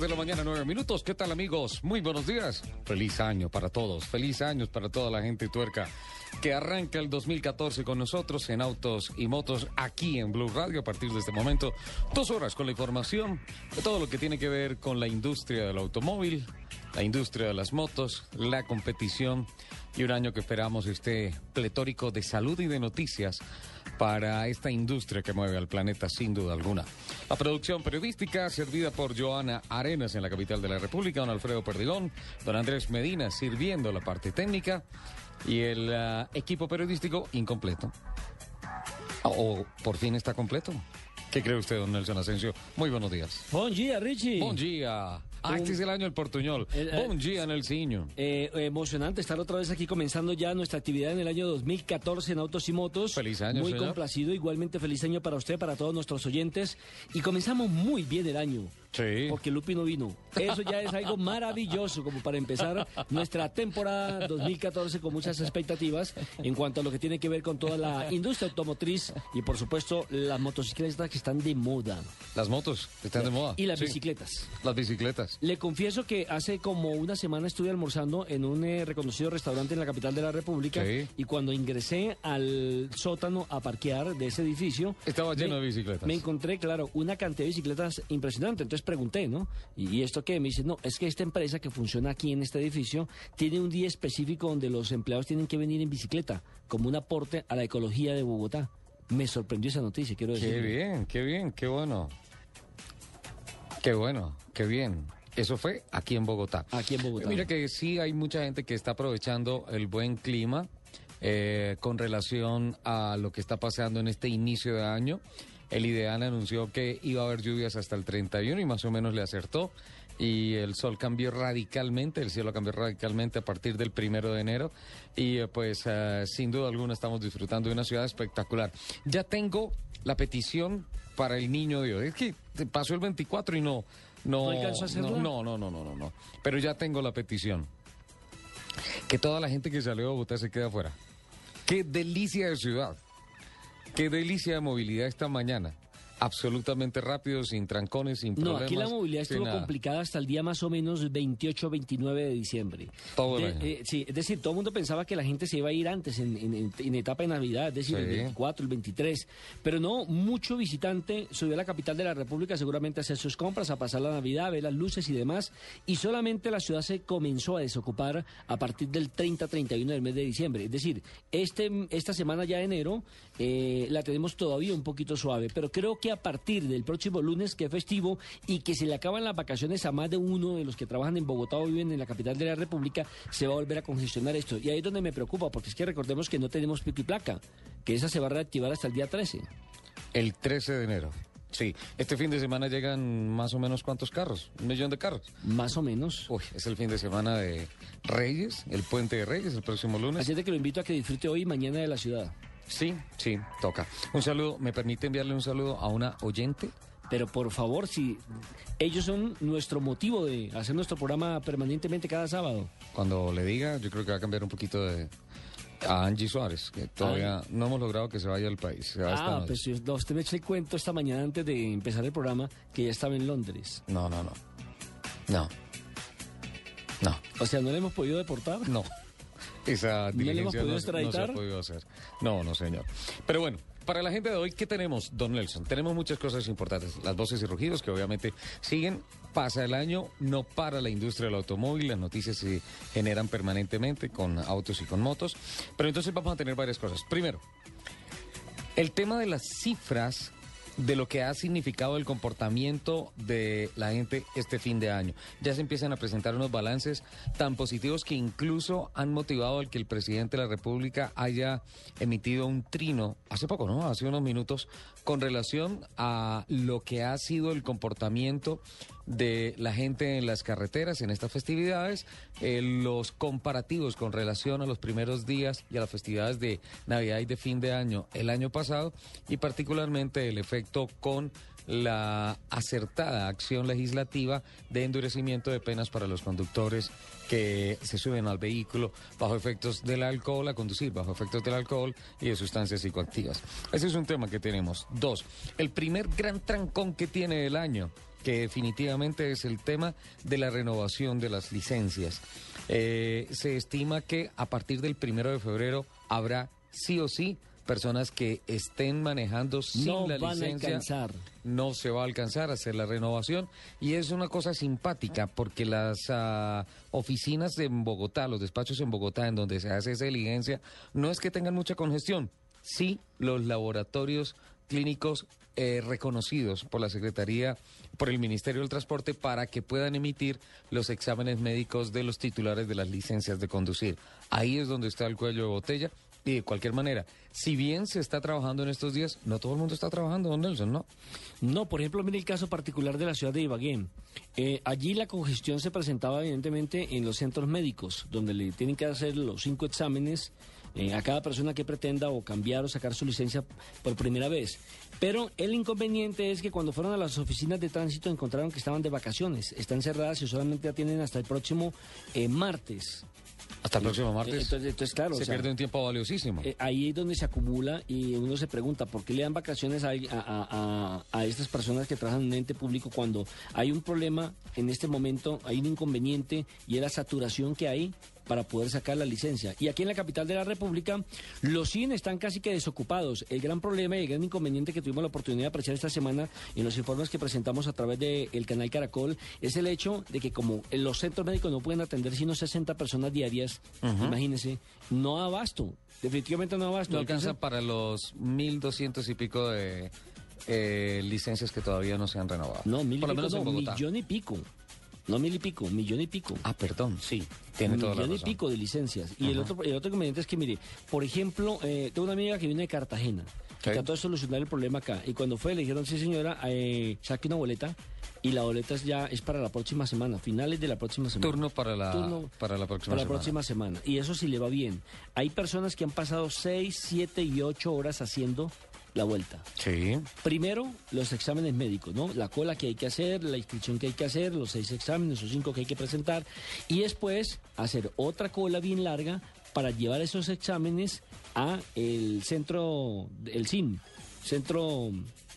De la mañana, nueve minutos. ¿Qué tal, amigos? Muy buenos días. Feliz año para todos. Feliz años para toda la gente tuerca que arranca el 2014 con nosotros en Autos y Motos aquí en Blue Radio a partir de este momento. Dos horas con la información de todo lo que tiene que ver con la industria del automóvil, la industria de las motos, la competición y un año que esperamos esté pletórico de salud y de noticias para esta industria que mueve al planeta sin duda alguna. La producción periodística servida por Joana Arenas en la capital de la República, don Alfredo Perdigón, don Andrés Medina sirviendo la parte técnica y el uh, equipo periodístico incompleto. O por fin está completo. ¿Qué cree usted, don Nelson Asensio? Muy buenos días. Buen día, Richie. Buen día. Ah, este es el año del portuñol. El, eh, Buen día, Nelsinho. Eh, emocionante estar otra vez aquí comenzando ya nuestra actividad en el año 2014 en Autos y Motos. Feliz año, Muy señor. complacido. Igualmente feliz año para usted, para todos nuestros oyentes. Y comenzamos muy bien el año. Sí. Porque Lupi no vino. Eso ya es algo maravilloso como para empezar nuestra temporada 2014 con muchas expectativas en cuanto a lo que tiene que ver con toda la industria automotriz y por supuesto las motocicletas que están de moda. Las motos están de moda. Y las Sí. bicicletas. Las bicicletas. Le confieso que hace como una semana estuve almorzando en un eh, reconocido restaurante en la capital de la República Sí. y cuando ingresé al sótano a parquear de ese edificio... Estaba lleno me- de bicicletas. Me encontré, claro, una cantidad de bicicletas impresionante. Entonces pregunté, ¿no? ¿Y, y esto qué? Me dice, no, es que esta empresa que funciona aquí en este edificio tiene un día específico donde los empleados tienen que venir en bicicleta como un aporte a la ecología de Bogotá. Me sorprendió esa noticia, quiero decir. Qué bien, qué bien, qué bueno. Qué bueno, qué bien. Eso fue aquí en Bogotá. Aquí en Bogotá. Mira que sí hay mucha gente que está aprovechando el buen clima eh, con relación a lo que está pasando en este inicio de año. El IDEAN anunció que iba a haber lluvias hasta el 31 y más o menos le acertó. Y el sol cambió radicalmente, el cielo cambió radicalmente a partir del primero de enero. Y eh, pues eh, sin duda alguna estamos disfrutando de una ciudad espectacular. Ya tengo la petición para el niño de hoy. Es que pasó el 24 y no... No, ¿No no, no, no, no, no. Pero ya tengo la petición. Que toda la gente que salió de Bogotá se quede afuera. Qué delicia de ciudad. Qué delicia de movilidad esta mañana. Absolutamente rápido, sin trancones, sin No, problemas. aquí la movilidad estuvo nada. complicada hasta el día más o menos 28-29 de diciembre. Todo el De- año. eh, sí, es decir, todo el mundo pensaba que la gente se iba a ir antes, en, en- etapa de Navidad, es decir, el Sí. 24, el 23. Pero no, mucho visitante subió a la capital de la República seguramente a hacer sus compras, a pasar la Navidad, a ver las luces y demás. Y solamente la ciudad se comenzó a desocupar a partir del 30-31 del mes de diciembre. Es decir, este, esta semana ya de enero eh, la tenemos todavía un poquito suave. Pero creo que a partir del próximo lunes, que es festivo, y que se le acaban las vacaciones a más de uno de los que trabajan en Bogotá o viven en la capital de la República, se va a volver a congestionar esto. Y ahí es donde me preocupa, porque es que recordemos que no tenemos pico y placa, que esa se va a reactivar hasta el día 13. El 13 de enero. Sí, este fin de semana llegan más o menos cuántos carros, un millón de carros. Más o menos. Uy, es el fin de semana de Reyes, el puente de Reyes, el próximo lunes. Así es de que lo invito a que disfrute hoy y mañana de la ciudad. Sí, sí, toca. Un saludo, ¿me permite enviarle un saludo a una oyente? Pero por favor, si ellos son nuestro motivo de hacer nuestro programa permanentemente cada sábado. Cuando le diga, yo creo que va a cambiar un poquito de... A Angie Suárez, que todavía no hemos logrado que se vaya al país. Se va esta Ah, pues no, usted me eché el cuento esta mañana antes de empezar el programa que ya estaba en Londres. No, no, no. No. No, O sea, no le hemos podido deportar. no. Esa ¿No le hemos diligencia no, no se ha extraditar? podido hacer. No, no, señor. Pero bueno, para la gente de hoy, ¿qué tenemos, don Nelson? Tenemos muchas cosas importantes. Las voces y rugidos que obviamente siguen. Pasa el año, no para la industria del automóvil, las noticias se generan permanentemente con autos y con motos. Pero entonces vamos a tener varias cosas. Primero, el tema de las cifras de lo que ha significado el comportamiento de la gente este fin de año. Ya se empiezan a presentar unos balances tan positivos que incluso han motivado al que el presidente de la República haya emitido un trino hace poco, ¿no? Hace unos minutos con relación a lo que ha sido el comportamiento de la gente en las carreteras en estas festividades, eh, los comparativos con relación a los primeros días y a las festividades de Navidad y de fin de año el año pasado y particularmente el efecto con la acertada acción legislativa de endurecimiento de penas para los conductores que se suben al vehículo bajo efectos del alcohol, a conducir bajo efectos del alcohol y de sustancias psicoactivas. Ese es un tema que tenemos. Dos, el primer gran trancón que tiene el año que definitivamente es el tema de la renovación de las licencias. Eh, se estima que a partir del primero de febrero habrá sí o sí personas que estén manejando sin No la van a licencia. alcanzar. No se va a alcanzar a hacer la renovación y es una cosa simpática porque las ah, oficinas en Bogotá, los despachos en Bogotá en donde se hace esa diligencia, no es que tengan mucha congestión, sí los laboratorios clínicos eh, reconocidos por la Secretaría, por el Ministerio del Transporte, para que puedan emitir los exámenes médicos de los titulares de las licencias de conducir. Ahí es donde está el cuello de botella. Y de cualquier manera, si bien se está trabajando en estos días, no todo el mundo está trabajando, don Nelson, ¿no? No, por ejemplo, mire el caso particular de la ciudad de Ibagué. Eh, allí la congestión se presentaba evidentemente en los centros médicos, donde le tienen que hacer los cinco exámenes eh, a cada persona que pretenda o cambiar o sacar su licencia por primera vez. Pero el inconveniente es que cuando fueron a las oficinas de tránsito encontraron que estaban de vacaciones, están cerradas y solamente atienden hasta el próximo eh, martes. Hasta el próximo martes. Entonces, entonces, claro, se o sea, pierde un tiempo valiosísimo. eh, ahí es donde se acumula y uno se pregunta por qué le dan vacaciones a, a- a- a estas personas que trabajan en un ente público cuando hay un problema en este momento, hay un inconveniente y es la saturación que hay para poder sacar la licencia. Y aquí en la capital de la República, los cines están casi que desocupados. El gran problema y el gran inconveniente que tuvimos la oportunidad de apreciar esta semana en los informes que presentamos a través del canal Caracol es el hecho de que como en los centros médicos no pueden atender sino 60 personas diarias, imagínense, no abasto. Definitivamente no abasto. No alcanza para los 1.200 y pico de eh, licencias que todavía no se han renovado. No, mil y Por lo pico, menos en no, Bogotá. millón y pico. No mil y pico, millón y pico. Ah, perdón, sí, tiene toda la millón y razón. pico de licencias. Y el otro, el otro inconveniente es que, mire, por ejemplo, eh, tengo una amiga que viene de Cartagena, que Ok. trató de solucionar el problema acá. Y cuando fue, le dijeron, sí señora, eh, saque una boleta. Y la boleta es ya es para la próxima semana, finales de la próxima semana. Turno para la, Turno para la próxima para la semana. próxima semana. Y eso sí le va bien. Hay personas que han pasado 6, 7 y 8 horas haciendo la vuelta. Sí. Primero, los exámenes médicos, ¿no? La cola que hay que hacer, la inscripción que hay que hacer, los seis exámenes o cinco que hay que presentar. Y después, hacer otra cola bien larga para llevar esos exámenes a el centro, el CIN, Centro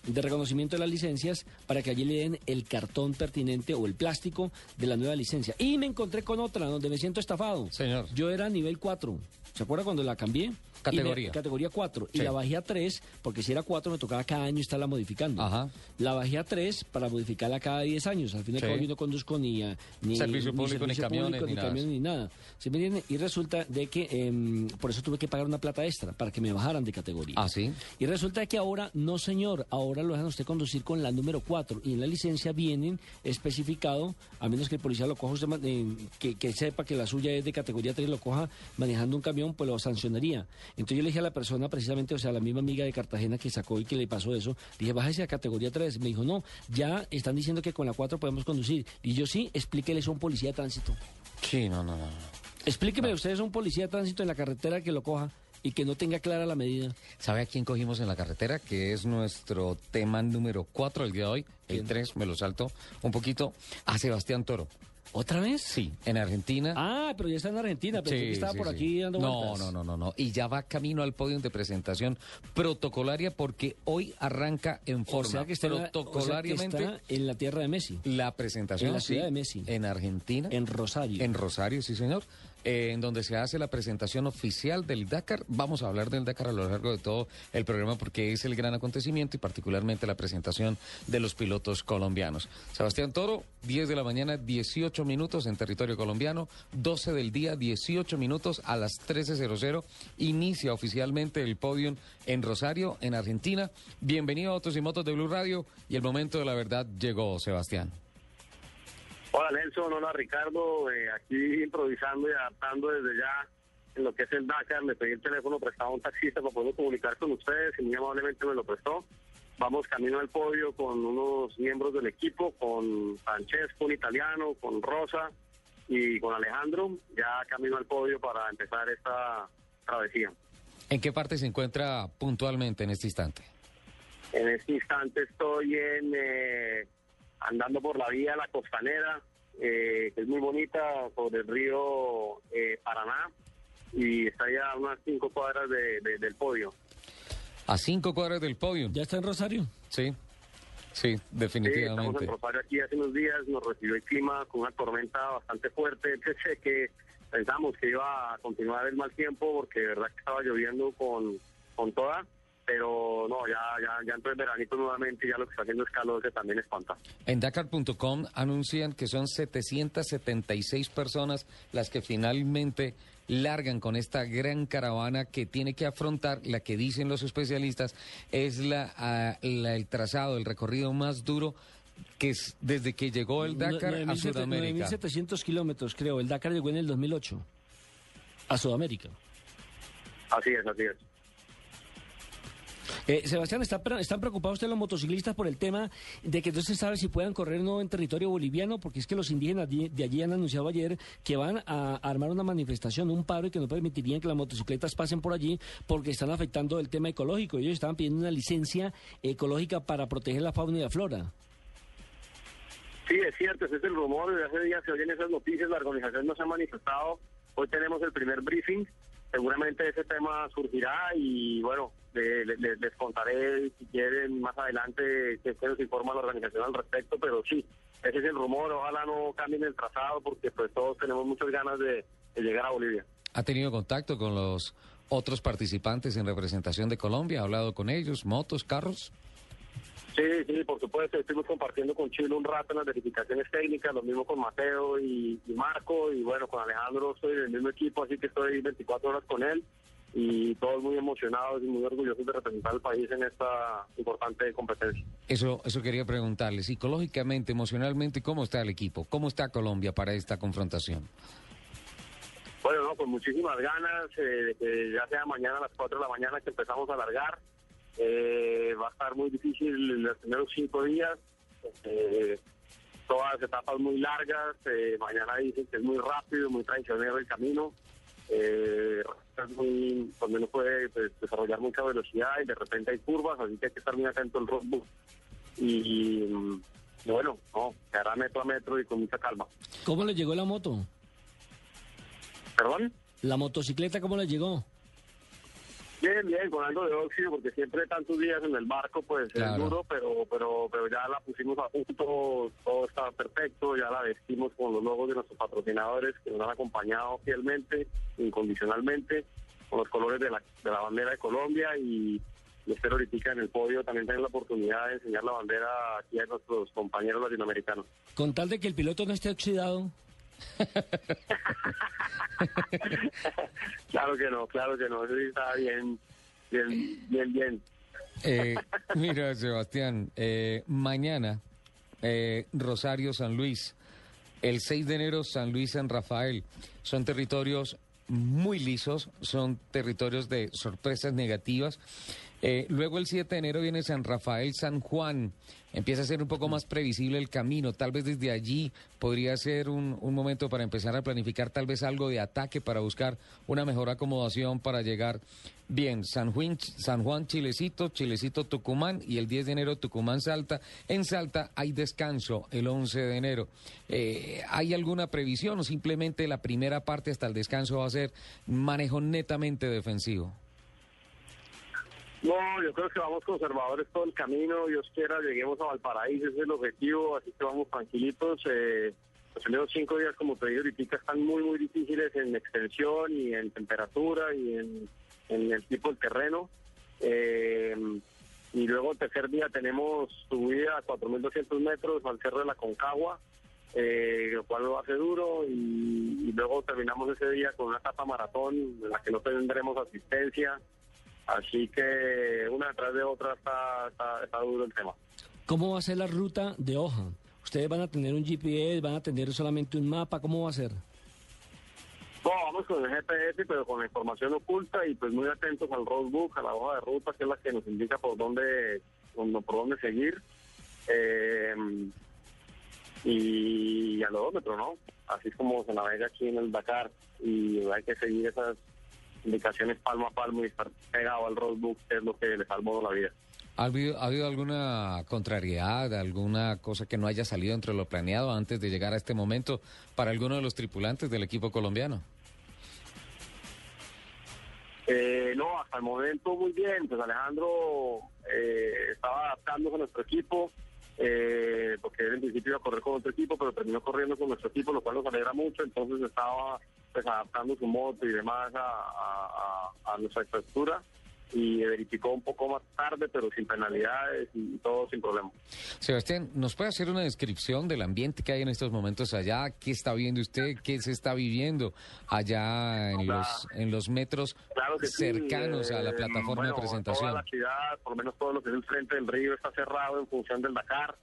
de Reconocimiento de las Licencias, para que allí le den el cartón pertinente o el plástico de la nueva licencia. Y me encontré con otra donde me siento estafado. Señor. Yo era nivel 4. ¿Se acuerda cuando la cambié? Y me- Categoría. categoría 4. Y la bajé a 3, porque si era 4 me tocaba cada año estarla modificando. Ajá. La bajé a 3 para modificarla cada 10 años. Al fin y al Sí. cabo yo no conduzco ni, a- ni Servicio público, ni camiones, ni nada. camiones, ni nada. ¿Sí me entiende? Y resulta de que em, por eso tuve que pagar una plata extra, para que me bajaran de categoría. Ah, sí. Y resulta que ahora, no señor, ahora lo dejan usted conducir con la número 4 y en la licencia vienen especificado, a menos que el policía lo coja usted, eh, que, que sepa que la suya es de categoría 3 y lo coja manejando un camión, pues lo sancionaría. Entonces yo le dije a la persona precisamente, o sea, a la misma amiga de Cartagena que sacó y que le pasó eso, dije, bájese a categoría 3. Me dijo, no, ya están diciendo que con la 4 podemos conducir. Y yo sí, explíquele eso a un policía de tránsito. Sí, no, no, no. no. Explíqueme usted es un policía de tránsito en la carretera que lo coja y que no tenga clara la medida. ¿Sabe a quién cogimos en la carretera? Que es nuestro tema número 4 el día de hoy. El ¿Quién? 3 me lo salto un poquito. A Sebastián Toro. ¿Otra vez? Sí, en Argentina. Ah, pero ya está en Argentina, pensé Sí, que estaba sí, por sí. aquí dando no, vueltas. No, no, no, no. Y ya va camino al podio de presentación protocolaria porque hoy arranca en O forma sea que está, en la- o sea que protocolariamente está en la tierra de Messi, la presentación en la ciudad de Messi. en Argentina. en Rosario. En Rosario, sí, señor. En donde se hace la presentación oficial del Dakar. Vamos a hablar del Dakar a lo largo de todo el programa porque es el gran acontecimiento y particularmente la presentación de los pilotos colombianos. Sebastián Toro, 10 de la mañana, 18 minutos en territorio colombiano, 12 del día, 18 minutos a las 13.00. Inicia oficialmente el podium en Rosario, en Argentina. Bienvenido a Autos y Motos de Blue Radio y el momento de la verdad llegó, Sebastián. Hola Nelson, hola Ricardo, eh, aquí improvisando y adaptando desde ya en lo que es el Dakar, le pedí el teléfono prestado a un taxista para poder comunicar con ustedes y muy amablemente me lo prestó. Vamos camino al podio con unos miembros del equipo, con Francesco, un italiano, con Rosa y con Alejandro, ya camino al podio para empezar esta travesía. ¿En qué parte se encuentra puntualmente en este instante? En este instante estoy en... Eh, andando por la vía La Costanera, eh, que es muy bonita, por el río eh, Paraná, y está ya a unas cinco cuadras del podio. A cinco cuadras del podio. ¿Ya está en Rosario? Sí, sí, definitivamente. Sí, estamos en Rosario aquí hace unos días, nos recibió el clima con una tormenta bastante fuerte, que, que pensamos que iba a continuar el mal tiempo porque de verdad que estaba lloviendo con, con toda pero no, ya, ya, ya entró el veranito nuevamente y ya lo que está haciendo es calor que también espanta. En Dakar.com anuncian que son 776 personas las que finalmente largan con esta gran caravana que tiene que afrontar, la que dicen los especialistas, es la, ah, el trazado, el recorrido más duro que es desde que llegó el Dakar a Sudamérica. 9.700 kilómetros, creo. El Dakar llegó en el 2008 a Sudamérica. Así es, así es. Eh, Sebastián, ¿está, ¿están preocupados ustedes los motociclistas por el tema de que no se sabe si puedan correr no en territorio boliviano? Porque es que los indígenas de, allí han anunciado ayer que van a armar una manifestación, un paro y que no permitirían que las motocicletas pasen por allí porque están afectando el tema ecológico. Ellos estaban pidiendo una licencia ecológica para proteger la fauna y la flora. Sí, es cierto, ese es el rumor. Desde hace días se oyen esas noticias, la organización no se ha manifestado. Hoy tenemos el primer briefing seguramente ese tema surgirá y bueno, les contaré si quieren más adelante que se nos informa la organización al respecto, pero sí, ese es el rumor, ojalá no cambien el trazado porque pues todos tenemos muchas ganas de, llegar a Bolivia. ¿Ha tenido contacto con los otros participantes en representación de Colombia? ¿Ha hablado con ellos? ¿Motos, carros? Sí, sí, por supuesto. Estuvimos compartiendo con Chile un rato en las verificaciones técnicas, lo mismo con Mateo y, Marco, y bueno, con Alejandro estoy en el mismo equipo, así que estoy 24 horas con él y todos muy emocionados y muy orgullosos de representar al país en esta importante competencia. Eso, eso quería preguntarle, psicológicamente, emocionalmente, ¿cómo está el equipo? ¿Cómo está Colombia para esta confrontación? Bueno, no, con muchísimas ganas, eh, ya sea mañana a las 4 de la mañana que empezamos a largar, eh, va a estar muy difícil los primeros cinco días. Eh, todas las etapas muy largas. Eh, mañana dicen que es muy rápido, muy traicionero el camino. Eh, es muy, donde no puede pues, desarrollar mucha velocidad y de repente hay curvas, así que hay que estar muy atento al roadbook. Y, y, bueno, no, quedará metro a metro y con mucha calma. ¿Cómo le llegó la moto? ¿Perdón? ¿La motocicleta cómo le llegó? Bien, bien, con algo de óxido, porque siempre tantos días en el barco, pues es duro, pero, pero, pero ya la pusimos a punto, todo está perfecto, ya la vestimos con los logos de nuestros patrocinadores que nos han acompañado fielmente, incondicionalmente, con los colores de la, de la bandera de Colombia y, espero ahorita en el podio también tener la oportunidad de enseñar la bandera aquí a nuestros compañeros latinoamericanos. Con tal de que el piloto no esté oxidado. claro que no, claro que no, eso sí está bien, bien, bien, bien. Eh, mira, Sebastián, eh, mañana eh, Rosario San Luis, el 6 de enero San Luis San Rafael, son territorios muy lisos, son territorios de sorpresas negativas. Eh, luego el 7 de enero viene San Rafael, San Juan. Empieza a ser un poco más previsible el camino. Tal vez desde allí podría ser un, momento para empezar a planificar tal vez algo de ataque para buscar una mejor acomodación para llegar bien. San Juan, San Juan Chilecito, Chilecito Tucumán y el 10 de enero Tucumán Salta. En Salta hay descanso el 11 de enero. Eh, ¿Hay alguna previsión o simplemente la primera parte hasta el descanso va a ser manejo netamente defensivo? No, yo creo que vamos conservadores todo el camino. Dios quiera, lleguemos a Valparaíso, ese es el objetivo, así que vamos tranquilitos. Eh, los primeros cinco días, como te digo ahorita, están muy, muy difíciles en extensión y en temperatura y en, en el tipo de terreno. Eh, y luego el tercer día tenemos subida a 4.200 metros al Cerro de la Concagua, eh, lo cual lo hace duro y, y luego terminamos ese día con una etapa maratón en la que no tendremos asistencia. Así que una detrás de otra está, está, está duro el tema. ¿Cómo va a ser la ruta de hoja? ¿Ustedes van a tener un GPS, van a tener solamente un mapa? ¿Cómo va a ser? No, vamos con el GPS, pero con la información oculta y pues muy atentos al roadbook, a la hoja de ruta, que es la que nos indica por dónde, por dónde seguir. Eh, y al odómetro, ¿no? Así es como se navega aquí en el Dakar y hay que seguir esas indicaciones palmo a palmo y estar pegado al roadbook, es lo que le salvó la vida. ¿Ha habido, ¿Ha habido alguna contrariedad, alguna cosa que no haya salido entre lo planeado antes de llegar a este momento para alguno de los tripulantes del equipo colombiano? Eh, no, hasta el momento muy bien. Pues Alejandro eh, estaba adaptándose a nuestro equipo, eh, porque él en principio iba a correr con otro equipo, pero terminó corriendo con nuestro equipo, lo cual nos alegra mucho. Entonces estaba pues adaptando su moto y demás a, a- a- nuestra estructura y verificó un poco más tarde, pero sin penalidades y todo sin problema. Sebastián, ¿nos puede hacer una descripción del ambiente que hay en estos momentos allá? ¿Qué está viendo usted? ¿Qué se está viviendo allá en los, en los metros Claro que sí, cercanos a la eh, plataforma bueno, de presentación? Toda la ciudad, por lo menos todo lo que es el frente del río, está cerrado en función del Dakar.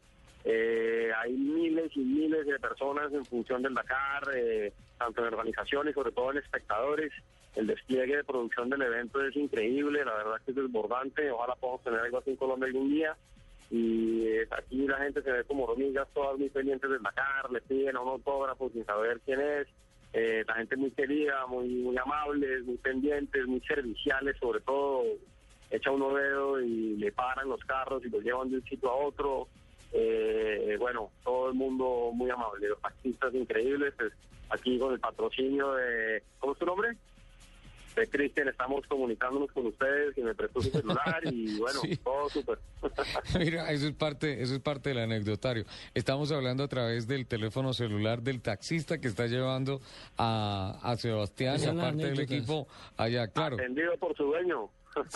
Eh, hay miles y miles de personas en función del Dakar, eh, tanto en organizaciones, sobre todo en espectadores. El despliegue de producción del evento es increíble, la verdad que es desbordante. Ojalá podamos tener algo así en Colombia algún día. Y eh, aquí la gente se ve como hormigas, todas muy pendientes del Dakar, le piden a un autógrafo sin saber quién es. Eh, la gente muy querida, muy, muy amables, muy pendientes, muy serviciales, sobre todo echa uno dedo y le paran los carros y los llevan de un sitio a otro. Eh, bueno, todo el mundo muy amable, los taxistas increíbles, pues, aquí con el patrocinio de, ¿cómo es tu nombre? De Cristian, estamos comunicándonos con ustedes y me prestó su celular y bueno, Sí. todo súper. Mira, eso es parte, eso es parte del anecdotario. Estamos hablando a través del teléfono celular del taxista que está llevando a, a Sebastián y a parte del equipo allá, claro. Atendido por su dueño.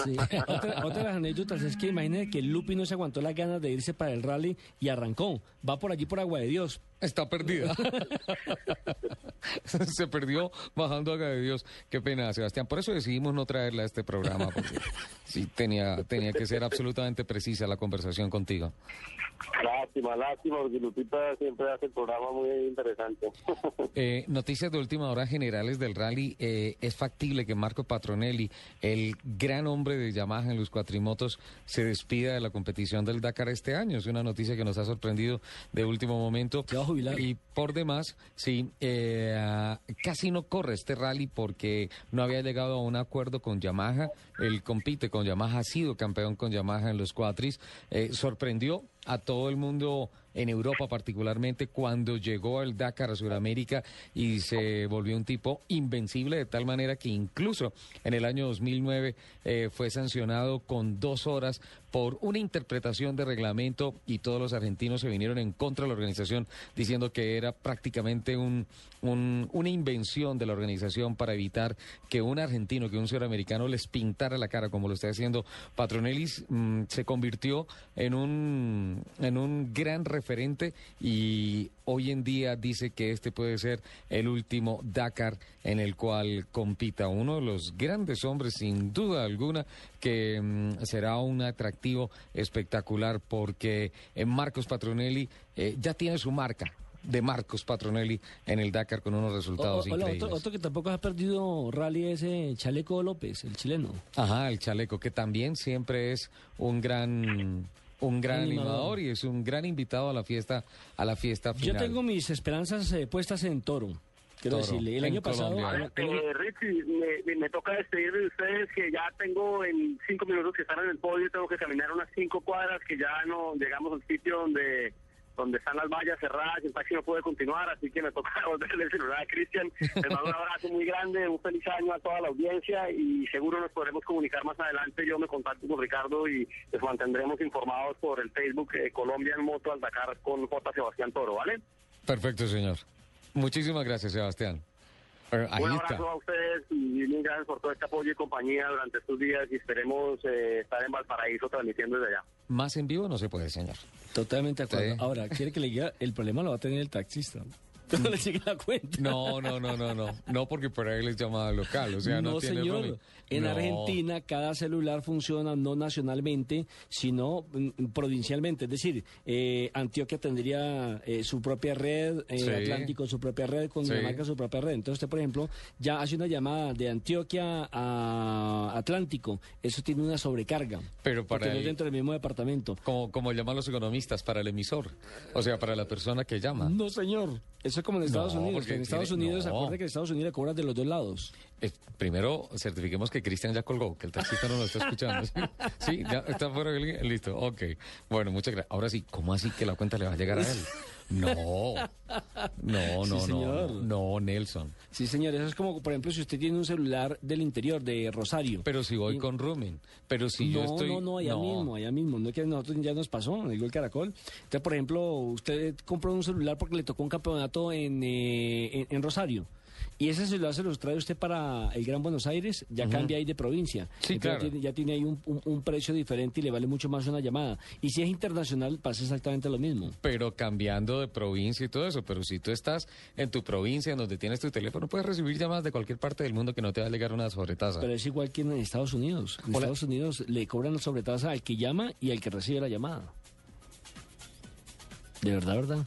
Sí. otra, otra de las anécdotas es que imagínate que Lupi no se aguantó las ganas de irse para el rally y arrancó. Va por allí por Agua de Dios. Está perdida. Se perdió bajando a de Dios. Qué pena, Sebastián. Por eso decidimos no traerla a este programa, porque sí tenía, tenía que ser absolutamente precisa la conversación contigo. Lástima, lástima, porque Lupita siempre hace el programa muy interesante. Eh, noticias de última hora generales del rally. Eh, es factible que Marco Patronelli, el gran hombre de Yamaha en los cuatrimotos, se despida de la competición del Dakar este año. Es una noticia que nos ha sorprendido de último momento. Se Y por demás, sí, eh, casi no corre este rally porque no había llegado a un acuerdo con Yamaha. Él compite con Yamaha, ha sido campeón con Yamaha en los cuatris. Eh, sorprendió a todo el mundo en Europa particularmente cuando llegó al Dakar a Sudamérica y se volvió un tipo invencible de tal manera que incluso en el año 2009 eh, fue sancionado con dos horas por una interpretación de reglamento y todos los argentinos se vinieron en contra de la organización diciendo que era prácticamente un, un- una invención de la organización para evitar que un argentino, que un sudamericano les pintara la cara como lo está haciendo Patronelli, mm, se convirtió en un, en un gran referente y hoy en día dice que este puede ser el último Dakar en el cual compita. Uno de los grandes hombres sin duda alguna que mm, será un atractivo espectacular porque eh, Marcos Patronelli eh, ya tiene su marca de Marcos Patronelli en el Dakar con unos O- resultados hola, increíbles. otro, otro que tampoco ha perdido rally es eh, Chaleco López, el chileno. Ajá, el chaleco, que también siempre es un gran un gran Animador. animador. y es un gran invitado a la fiesta a la fiesta Yo final. tengo mis esperanzas eh, puestas en Toro. Quiero Toro, decirle, el año pasado... Colombia. Eh, Richie, me, me- me toca despedir de ustedes que ya tengo en cinco minutos que están en el podio, tengo que caminar unas cinco cuadras que ya no llegamos al sitio donde donde están las vallas cerradas y el taxi no puede continuar, así que me toca devolverle el celular a Cristian. Les mando un abrazo muy grande, un feliz año a toda la audiencia y seguro nos podremos comunicar más adelante. Yo me contacto con Ricardo y les mantendremos informados por el Facebook eh, Colombia en Moto al Dakar con J. Sebastián Toro, ¿vale? Perfecto, señor. Muchísimas gracias, Sebastián. Ahí Un está. abrazo a ustedes y mil gracias por todo este apoyo y compañía durante estos días y esperemos eh, estar en Valparaíso transmitiendo desde allá. Más en vivo no se puede, señor. Totalmente de acuerdo. Sí. Ahora, quiere que le diga, el problema lo va a tener el taxista. No le llegue la cuenta. No, no, no, no, no. No, porque por ahí les llamada local. O sea, no, tiene señor. roaming. En No. Argentina cada celular funciona no nacionalmente, sino mm, provincialmente. Es decir, eh, Antioquia tendría eh, su propia red, eh, Sí. Atlántico su propia red, Cundinamarca Sí. su propia red. Entonces usted, por ejemplo, ya hace una llamada de Antioquia a Atlántico. Eso tiene una sobrecarga. Pero para porque no es el- dentro del mismo departamento. Como, como llaman los economistas, para el emisor. O sea, para la persona que llama. No, señor. Eso es como en Estados No, Unidos. en Estados tiene- Unidos, no. acuérdate que en Estados Unidos le cobran de los dos lados. Eh, primero, certifiquemos que Cristian ya colgó, que el taxista no lo está escuchando. ¿Sí? Sí, ya está fuera. Listo, ok. Bueno, muchas gracias. Ahora sí, ¿cómo así que la cuenta le va a llegar a él? No, no, no, Sí, no, señor. no, Nelson. Sí, señor. Eso es como, por ejemplo, si usted tiene un celular del interior de Rosario. Pero si voy Y- con rooming, pero si no, yo estoy... no, no, allá mismo, allá mismo. No es que a nosotros ya nos pasó, digo el caracol. Entonces, por ejemplo, usted compró un celular porque le tocó un campeonato en, eh, en, en Rosario. Y ese celular se los trae usted para el Gran Buenos Aires, ya cambia ahí de provincia. Sí, claro. ya tiene, ya tiene ahí un, un- un precio diferente y le vale mucho más una llamada. Y si es internacional, pasa exactamente lo mismo. Pero cambiando de provincia y todo eso. Pero si tú estás en tu provincia, en donde tienes tu teléfono, puedes recibir llamadas de cualquier parte del mundo que no te va a llegar una sobretasa. Pero es igual que en Estados Unidos. En Hola. Estados Unidos le cobran la sobretasa al que llama y al que recibe la llamada. De verdad, verdad.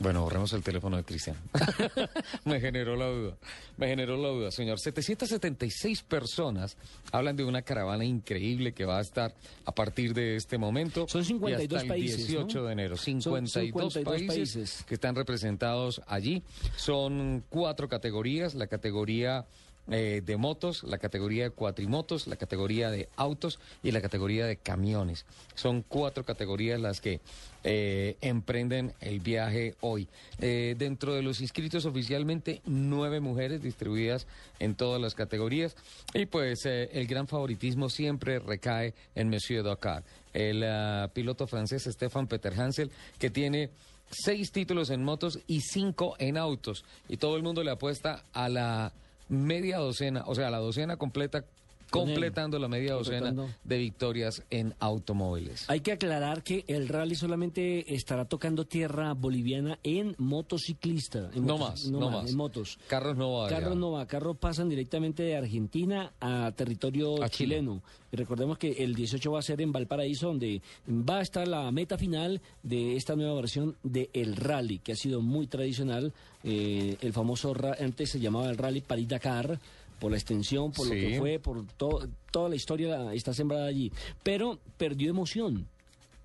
Bueno, borremos el teléfono de Cristian. Me generó la duda. Me generó la duda, señor. 776 personas hablan de una caravana increíble que va a estar a partir de este momento. Son 52 y hasta el países, 18 ¿no? de enero. Son 52, 52 países, países. que están representados allí. Son cuatro categorías. La categoría eh, de motos, la categoría de cuatrimotos, la categoría de autos y la categoría de camiones. Son cuatro categorías las que eh, emprenden el viaje hoy. Eh, dentro de los inscritos oficialmente, nueve mujeres distribuidas en todas las categorías. Y pues el gran favoritismo siempre recae en Monsieur Dakar, el ah, piloto francés Stefan Peter Hansel, que tiene seis títulos en motos y cinco en autos. Y todo el mundo le apuesta a la media docena, o sea, la docena completa. Completando la media docena de victorias en automóviles. Hay que aclarar que el rally solamente estará tocando tierra boliviana en motociclista. en No motos- más, no más. En motos. Carros no va Carros no va, carros pasan directamente de Argentina a territorio A Chile. chileno. Y recordemos que el 18 va a ser en Valparaíso, donde va a estar la meta final de esta nueva versión de el rally, que ha sido muy tradicional. Eh, el famoso, antes se llamaba el rally París-Dakar, por la extensión, por lo que fue, por to- toda la historia está sembrada allí. Pero perdió emoción.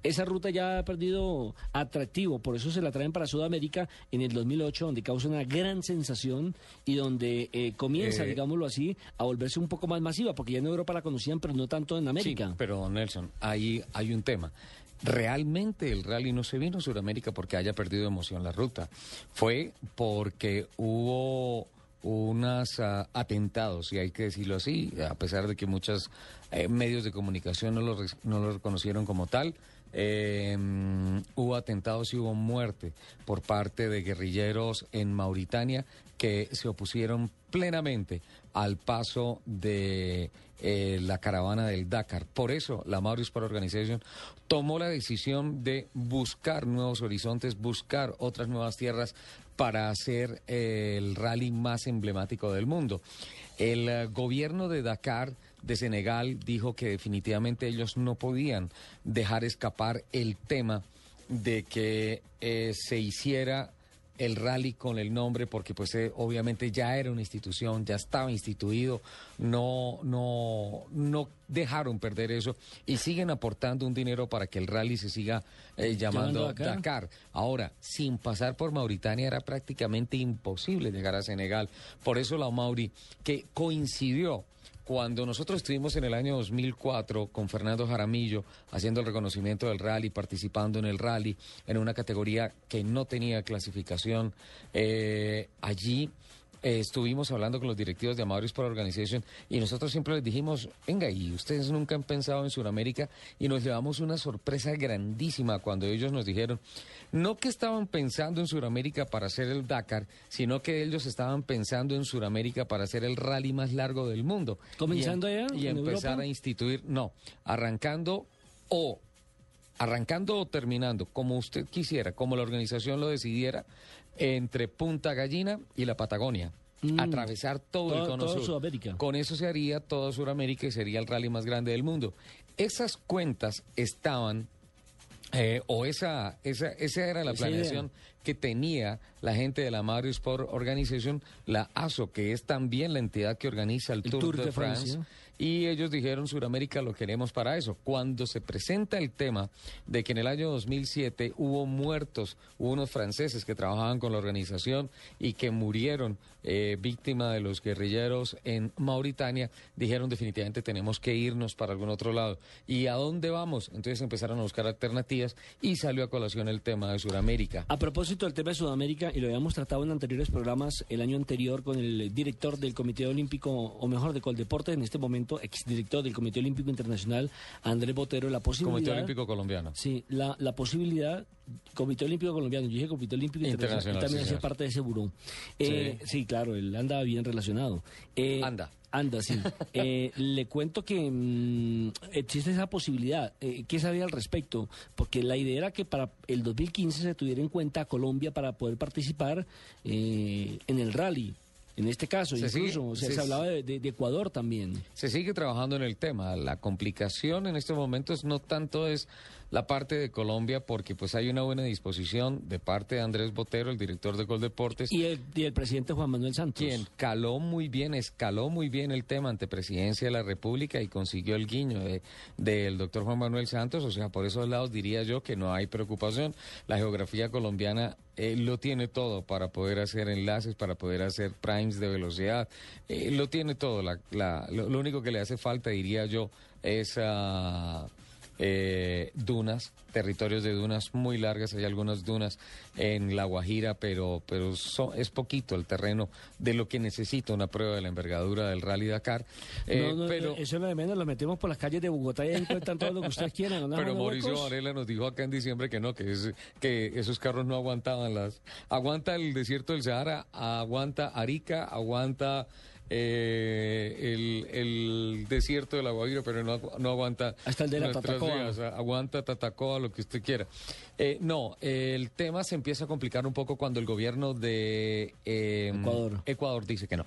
Esa ruta ya ha perdido atractivo, por eso se la traen para Sudamérica en el 2008, donde causa una gran sensación y donde eh, comienza, Eh, digámoslo así, a volverse un poco más masiva, porque ya en Europa la conocían, pero no tanto en América. Sí, pero don Nelson, ahí hay un tema. Realmente el rally no se vino a Sudamérica porque haya perdido emoción la ruta. Fue porque hubo unos atentados, y hay que decirlo así, a pesar de que muchos eh, medios de comunicación no lo, no lo reconocieron como tal. eh, hubo atentados y hubo muerte por parte de guerrilleros en Mauritania que se opusieron plenamente al paso de eh, la caravana del Dakar. Por eso la Maurice Sport Organization tomó la decisión de buscar nuevos horizontes, buscar otras nuevas tierras para hacer eh, el rally más emblemático del mundo. El eh, gobierno de Dakar de Senegal dijo que definitivamente ellos no podían dejar escapar el tema de que eh, se hiciera el rally con el nombre porque pues eh, obviamente ya era una institución, ya estaba instituido, no, no, no dejaron perder eso y siguen aportando un dinero para que el rally se siga eh, llamando Dakar. Dakar. Ahora, sin pasar por Mauritania era prácticamente imposible llegar a Senegal. Por eso la Mauri, que coincidió cuando nosotros estuvimos en el año 2004 con Fernando Jaramillo haciendo el reconocimiento del rally, participando en el rally en una categoría que no tenía clasificación, eh, allí eh, estuvimos hablando con los directivos de Amaury Sport Organization y nosotros siempre les dijimos, venga, y ustedes nunca han pensado en Sudamérica y nos llevamos una sorpresa grandísima cuando ellos nos dijeron, no que estaban pensando en Sudamérica para hacer el Dakar, sino que ellos estaban pensando en Sudamérica para hacer el rally más largo del mundo. ¿Comenzando y, em- allá, Y en empezar Europa? a instituir, no, arrancando o arrancando o terminando, como usted quisiera, como la organización lo decidiera, entre Punta Gallina y la Patagonia. Mm. Atravesar todo, Todo- el cono sur. Sudamérica. Con eso se haría toda Sudamérica y sería el rally más grande del mundo. Esas cuentas estaban, eh, o esa, esa, esa era la idea. Que tenía la gente de la Mario Sport Organization, la ASO, que es también la entidad que organiza el, Tour, de, France. Francia. Y ellos dijeron, Sudamérica lo queremos para eso. Cuando se presenta el tema de que en el año 2007 hubo muertos, hubo unos franceses que trabajaban con la organización y que murieron eh, víctima de los guerrilleros en Mauritania, dijeron definitivamente tenemos que irnos para algún otro lado. ¿Y a dónde vamos? Entonces empezaron a buscar alternativas y salió a colación el tema de Sudamérica. A propósito del tema de Sudamérica, y lo habíamos tratado en anteriores programas el año anterior con el director del Comité Olímpico, o mejor, de Coldeporte, en este momento exdirector del Comité Olímpico Internacional, Andrés Botero, la posibilidad... Comité Olímpico Colombiano. Sí, la, la posibilidad, Comité Olímpico Colombiano, yo dije Comité Olímpico Internacional, Internacional, también sí, hacía señor. parte de ese buró. Eh, sí. claro, él anda bien relacionado. Eh, Anda. Anda, sí. Eh, le cuento que mm, existe esa posibilidad. Eh, ¿Qué sabía al respecto? Porque la idea era que para el 2015 se tuviera en cuenta a Colombia para poder participar eh, en el rally. En este caso, Se incluso, sigue- o sea, se- se hablaba de, de- de Ecuador también. Se sigue trabajando en el tema. La complicación en estos momentos no tanto es la parte de Colombia, porque pues hay una buena disposición de parte de Andrés Botero, el director de Coldeportes, Y el, y el presidente Juan Manuel Santos. quien caló muy bien, escaló muy bien el tema ante Presidencia de la República y consiguió el guiño de- del doctor Juan Manuel Santos. O sea, por esos lados diría yo que no hay preocupación. La geografía colombiana eh, lo tiene todo para poder hacer enlaces, para poder hacer primes de velocidad. Eh, lo tiene todo. La- la- lo, lo único que le hace falta, diría yo, es... ah, eh, dunas, territorios de dunas muy largas, hay algunas dunas en La Guajira, pero, pero es poquito el terreno de lo que necesita una prueba de la envergadura del Rally Dakar. Eh, No, no, pero, Eso es lo de menos, lo metemos por las calles de Bogotá y ahí encuentran todo lo que ustedes quieran. ¿no? pero ¿No, Mauricio? Varela nos dijo acá en diciembre que no, que, es, que esos carros no aguantaban las... Aguanta el desierto del Sahara, aguanta Arica, aguanta... eh, el, el desierto de la Guajira, pero no, no aguanta Hasta el de la Tatacoa. aguanta Tatacoa, lo que usted quiera. Eh, no, el tema se empieza a complicar un poco cuando el gobierno de eh, Ecuador. Ecuador dice que no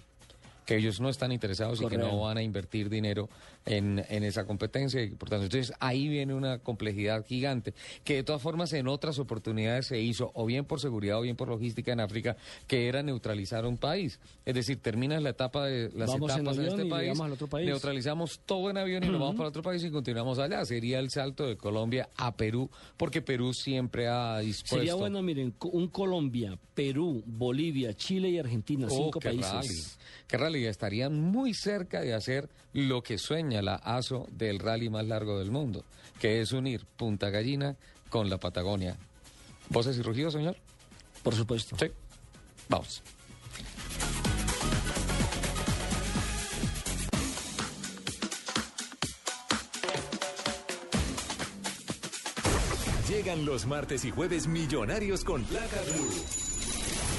que ellos no están interesados y que no van a invertir dinero en, en esa competencia y por tanto entonces ahí viene una complejidad gigante que de todas formas en otras oportunidades se hizo o bien por seguridad o bien por logística en África que era neutralizar un país es decir terminas la etapa de las Vamos en etapas de avión este país, llegamos al otro país. neutralizamos todo en avión y nos vamos para otro país y continuamos allá sería el salto de Colombia a Perú porque Perú siempre ha dispuesto Sería bueno, miren, un Colombia, Perú, Bolivia, Chile y Argentina, Oh, cinco qué países. rally. Qué rally. Estarían muy cerca de hacer lo que sueña la ASO del rally más largo del mundo, que es unir Punta Gallina con la Patagonia. ¿Voces y rugidos, señor? Por supuesto. Sí. Vamos. Llegan los martes y jueves millonarios con placa blue.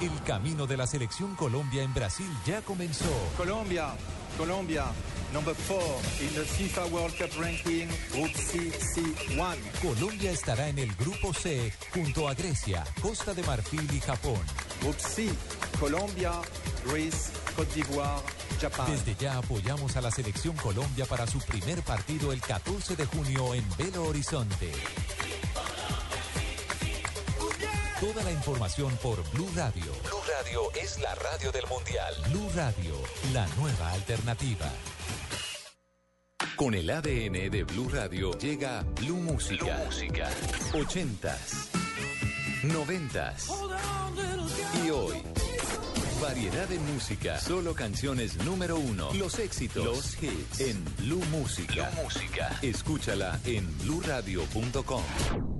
El camino de la selección Colombia en Brasil ya comenzó. Colombia, Colombia, number four in the FIFA World Cup ranking, Group C, C1. Colombia estará en el grupo C junto a Grecia, Costa de Marfil y Japón. Group C, Colombia, Greece, Côte d'Ivoire, Japan. Desde ya apoyamos a la selección Colombia para su primer partido el 14 de junio en Belo Horizonte. Toda la información por Blue Radio. Blue Radio es la radio del Mundial. Blue Radio, la nueva alternativa. Con el ADN de Blue Radio llega Blue Música. Música. 80s, 90s y hoy. Variedad de música, solo canciones número uno, los éxitos, los hits en Blue Música. Música. Escúchala en bluradio.com.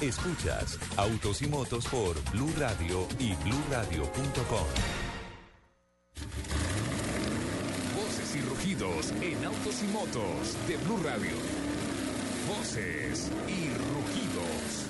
Escuchas Autos y Motos por Blue Radio y BlueRadio.com. Voces y rugidos en autos y motos de Blue Radio. Voces y rugidos.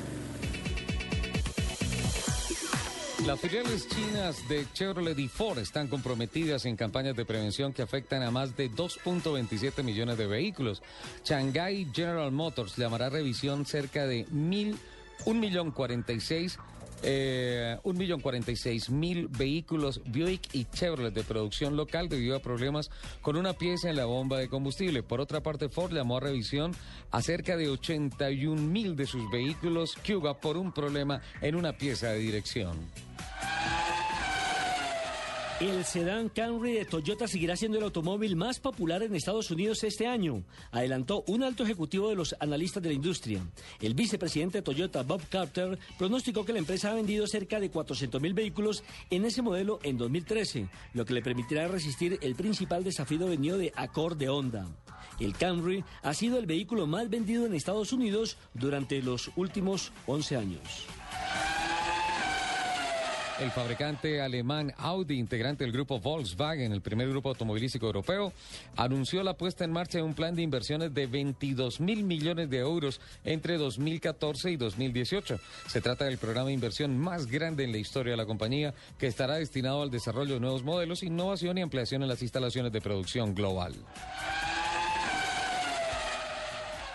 Las filiales chinas de Chevrolet y Ford están comprometidas en campañas de prevención que afectan a más de 2.27 millones de vehículos. Shanghai General Motors llamará a revisión cerca de mil, un millón cuarenta y seis, eh, un millón cuarenta y seis mil vehículos Buick y Chevrolet de producción local debido a problemas con una pieza en la bomba de combustible. Por otra parte, Ford llamó a revisión a cerca de 81 mil de sus vehículos Cuba por un problema en una pieza de dirección. El sedán Camry de Toyota seguirá siendo el automóvil más popular en Estados Unidos este año, adelantó un alto ejecutivo de los analistas de la industria. El vicepresidente de Toyota, Bob Carter, pronosticó que la empresa ha vendido cerca de 400 mil vehículos en ese modelo en 2013, lo que le permitirá resistir el principal desafío venido de Accord de Honda. El Camry ha sido el vehículo más vendido en Estados Unidos durante los últimos 11 años. El fabricante alemán Audi, integrante del grupo Volkswagen, el primer grupo automovilístico europeo, anunció la puesta en marcha de un plan de inversiones de 22 mil millones de euros entre 2014 y 2018. Se trata del programa de inversión más grande en la historia de la compañía, que estará destinado al desarrollo de nuevos modelos, innovación y ampliación en las instalaciones de producción global.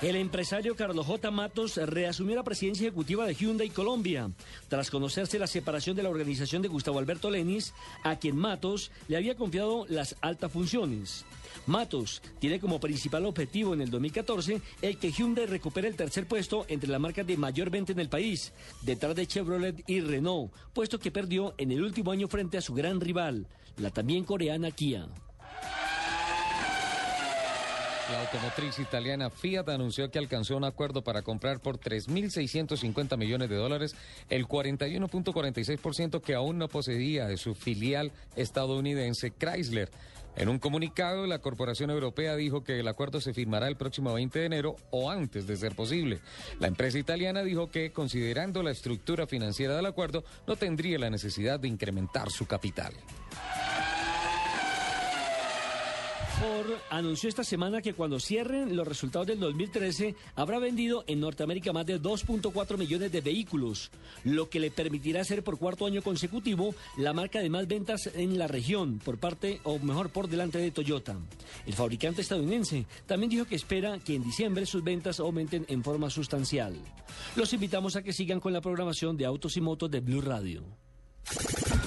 El empresario Carlos J. Matos reasumió la presidencia ejecutiva de Hyundai Colombia, tras conocerse la separación de la organización de Gustavo Alberto Lenis, a quien Matos le había confiado las altas funciones. Matos tiene como principal objetivo en el 2014 el que Hyundai recupere el tercer puesto entre las marcas de mayor venta en el país, detrás de Chevrolet y Renault, puesto que perdió en el último año frente a su gran rival, la también coreana Kia. La automotriz italiana Fiat anunció que alcanzó un acuerdo para comprar por 3.650 millones de dólares el 41.46% que aún no poseía de su filial estadounidense Chrysler. En un comunicado, la Corporación Europea dijo que el acuerdo se firmará el próximo 20 de enero o antes de ser posible. La empresa italiana dijo que, considerando la estructura financiera del acuerdo, no tendría la necesidad de incrementar su capital. Ford anunció esta semana que cuando cierren los resultados del 2013 habrá vendido en Norteamérica más de 2.4 millones de vehículos, lo que le permitirá ser por cuarto año consecutivo la marca de más ventas en la región, por parte o mejor por delante de Toyota. El fabricante estadounidense también dijo que espera que en diciembre sus ventas aumenten en forma sustancial. Los invitamos a que sigan con la programación de Autos y Motos de Blue Radio.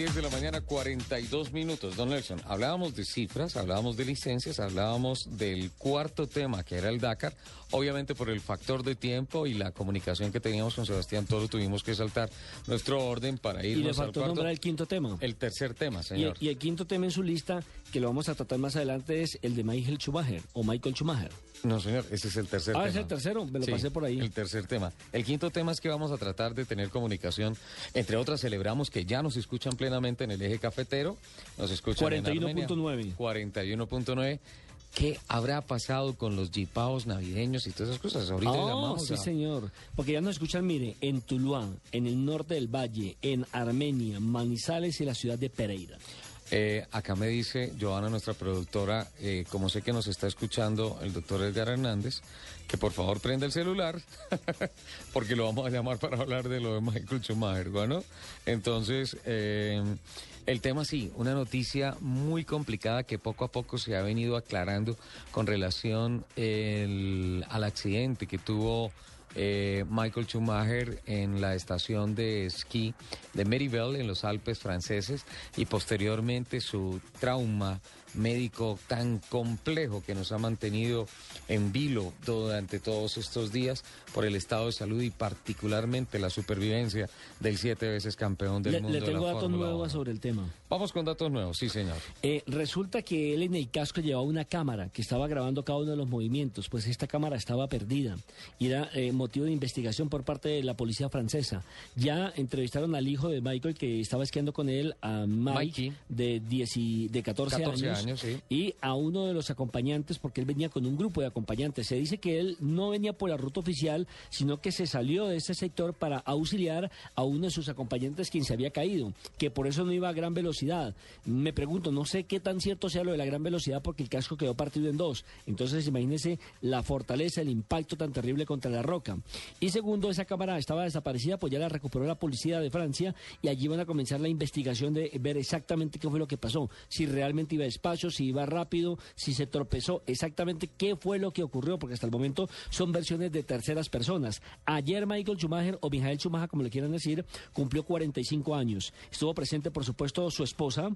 10 de la mañana, 42 minutos. Don Nelson, hablábamos de cifras, hablábamos de licencias, hablábamos del cuarto tema que era el Dakar. Obviamente por el factor de tiempo y la comunicación que teníamos con Sebastián Toro tuvimos que saltar nuestro orden para Y le irnos al faltó cuarto. nombrar el quinto tema. El tercer tema, Y, señor. y el quinto tema en su lista, que lo vamos a tratar más adelante, es el de Michael Schumacher o Michael Schumacher. No, señor, ese es el tercer Ah, tema. es el tercero, me lo Sí, pasé por ahí. El tercer tema. El quinto tema es que vamos a tratar de tener comunicación. Entre otras, celebramos que ya nos escuchan plenamente en el eje cafetero. Nos escuchan en Armenia. 41.9. 41.9. ¿Qué habrá pasado con los jipaos navideños y todas esas cosas? Ahorita Oh, llamamos sí, a- señor. Porque ya nos escuchan, mire, en Tuluá, en el norte del valle, en Armenia, Manizales y la ciudad de Pereira. Eh, acá me dice Joana, nuestra productora, eh, como sé que nos está escuchando el doctor Edgar Hernández, que por favor prenda el celular, porque lo vamos a llamar para hablar de lo de Michael Schumacher, ¿bueno? Entonces, eh, el tema sí, una noticia muy complicada que poco a poco se ha venido aclarando con relación el- al accidente que tuvo eh, Michael Schumacher en la estación de esquí de Meribel en los Alpes franceses y posteriormente su trauma médico tan complejo que nos ha mantenido en vilo durante todos estos días por el estado de salud y particularmente la supervivencia del siete veces campeón del Le, mundo le de tengo la datos nuevos 1. sobre el tema. Vamos con datos nuevos, sí señor. Eh, resulta que él en el casco llevaba una cámara que estaba grabando cada uno de los movimientos, pues esta cámara estaba perdida y era eh, motivo de investigación por parte de la policía francesa. Ya entrevistaron al hijo de Michael que estaba esquiando con él, a Mike, Mikey. de, 10 y- de 14, 14 años, años, sí. y a uno de los acompañantes, porque él venía con un grupo de acompañantes. Se dice que él no venía por la ruta oficial, sino que se salió de ese sector para auxiliar a uno de sus acompañantes quien se había caído, que por eso no iba a gran velocidad. Me pregunto, no sé qué tan cierto sea lo de la gran velocidad porque el casco quedó partido en dos. Entonces imagínese la fortaleza, el impacto tan terrible contra la roca. Y segundo, esa cámara estaba desaparecida, pues ya la recuperó la policía de Francia y allí van a comenzar la investigación de ver exactamente qué fue lo que pasó, si realmente iba si iba rápido, si se tropezó, exactamente qué fue lo que ocurrió, porque hasta el momento son versiones de terceras personas. Ayer Michael Schumacher o Michael Schumacher, como le quieran decir, cumplió 45 años. Estuvo presente, por supuesto, su esposa,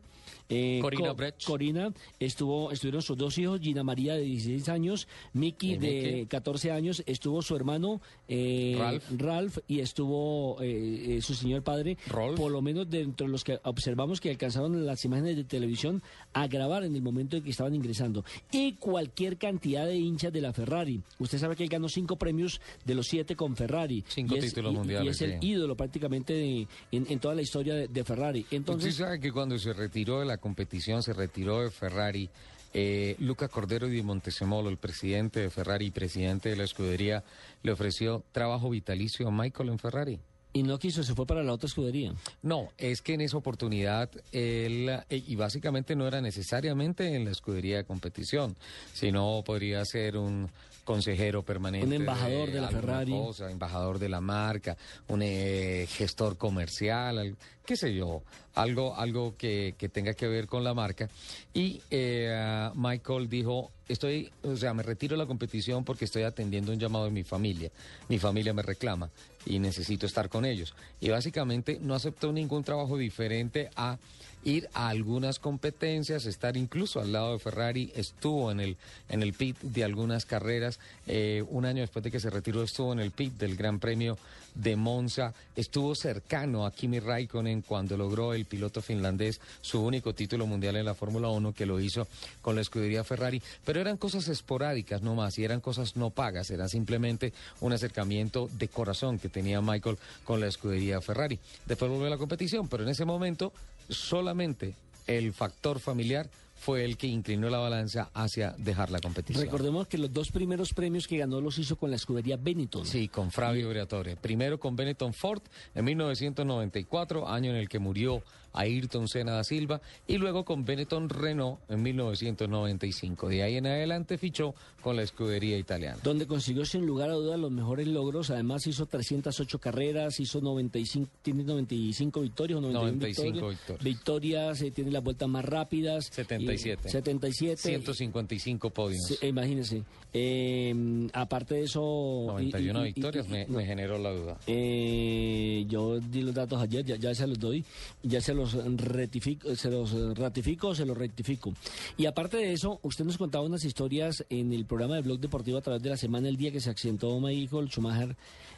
eh, Corina Co- Brecht. Corina, estuvo, estuvieron sus dos hijos, Gina María de 16 años, Mickey Y de Mickey. 14 años, estuvo su hermano eh, Ralph. Ralph y estuvo eh, eh, su señor padre, Rolf. por lo menos dentro de los que observamos que alcanzaron las imágenes de televisión a grabar en el momento en que estaban ingresando. Y cualquier cantidad de hinchas de la Ferrari. Usted sabe que él ganó cinco premios de los siete con Ferrari. Cinco Y es- títulos y- Y mundiales, es el sí. ídolo prácticamente de- en, en toda la historia de, de Ferrari. Usted Entonces, sabe que cuando se retiró de la competición, se retiró de Ferrari, eh, Luca Cordero di Montesemolo, el presidente de Ferrari y presidente de la escudería, le ofreció trabajo vitalicio a Michael en Ferrari. Y no quiso, se fue para la otra escudería. No, es que en esa oportunidad él, eh, y básicamente no era necesariamente en la escudería de competición, sino podría ser un consejero permanente. Un embajador de la Ferrari. cosa, embajador de la marca, un eh, gestor comercial, al- qué sé yo, algo, algo que, que tenga que ver con la marca. Y eh, Michael dijo, estoy, o sea, me retiro de la competición porque estoy atendiendo un llamado de mi familia. Mi familia me reclama y necesito estar con ellos. Y básicamente no aceptó ningún trabajo diferente a ir a algunas competencias, estar incluso al lado de Ferrari, estuvo en el, en el pit de algunas carreras, eh, un año después de que se retiró estuvo en el pit del Gran Premio de Monza, estuvo cercano a Kimi Raikkonen cuando logró el piloto finlandés su único título mundial en la Fórmula 1 que lo hizo con la escudería Ferrari, pero eran cosas esporádicas no más y eran cosas no pagas, era simplemente un acercamiento de corazón que tenía Michael con la escudería Ferrari. Después volvió a la competición, pero en ese momento solamente el factor familiar fue el que inclinó la balanza hacia dejar la competición. Recordemos que los dos primeros premios que ganó los hizo con la escudería Benetton. Sí, con Fabio Briatore. Primero con Benetton Ford en 1994, año en el que murió Ayrton Senna da Silva, y luego con Benetton Renault en 1995. De ahí en adelante fichó con la escudería italiana. donde consiguió sin lugar a dudas los mejores logros. Además hizo 308 carreras, hizo 95, tiene 95 victorias o 91 95 victorias. victorias. Victorias, eh, tiene las vueltas más rápidas. 77. Y- 77. 155 podios. Sí, imagínese. Eh, aparte de eso... y- 91 y- y- victorias y- me, no, me generó la duda. eh, yo di los datos ayer, ya, ya se los doy, ya se los rectifico, se los ratifico, se los rectifico. Y aparte de eso, usted nos contaba unas historias en el programa de Blog Deportivo a través de la semana, el día que se accidentó Michael Schumacher,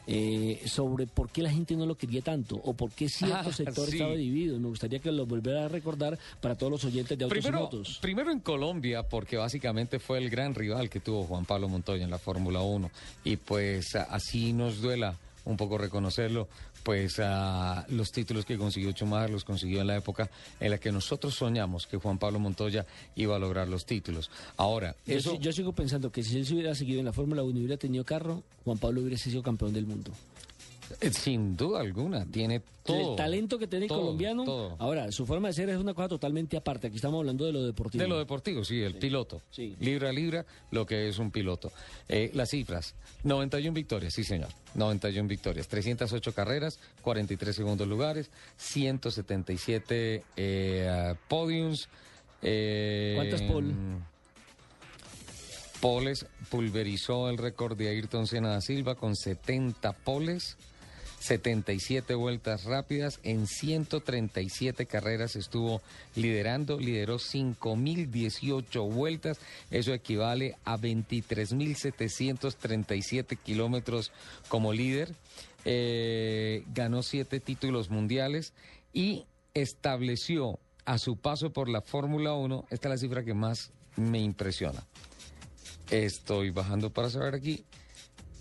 eh, sobre por qué la gente no lo quería tanto o por qué cierto Ah, sector sí. estaba dividido. Me gustaría que lo volviera a recordar para todos los oyentes de Autos y Primero, Motos. primero en Colombia, porque básicamente fue el gran rival que tuvo Juan Pablo Montoya en la Fórmula 1. Y pues así nos duela un poco reconocerlo, pues los títulos que consiguió Schumacher los consiguió en la época en la que nosotros soñamos que Juan Pablo Montoya iba a lograr los títulos. Ahora, Yo, eso... yo sigo pensando que si él se hubiera seguido en la Fórmula 1 y hubiera tenido carro, Juan Pablo hubiera sido campeón del mundo. Eh, Sin duda alguna, tiene todo. el talento que tiene el colombiano. todo. Ahora, su forma de ser es una cosa totalmente aparte. Aquí estamos hablando de lo deportivo. De lo deportivo, sí, el piloto. Sí. Libra a libra, lo que es un piloto. Eh, las cifras, 91 victorias, sí señor, 91 victorias, 308 carreras, 43 segundos lugares, 177 eh, podiums. eh, ¿Cuántas pole? Poles pulverizó el récord de Ayrton Senna da Silva con 70 poles. 77 vueltas rápidas, en 137 carreras estuvo liderando, lideró 5.018 vueltas, eso equivale a 23.737 kilómetros como líder, Eh, ganó siete títulos mundiales y estableció a su paso por la Fórmula 1, esta es la cifra que más me impresiona. Estoy bajando para saber aquí.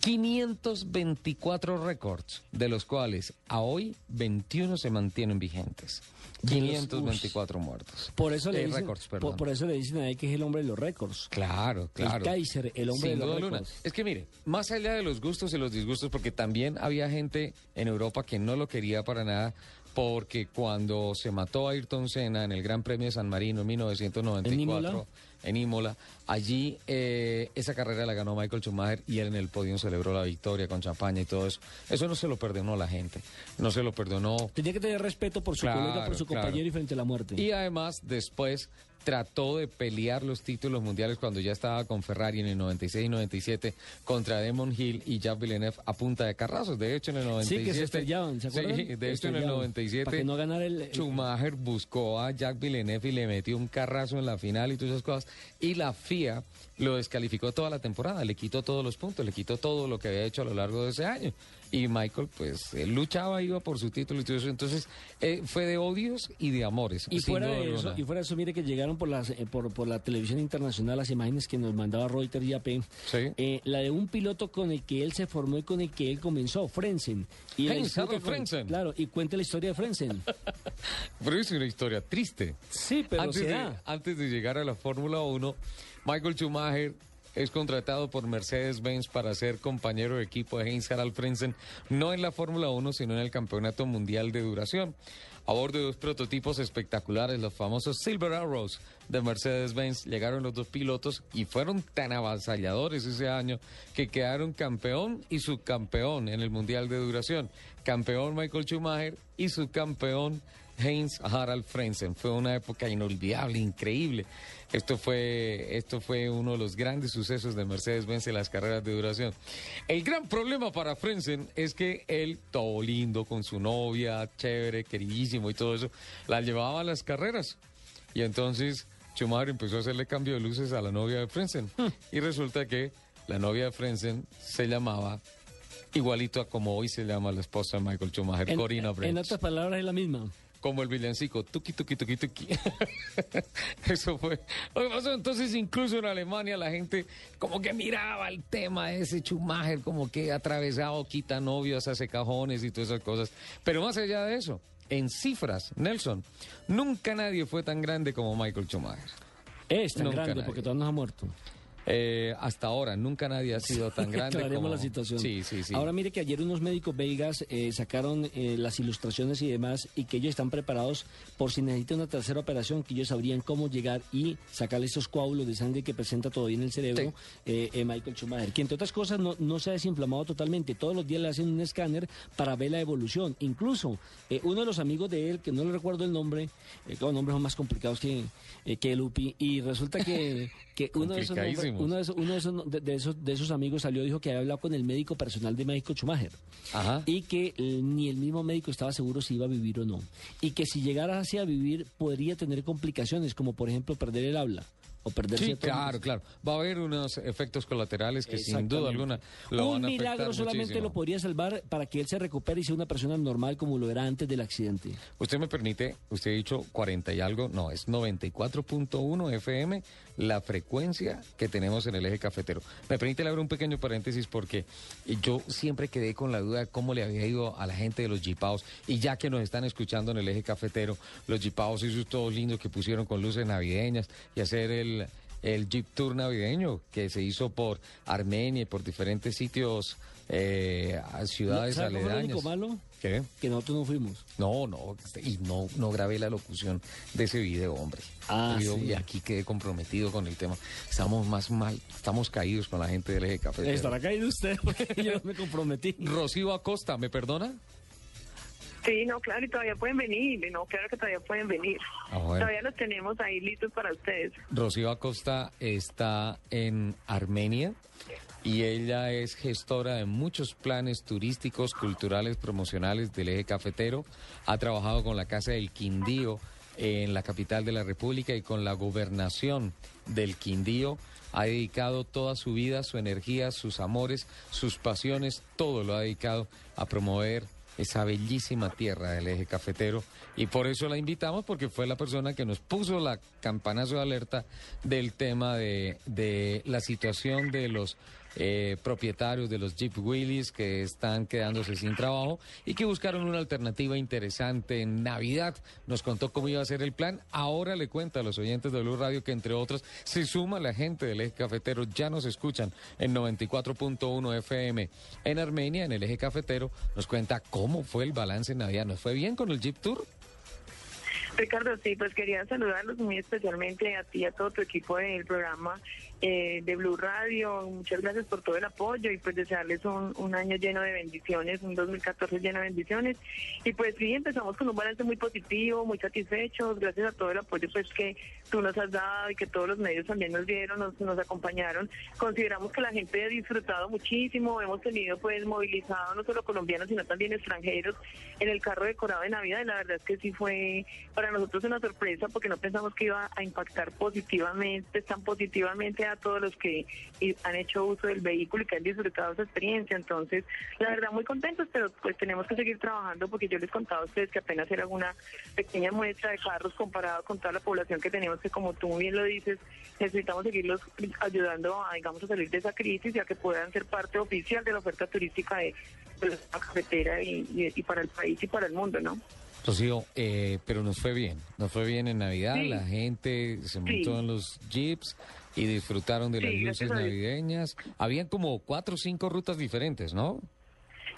524 récords, de los cuales a hoy 21 se mantienen vigentes. 524 muertos. Por eso, le Eh, dicen, por, eso le dicen a él que es el hombre de los récords. Claro, claro. El Kaiser, el hombre Sin de los récords. Es que mire, más allá de los gustos y los disgustos, porque también había gente en Europa que no lo quería para nada, porque cuando se mató a Ayrton Senna en el Gran Premio de San Marino en 1994, ¿En? En Imola, allí eh, esa carrera la ganó Michael Schumacher y él en el podio celebró la victoria con champaña y todo eso. Eso no se lo perdonó la gente, no se lo perdonó Tenía que tener respeto por su Claro, colega, por su claro. compañero y frente a la muerte. y además, después trató de pelear los títulos mundiales cuando ya estaba con Ferrari en el 96 y 97 contra Damon Hill y Jacques Villeneuve a punta de carrazos. De hecho, en el Sí, 97. que se estrellaban, ¿se acuerdan? Sí, de hecho, en el Estrellaban. 97. Para que no ganara el- Schumacher buscó a Jacques Villeneuve y le metió un carrazo en la final y todas esas cosas. Y la FIA lo descalificó toda la temporada, le quitó todos los puntos, le quitó todo lo que había hecho a lo largo de ese año. Y Michael, pues, él luchaba, iba por su título y todo eso. Entonces, eh, fue de odios y de amores. Y fuera, de eso, y fuera de eso, mire que llegaron por, las, eh, por, por la televisión internacional las imágenes que nos mandaba Reuters y AP. Sí. Eh, la de un piloto con el que él se formó y con el que él comenzó, Frenzen. Y con- Frentzen. Claro, y cuenta la historia de Frenzen. Pero es una historia triste. Sí, pero antes, se de, da. antes de llegar a la Fórmula 1, Michael Schumacher es contratado por Mercedes-Benz para ser compañero de equipo de Heinz Harald Frentzen, no en la Fórmula 1, sino en el Campeonato Mundial de Duración. A bordo de dos prototipos espectaculares, los famosos Silver Arrows de Mercedes-Benz, llegaron los dos pilotos y fueron tan avasalladores ese año que quedaron campeón y subcampeón en el Mundial de Duración. Campeón Michael Schumacher y subcampeón Heinz Harald Frentzen. Fue una época inolvidable, increíble. Esto fue, esto fue uno de los grandes sucesos de Mercedes-Benz en las carreras de duración. El gran problema para Frentzen es que él, todo lindo, con su novia, chévere, queridísimo y todo eso, la llevaba a las carreras. Y entonces Schumacher empezó a hacerle cambio de luces a la novia de Frentzen. Y resulta que la novia de Frentzen se llamaba igualito a como hoy se llama la esposa de Michael Schumacher, En, Corina en Brenz otras palabras, es la misma. Como el villancico, tuki, tuki, tuki, tuki. Eso fue. Lo que pasó entonces, incluso en Alemania, la gente como que miraba el tema de ese Schumacher, como que atravesado, quita novios, hace cajones y todas esas cosas. Pero más allá de eso, en cifras, Nelson, nunca nadie fue tan grande como Michael Schumacher. Es tan Nunca grande nadie. porque todavía no ha muerto. Eh, hasta ahora, nunca nadie ha sido tan grande como... la situación. Sí, sí, sí. Ahora mire que ayer unos médicos belgas eh, sacaron eh, las ilustraciones y demás y que ellos están preparados por si necesita una tercera operación, que ellos sabrían cómo llegar y sacarle esos coágulos de sangre que presenta todavía en el cerebro eh, eh, Michael Schumacher, que entre otras cosas no, no se ha desinflamado totalmente. Todos los días le hacen un escáner para ver la evolución. Incluso eh, uno de los amigos de él, que no le recuerdo el nombre, los nombres son más complicados que, que el UPI, y resulta que, que uno de esos nombres- Uno de esos, uno de esos, de, de esos, de esos amigos salió y dijo que había hablado con el médico personal de Michael Schumacher Ajá. y que eh, ni el mismo médico estaba seguro si iba a vivir o no. Y que si llegara así a vivir podría tener complicaciones como por ejemplo perder el habla o perder Sí, claro, claro. Va a haber unos efectos colaterales que sin duda alguna lo Un van a milagro solamente muchísimo. lo podría salvar para que él se recupere y sea una persona normal como lo era antes del accidente. Usted me permite, usted ha dicho 40 y algo, no, es 94.1 FM la frecuencia que tenemos en el eje cafetero. Me permite le abro un pequeño paréntesis porque yo siempre quedé con la duda de cómo le había ido a la gente de los jipaos y ya que nos están escuchando en el eje cafetero, los jipaos esos todos lindos que pusieron con luces navideñas y hacer el el Jeep Tour navideño que se hizo por Armenia y por diferentes sitios, eh, ciudades ¿Sabe cuál fue lo aledañas. único malo? ¿Qué? Que nosotros no fuimos. No, no, y no, no grabé la locución de ese video, hombre. Ah, Yo- sí. Y aquí quedé comprometido con el tema. Estamos más mal, estamos caídos con la gente del eje café. Estará caído usted porque yo no me comprometí. Rocío Acosta, ¿me perdona? Sí, no, claro, y todavía pueden venir, no, claro que todavía pueden venir. Ah, bueno. Todavía los tenemos ahí listos para ustedes. Rocío Acosta está en Armenia y ella es gestora de muchos planes turísticos, culturales, promocionales del eje cafetero. Ha trabajado con la Casa del Quindío en la capital de la República y con la gobernación del Quindío. Ha dedicado toda su vida, su energía, sus amores, sus pasiones, todo lo ha dedicado a promover esa bellísima tierra del eje cafetero y por eso la invitamos porque fue la persona que nos puso la campanazo de alerta del tema de, de la situación de los eh, propietarios de los Jeep Willys que están quedándose sin trabajo y que buscaron una alternativa interesante en Navidad. Nos contó cómo iba a ser el plan. Ahora le cuenta a los oyentes de Blue Radio que entre otros se suma la gente del eje cafetero. Ya nos escuchan en 94.1 FM en Armenia, en el eje cafetero. Nos cuenta cómo fue el balance en Navidad. ¿Nos fue bien con el Jeep Tour? Ricardo, sí, pues quería saludarlos muy especialmente a ti y a todo tu equipo del programa eh, de Blue Radio. Muchas gracias por todo el apoyo y pues desearles un, un año lleno de bendiciones, un 2014 lleno de bendiciones. Y pues sí, empezamos con un balance muy positivo, muy satisfechos, gracias a todo el apoyo pues que tú nos has dado y que todos los medios también nos dieron, nos, nos acompañaron. Consideramos que la gente ha disfrutado muchísimo, hemos tenido pues movilizado no solo colombianos sino también extranjeros en el carro decorado de Navidad y la verdad es que sí fue para nosotros una sorpresa porque no pensamos que iba a impactar positivamente, tan positivamente a todos los que han hecho uso del vehículo y que han disfrutado esa experiencia. Entonces, la verdad muy contentos, pero pues tenemos que seguir trabajando porque yo les contaba a ustedes que apenas era una pequeña muestra de carros comparado con toda la población que tenemos que como tú bien lo dices, necesitamos seguirlos ayudando a, digamos, a salir de esa crisis ya que puedan ser parte oficial de la oferta turística de, de la cafetera y, y- y para el país y para el mundo, ¿no? Rocío, eh, pero nos fue bien. Nos fue bien en Navidad. Sí. La gente se montó Sí. en los jeeps y disfrutaron de Sí, las luces navideñas. Habían como cuatro o cinco rutas diferentes, ¿no?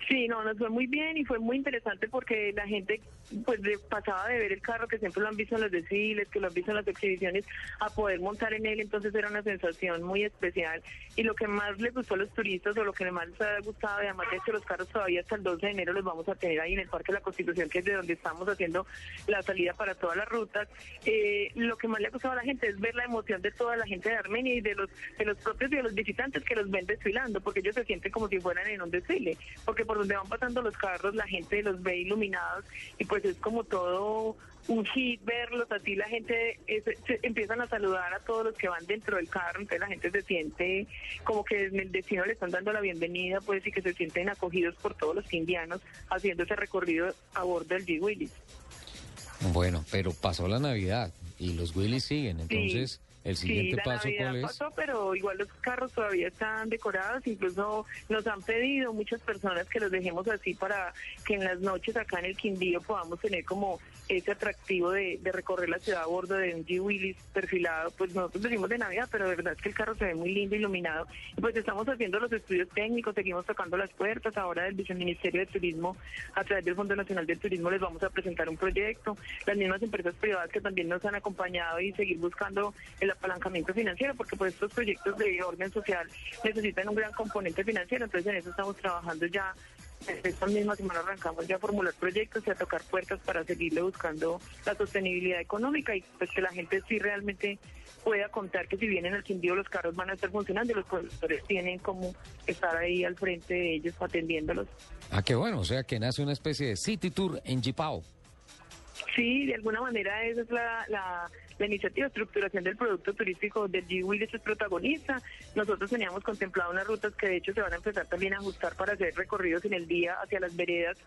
Sí, no, nos fue muy bien y fue muy interesante porque la gente pues de- pasaba de ver el carro que siempre lo han visto en los desfiles, que lo han visto en las exhibiciones, a poder montar en él, entonces era una sensación muy especial. Y lo que más les gustó a los turistas o lo que más les ha gustado, además es que los carros todavía hasta el 12 de enero los vamos a tener ahí en el Parque de la Constitución, que es de donde estamos haciendo la salida para todas las rutas. Eh, lo que más le ha gustado a la gente es ver la emoción de toda la gente de Armenia y de los, de los propios y de los visitantes que los ven desfilando, porque ellos se sienten como si fueran en un desfile, porque por donde van pasando los carros la gente los ve iluminados y pues es como todo un hit verlos así la gente es- se- empiezan a saludar a todos los que van dentro del carro entonces la gente se siente como que en el destino le están dando la bienvenida pues y que se sienten acogidos por todos los indianos haciendo ese recorrido a bordo del G. Willis Bueno, pero pasó la Navidad y los Willys siguen. Sí. El siguiente sí, la paso, Navidad ¿cuál es? pasó, pero igual los carros todavía están decorados. Incluso nos han pedido muchas personas que los dejemos así para que en las noches acá en el Quindío podamos tener como ese atractivo de, de recorrer la ciudad a bordo de un G. Willis perfilado. Pues nosotros decimos de Navidad, pero de verdad es que el carro se ve muy lindo, iluminado. Y pues estamos haciendo los estudios técnicos, seguimos tocando las puertas. Ahora del Viceministerio de Turismo, a través del Fondo Nacional del Turismo, les vamos a presentar un proyecto. Las mismas empresas privadas que también nos han acompañado y seguir buscando el apalancamiento financiero, porque pues estos proyectos de orden social necesitan un gran componente financiero. Entonces en eso estamos trabajando ya. Esta misma semana arrancamos ya a formular proyectos y a tocar puertas para seguirle buscando la sostenibilidad económica y pues que la gente sí realmente pueda contar que si vienen al Quindío los carros van a estar funcionando y los profesores tienen como estar ahí al frente de ellos atendiéndolos. Ah, qué bueno. O sea, que nace una especie de City Tour en Jipao. Sí, de alguna manera esa es la, la, la iniciativa de estructuración del producto turístico del G. Willis es protagonista. Nosotros teníamos contemplado unas rutas que de hecho se van a empezar también a ajustar para hacer recorridos en el día hacia las veredas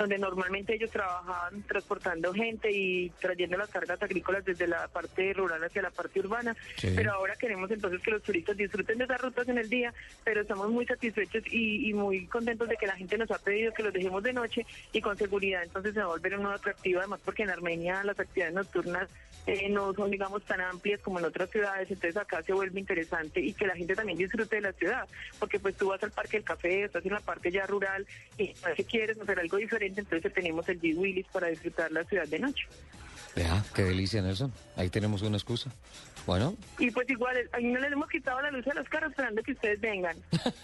donde normalmente ellos trabajaban transportando gente y trayendo las cargas agrícolas desde la parte rural hacia la parte urbana. Sí. Pero ahora queremos entonces que los turistas disfruten de esas rutas en el día, pero estamos muy satisfechos y, y muy contentos de que la gente nos ha pedido que los dejemos de noche y con seguridad entonces se va a volver un nuevo atractivo, además porque en Armenia las actividades nocturnas eh, no son, digamos, tan amplias como en otras ciudades, entonces acá se vuelve interesante y que la gente también disfrute de la ciudad, porque pues tú vas al Parque del Café, estás en la parte ya rural y si quieres hacer algo diferente, entonces tenemos el G. Willis para disfrutar la ciudad de noche. Vea, qué delicia, Nelson. Ahí tenemos una excusa. Bueno, Y pues igual, ahí no les hemos quitado la luz a los carros esperando que ustedes vengan,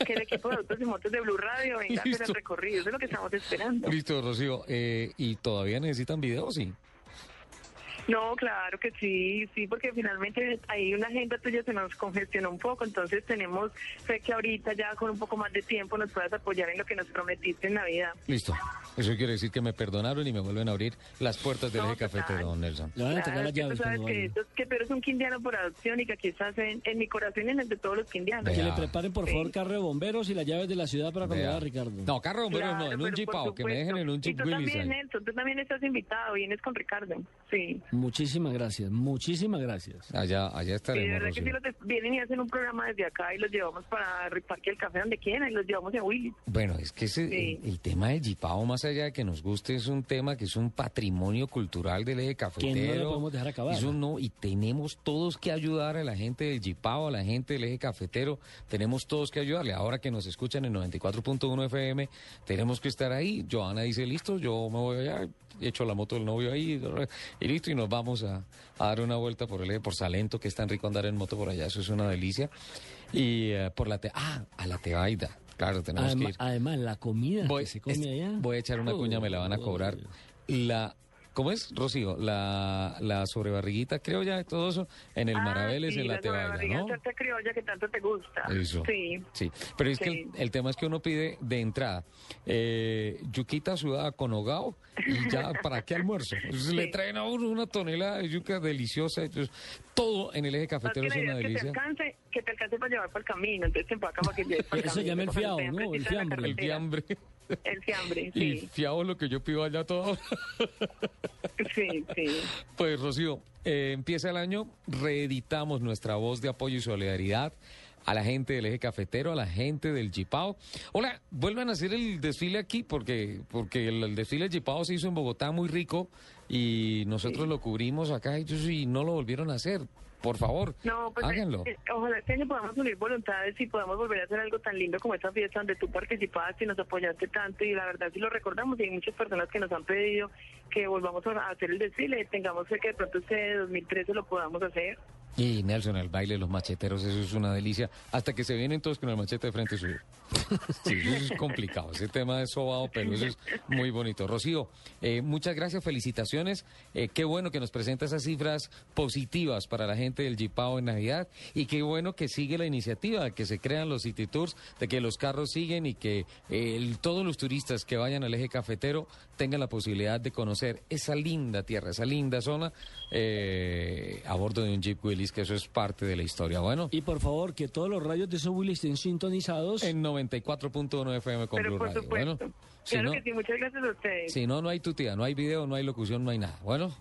que el equipo de autos y motos de Blue Radio venga a hacer el recorrido, eso es lo que estamos esperando. listo, Rocío. Eh, ¿Y todavía necesitan videos? Sí. No, claro que sí, sí, porque finalmente ahí una agenda tuya se nos congestionó un poco, entonces tenemos fe que ahorita ya con un poco más de tiempo nos puedas apoyar en lo que nos prometiste en Navidad. Listo. Eso quiere decir que me perdonaron y me vuelven a abrir las puertas del No, eje cafetero, don Nelson. Claro, es que tú sabes que, esto- que tú eres un quindiano por adopción y que aquí estás en, en mi corazón y en el de todos los quindianos. Que le preparen, por favor, carro de bomberos y las llaves de la ciudad para cuando vaya Ricardo. No, carro de bomberos no, Claro, en un pero jeepao, que me dejen en un Y jeep tú Willys. también, ahí. Nelson, tú también estás invitado, vienes con Ricardo. Sí. Muchísimas gracias, muchísimas gracias. Allá, allá Sí, de estaremos, verdad que sí, Rocío. los de- vienen y hacen un programa desde acá y los llevamos para el Parque del Café donde quieran y los llevamos a Willy. Bueno, es que ese- Sí. el, el tema del Jipao, más allá de que nos guste, es un tema que es un patrimonio cultural del eje cafetero. Que no lo podemos dejar acabar. Eso no, y tenemos todos que ayudar a la gente del Jipao, a la gente del eje cafetero. Tenemos todos que ayudarle. Ahora que nos escuchan en 94.1 FM, tenemos que estar ahí. Joana dice, listo, yo me voy allá, echo la moto del novio ahí, y listo, y nos vamos a, a dar una vuelta por el eje, por Salento, que es tan rico andar en moto por allá, eso es una delicia. Y eh, por la... Te ah, a la Tebaida. Claro, tenemos que Además, ir. además, la comida Voy, que se come allá. voy a echar una cuña, me la van a cobrar. La, ¿cómo es, Rocío? La, la sobrebarriguita criolla, todo eso, en el Ah, Maraveles, sí, en la Tebaida, sobrebarriga ¿no? criolla que tanto te gusta. Eso. Sí. Sí, pero es que el, el tema es que uno pide de entrada eh, yuquita sudada con hogao y ya, ¿para qué almuerzo? Entonces, Le traen a uno una tonelada de yuca deliciosa, entonces, todo en el eje que cafetero es la una que te delicia. alcance, que te alcance para llevar por el camino, entonces te empaca para que lleves por el Eso camino. llama el esté ¿no? El fiambre. El fiambre. El fiambre, Y sí. fiado lo que yo pido allá todo. Sí, sí. Pues Rocío, eh, empieza el año, reeditamos nuestra voz de apoyo y solidaridad a la gente del eje cafetero, a la gente del Jipao. Hola, vuelvan a hacer el desfile aquí porque, porque el, el desfile del Jipao se hizo en Bogotá muy rico y nosotros lo cubrimos acá ellos y no lo volvieron a hacer. Por favor, No, pues háganlo. eh, ojalá este año podamos unir voluntades y podamos volver a hacer algo tan lindo como esta fiesta donde tú participaste y nos apoyaste tanto y la verdad sí lo recordamos y hay muchas personas que nos han pedido que volvamos a hacer el desfile, tengamos que de pronto este 2013 lo podamos hacer. Y Nelson, el baile, los macheteros, eso es una delicia. Hasta que se vienen todos con el machete de frente suyo. Sí, eso es complicado. Ese tema es sobado, pero eso es muy bonito. Rocío, eh, muchas gracias, felicitaciones. Eh, qué bueno que nos presenta esas cifras positivas para la gente del Jipao en Navidad. Y qué bueno que sigue la iniciativa, de que se crean los City Tours, de que los carros siguen y que eh, todos los turistas que vayan al eje cafetero tengan la posibilidad de conocer esa linda tierra, esa linda zona eh, a bordo de un Jeep Willys, que eso es parte de la historia. Bueno. Y por favor, que todos los radios de esos Willy estén sintonizados. En 94.1 FM con Pero Blue por Radio. supuesto. Bueno, si claro no, que sí, muchas gracias a ustedes. si no, no hay tutía, no hay video, no hay locución, no hay nada. Bueno.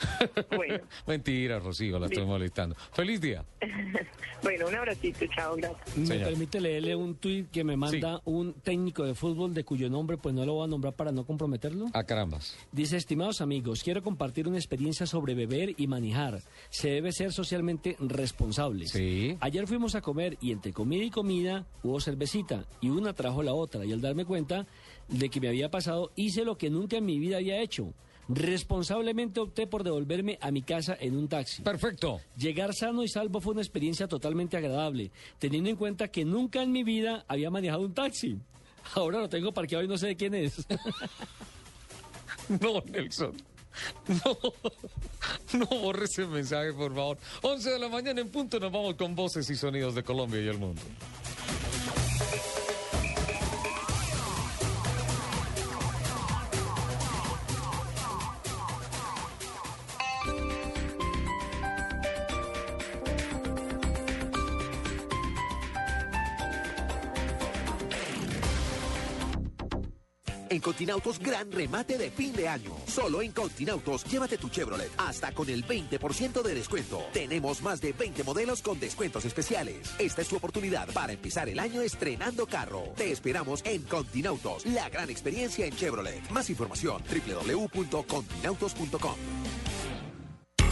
Bueno. Mentira, Rocío, la estoy molestando. Feliz día. bueno, un abracito, chao, gracias. Me Señor. permite leerle un tuit que me manda un técnico de fútbol de cuyo nombre pues no lo voy a nombrar para no comprometerlo. A carambas. Dice, estimados amigos, quiero compartir una experiencia sobre beber y manejar. Se debe ser socialmente responsable. Sí. Ayer fuimos a comer y entre comida y comida hubo cervecita y una trajo la otra y al darme cuenta de que me había pasado hice lo que nunca en mi vida había hecho. Responsablemente opté por devolverme a mi casa en un taxi. Perfecto. Llegar sano y salvo fue una experiencia totalmente agradable, teniendo en cuenta que nunca en mi vida había manejado un taxi. Ahora lo tengo parqueado y no sé de quién es. No, Nelson. No, no borre ese mensaje, por favor. 11 de la mañana en punto nos vamos con voces y sonidos de Colombia y el mundo. En Continautos, gran remate de fin de año. Solo en Continautos, llévate tu Chevrolet hasta con el 20% de descuento. Tenemos más de 20 modelos con descuentos especiales. Esta es tu oportunidad para empezar el año estrenando carro. Te esperamos en Continautos, la gran experiencia en Chevrolet. Más información www.continautos.com.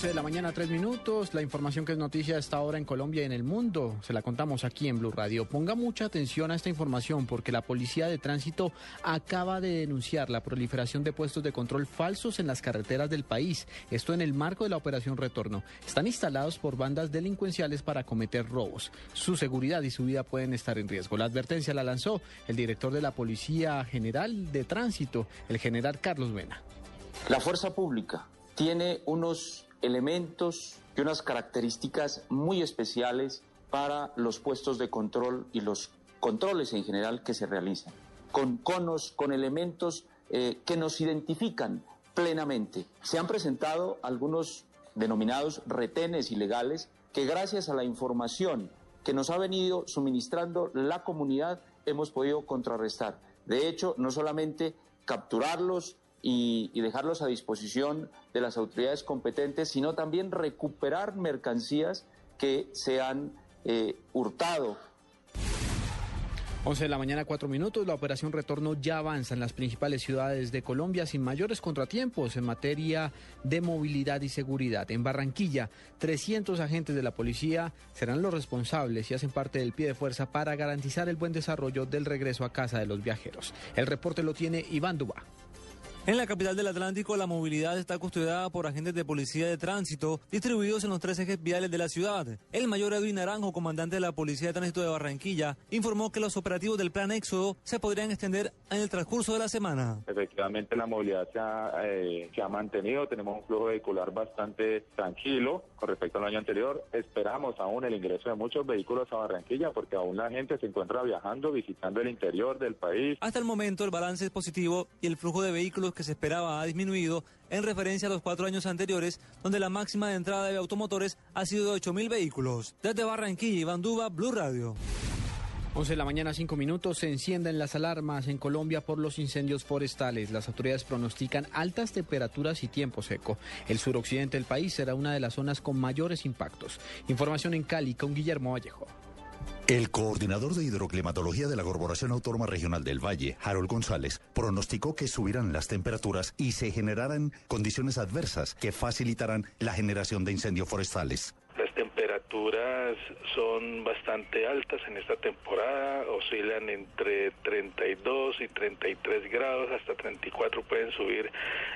11 de la mañana, 3 minutos. La información que es noticia a esta hora en Colombia y en el mundo se la contamos aquí en Blue Radio. Ponga mucha atención a esta información porque la Policía de Tránsito acaba de denunciar la proliferación de puestos de control falsos en las carreteras del país. Esto en el marco de la Operación Retorno. Están instalados por bandas delincuenciales para cometer robos. Su seguridad y su vida pueden estar en riesgo. La advertencia la lanzó el director de la Policía General de Tránsito, el general Carlos Mena. La fuerza pública tiene unos elementos y unas características muy especiales para los puestos de control y los controles en general que se realizan, con conos, con elementos eh, que nos identifican plenamente. Se han presentado algunos denominados retenes ilegales que gracias a la información que nos ha venido suministrando la comunidad hemos podido contrarrestar. De hecho, no solamente capturarlos y, dejarlos a disposición de las autoridades competentes, sino también recuperar mercancías que se han eh, hurtado 11 de la mañana, 4 minutos. La operación Retorno ya avanza en las principales ciudades de Colombia sin mayores contratiempos en materia de movilidad y seguridad. En Barranquilla, 300 agentes de la policía serán los responsables y hacen parte del pie de fuerza para garantizar el buen desarrollo del regreso a casa de los viajeros. El reporte lo tiene Iván Dubá. En la capital del Atlántico, la movilidad está custodiada por agentes de policía de tránsito distribuidos en los tres ejes viales de la ciudad. El mayor Edwin Naranjo, comandante de la Policía de Tránsito de Barranquilla, informó que los operativos del Plan Éxodo se podrían extender en el transcurso de la semana. Efectivamente, la movilidad se ha, eh, se ha mantenido, tenemos un flujo vehicular bastante tranquilo con respecto al año anterior. Esperamos aún el ingreso de muchos vehículos a Barranquilla porque aún la gente se encuentra viajando, visitando el interior del país. Hasta el momento el balance es positivo y el flujo de vehículos que se esperaba ha disminuido en referencia a los cuatro años anteriores, donde la máxima de entrada de automotores ha sido de 8.000 vehículos. Desde Barranquilla, Iván Duba, Blue Radio. 11 de la mañana, 5 minutos. Se encienden las alarmas en Colombia por los incendios forestales. Las autoridades pronostican altas temperaturas y tiempo seco. El suroccidente del país será una de las zonas con mayores impactos. Información en Cali con Guillermo Vallejo. El coordinador de hidroclimatología de la Corporación Autónoma Regional del Valle, Harold González, pronosticó que subirán las temperaturas y se generarán condiciones adversas que facilitarán la generación de incendios forestales. Temperaturas son bastante altas en esta temporada, oscilan entre 32 y 33 grados, hasta 34 pueden subir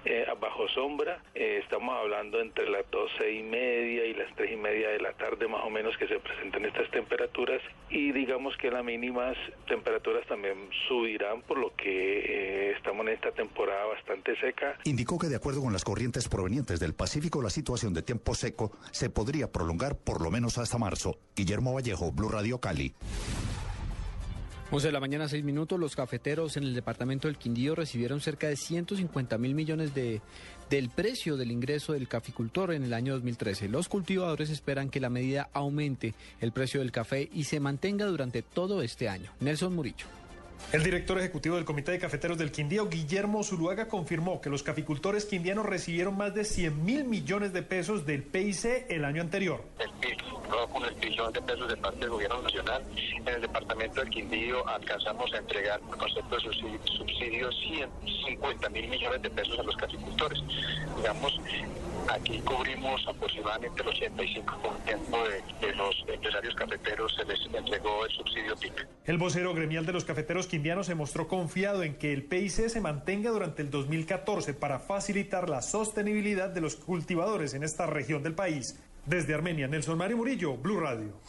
eh, bajo sombra. Eh, estamos hablando entre las 12 y media y las 3 y media de la tarde más o menos que se presentan estas temperaturas y digamos que las mínimas temperaturas también subirán por lo que eh, estamos en esta temporada bastante seca. Indicó que de acuerdo con las corrientes provenientes del Pacífico, la situación de tiempo seco se podría prolongar por lo menos hasta marzo. Guillermo Vallejo, Blue Radio Cali. 11 de la mañana, 6 minutos. Los cafeteros en el departamento del Quindío recibieron cerca de 150 mil millones de, del precio del ingreso del caficultor en el año 2013. Los cultivadores esperan que la medida aumente el precio del café y se mantenga durante todo este año. Nelson Murillo. El director ejecutivo del Comité de Cafeteros del Quindío, Guillermo Zuluaga, confirmó que los caficultores quindianos recibieron más de 100 mil millones de pesos del PIC el año anterior. El luego con el billón de pesos de parte del gobierno nacional, en el departamento del Quindío alcanzamos a entregar por concepto de subsidios 150 mil millones de pesos a los caficultores. Digamos, Aquí cubrimos aproximadamente el 85% de, de los empresarios cafeteros, se les entregó el subsidio PIB. El vocero gremial de los cafeteros quindianos se mostró confiado en que el PIC se mantenga durante el 2014 para facilitar la sostenibilidad de los cultivadores en esta región del país. Desde Armenia, Nelson Mario Murillo, Blue Radio.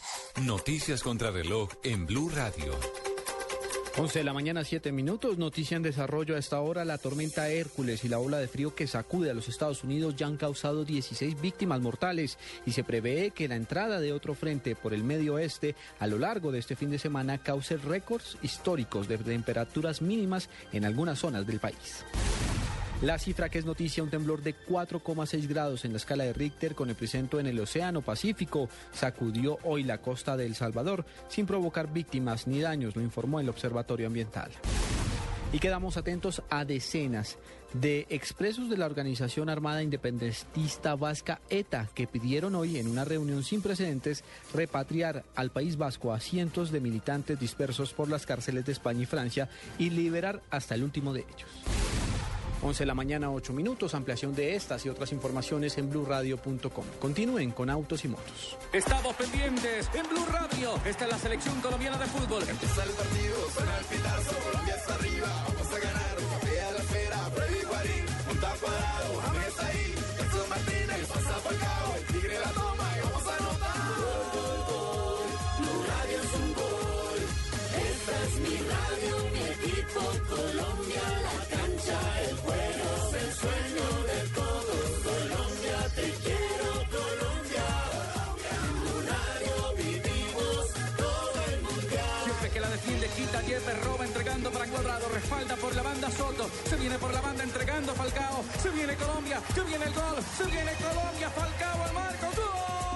Noticias contra reloj en Blue Radio. 11 de la mañana, 7 minutos. Noticia en desarrollo a esta hora. La tormenta Hércules y la ola de frío que sacude a los Estados Unidos ya han causado 16 víctimas mortales y se prevé que la entrada de otro frente por el medio oeste a lo largo de este fin de semana cause récords históricos de temperaturas mínimas en algunas zonas del país. La cifra que es noticia, un temblor de 4,6 grados en la escala de Richter con epicentro en el Océano Pacífico, sacudió hoy la costa de El Salvador sin provocar víctimas ni daños, lo informó el Observatorio Ambiental. Y quedamos atentos a decenas de expresos de la organización armada independentista vasca ETA que pidieron hoy en una reunión sin precedentes repatriar al País Vasco a cientos de militantes dispersos por las cárceles de España y Francia y liberar hasta el último de ellos. 11 de la mañana, 8 minutos. Ampliación de estas y otras informaciones en blurradio.com. Continúen con Autos y Motos. Estamos pendientes en Blue Radio. Esta es la selección colombiana de fútbol. Empieza el partido, suena el pitazo, Colombia está arriba, vamos a ganar. Vea la esfera, Freddy Guarín, monta cuadrado, James ahí, Nelson Martínez, pasa Falcao, el tigre la toma y vamos a anotar. Gol, gol, gol, Blue Radio es un gol. Esta es mi radio, mi equipo, Colombia, la cancha, el juego, para Cuadrado, respalda por la banda Soto, se viene por la banda entregando Falcao, se viene Colombia, se viene el gol, se viene Colombia, Falcao al marco, ¡gol!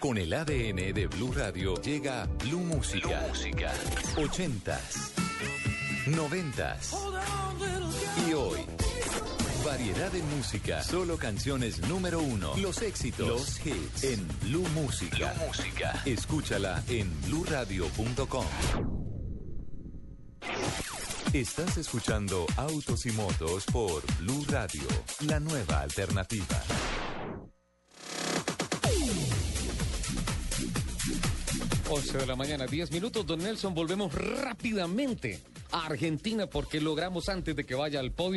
Con el ADN de Blue Radio llega Blue Música. Música. 80s, 90s y hoy. Variedad de música, solo canciones número uno, los éxitos, los hits en Blue Música. Música. Escúchala en bluradio.com. Estás escuchando Autos y Motos por Blue Radio, la nueva alternativa. Once de la mañana, 10 minutos, don Nelson, volvemos rápidamente a Argentina porque logramos antes de que vaya al podio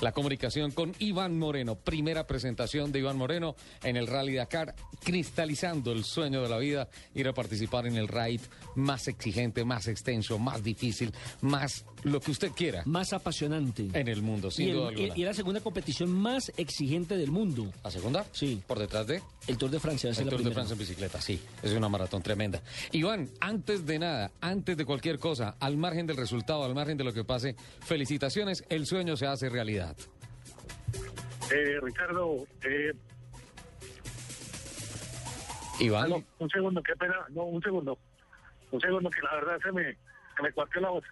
la comunicación con Iván Moreno. Primera presentación de Iván Moreno en el Rally Dakar, cristalizando el sueño de la vida, ir a participar en el raid más exigente, más extenso, más difícil, más lo que usted quiera. Más apasionante. En el mundo, sin y, el- duda alguna. y- y la segunda competición más exigente del mundo. ¿La segunda? Sí. ¿Por detrás de? El Tour de Francia. El la Tour de. Francia en bicicleta, sí. Es una maratón tremenda. Iván, antes de nada, antes de cualquier cosa, al margen del resultado, al margen de lo que pase, felicitaciones, el sueño se hace realidad. Eh, Ricardo, eh, Iván. un segundo, qué pena, no, un segundo. Un segundo, que la verdad se me, se me cuarteó la voz.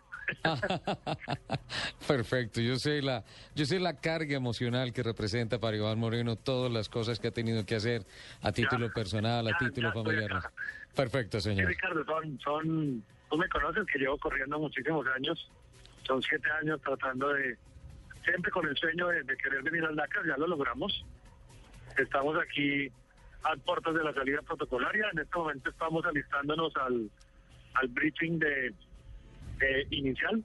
Perfecto, yo sé la, yo sé la carga emocional que representa para Iván Moreno todas las cosas que ha tenido que hacer a título personal, a ya, título ya familiar. Perfecto, Sí, señor. Ricardo, son, son, tú me conoces que llevo corriendo muchísimos años, son siete años tratando de, siempre con el sueño de, querer venir al Dakar, ya lo logramos. Estamos aquí a puertas de la salida protocolaria, en este momento estamos alistándonos al, al briefing de, inicial,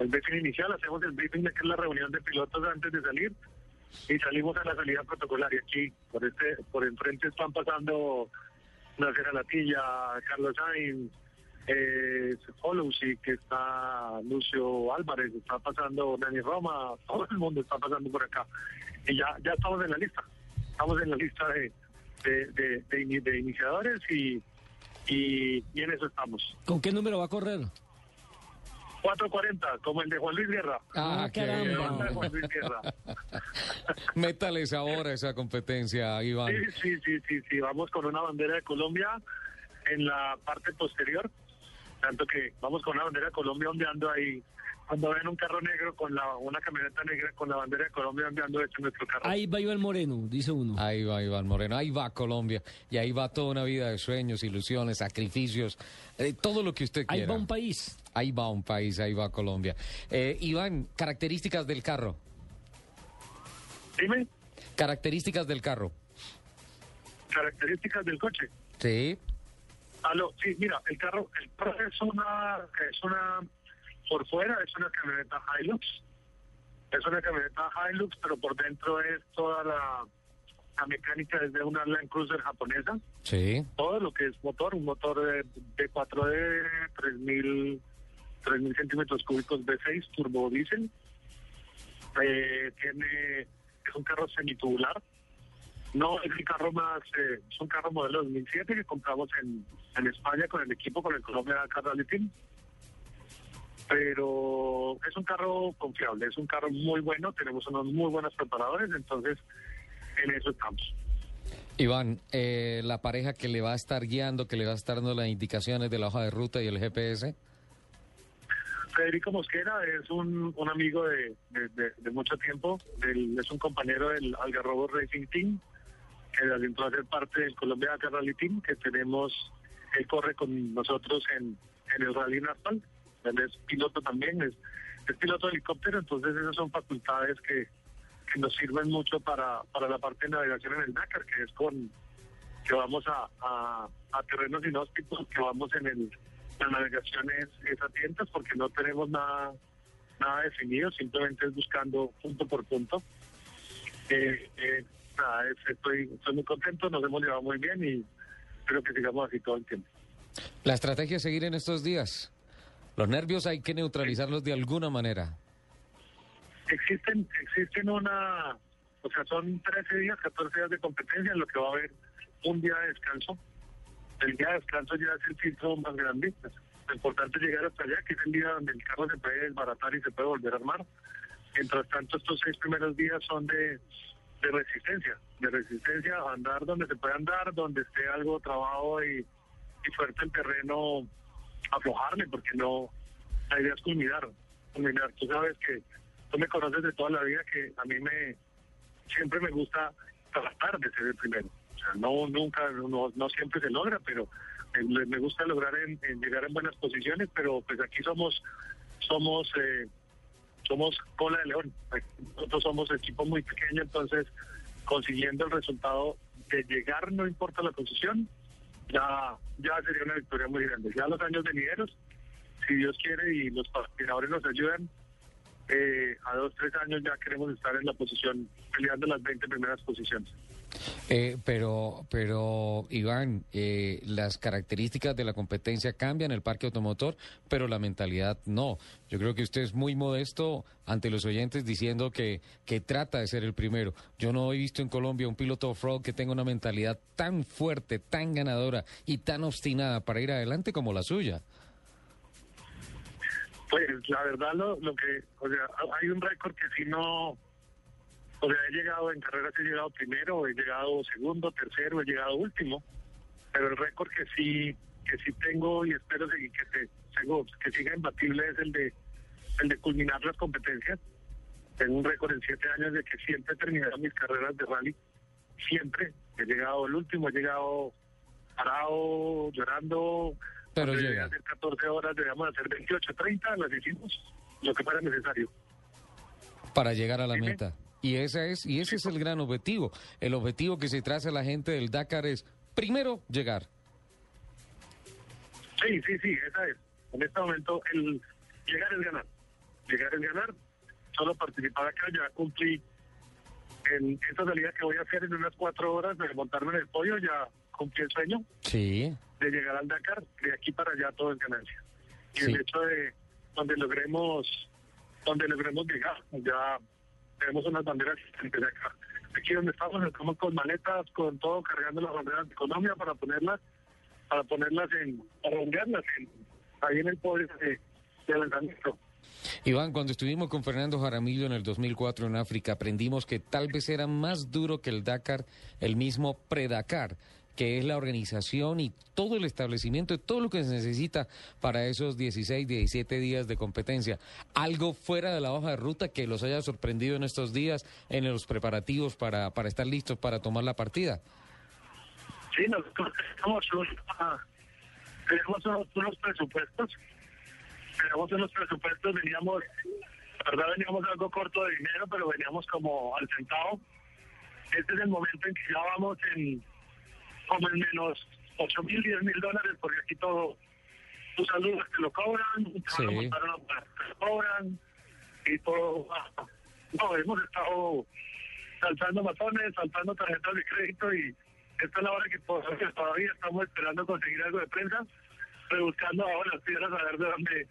el briefing inicial, hacemos el briefing de que es la reunión de pilotos antes de salir y salimos a la salida protocolaria aquí, por este, por enfrente están pasando Nacer Latilla, Carlos Sainz, eh, Follow, sí, que está Lucio Álvarez, está pasando Dani Roma, todo el mundo está pasando por acá. Y ya, ya estamos en la lista, estamos en la lista de, de, de, de ini- de iniciadores y, y, y en eso estamos. ¿Con qué número va a correr? 440, como el de Juan Luis Guerra. Ah, Ah, qué caramba. de Juan Luis Guerra. Métales ahora esa competencia, Iván. Sí, sí, sí, sí, sí, vamos con una bandera de Colombia en la parte posterior, tanto que vamos con una bandera de Colombia ondeando ahí. Cuando ven un carro negro con la una camioneta negra con la bandera de Colombia ondeando hecho nuestro carro. Ahí va Iván Moreno, dice uno. Ahí va Iván Moreno, ahí va Colombia. Y ahí va toda una vida de sueños, ilusiones, sacrificios, eh, todo lo que usted Ahí quiera. va un país. Ahí va un país, ahí va Colombia. Eh, Iván, características del carro. Dime, Características del carro. características del coche. Sí. Aló, sí, mira, el carro, el carro es una, es una, por fuera es una camioneta Hilux, es una camioneta Hilux, pero por dentro es toda la, la mecánica desde una Land Cruiser japonesa, Sí. todo lo que es motor, un motor de, de 4D, 3000, 3000 centímetros cúbicos V6, turbo diésel, eh, tiene, es un carro semitubular, no es el carro más, eh, es un carro modelo 2007 que compramos en, en España con el equipo, con el Colombia Car Rally Team. Pero es un carro confiable, es un carro muy bueno, tenemos unos muy buenos preparadores, entonces en eso estamos. Iván, eh, la pareja que le va a estar guiando, que le va a estar dando las indicaciones de la hoja de ruta y el GPS. Federico Mosquera es un, un amigo de, de- de- de mucho tiempo, del- es un compañero del Algarrobo Racing Team, que entró a ser parte del Colombia Dakar Rally Team, que tenemos, él corre con nosotros en, en el Rally Nacional, él es piloto también, es, es piloto de helicóptero, entonces esas son facultades que, que nos sirven mucho para, para la parte de navegación en el Dakar, que es con que vamos a, a, a terrenos inhóspitos, que vamos en el la navegación es, es a tientas porque no tenemos nada nada definido, simplemente es buscando punto por punto. Eh, eh, nada, estoy, estoy muy contento, nos hemos llevado muy bien y espero que sigamos así todo el tiempo. La estrategia es seguir en estos días. Los nervios hay que neutralizarlos de alguna manera. Existen, existen una, o sea, son 13 días, 14 días de competencia en lo que va a haber un día de descanso. El día de descanso ya es el filtro más grande. Lo importante es llegar hasta allá, que es el día donde el carro se puede desbaratar y se puede volver a armar. Mientras tanto, estos seis primeros días son de, de resistencia, de resistencia a andar donde se puede andar, donde esté algo trabado y, y fuerte el terreno, aflojarle, porque no, la idea es culminar, culminar. Tú sabes que tú me conoces de toda la vida que a mí me siempre me gusta tratar de ser el primero. O sea, no nunca, no, no siempre se logra, pero me, gusta lograr en llegar en buenas posiciones, pero pues aquí somos somos eh, somos cola de león. Nosotros somos equipo muy pequeño, entonces consiguiendo el resultado de llegar, no importa la posición, ya, ya sería una victoria muy grande. Ya los años venideros, si Dios quiere y los patrocinadores nos ayudan, eh, a dos, tres años ya queremos estar en la posición, peleando las 20 primeras posiciones. Eh, pero, pero Iván, eh, las características de la competencia cambian, el parque automotor, pero la mentalidad no. Yo creo que usted es muy modesto ante los oyentes diciendo que, que trata de ser el primero. Yo no he visto en Colombia un piloto off-road que tenga una mentalidad tan fuerte, tan ganadora y tan obstinada para ir adelante como la suya. Pues la verdad lo, lo que, o sea, hay un récord que si no, o sea, he llegado en carreras, he llegado primero, he llegado segundo, tercero, he llegado último, pero el récord que sí, que sí tengo y espero seguir, que, se, tengo- que siga imbatible es el de, el de culminar las competencias. Tengo un récord en siete años de que siempre he terminado mis carreras de rally, siempre he llegado el último, he llegado parado, llorando. Pero llega. hacer 14 horas, debíamos hacer 28, 30, las hicimos, lo que fuera necesario. para llegar a la meta. Y esa es y ese es el gran objetivo. El objetivo que se traza la gente del Dakar es primero llegar. Sí, sí, sí, esa es. En este momento, el llegar es ganar. Llegar es ganar. Solo participar acá, ya cumplí en esta salida que voy a hacer en unas cuatro horas de montarme en el pollo, ya cumplí el sueño. Sí. de llegar al Dakar, de aquí para allá todo es ganancia. Y Sí. el hecho de donde logremos, donde logremos llegar, ya tenemos unas banderas de acá. Aquí donde estamos, estamos con maletas, con todo, cargando las banderas de Colombia para ponerlas, para ponerlas en, para ondearlas en, ahí en el poder de, de lanzamiento. Iván, cuando estuvimos con Fernando Jaramillo en el 2004 en África, aprendimos que tal vez era más duro que el Dakar, el mismo pre-Dakar, que es la organización y todo el establecimiento, todo lo que se necesita para esos 16, 17 días de competencia. Algo fuera de la hoja de ruta que los haya sorprendido en estos días, en los preparativos para, para estar listos para tomar la partida. Sí, nosotros tenemos unos, unos presupuestos, tenemos unos presupuestos, veníamos, la verdad veníamos algo corto de dinero, pero veníamos como al centavo. Este es el momento en que ya vamos en como en menos 8 mil, 10 mil dólares, porque aquí todo, tus saludos te lo cobran, Sí. te lo cobran, y todo. No, hemos estado saltando matones, saltando tarjetas de crédito y esta es la hora que todavía, estamos esperando conseguir algo de prensa, rebuscando ahora las piedras a ver de dónde,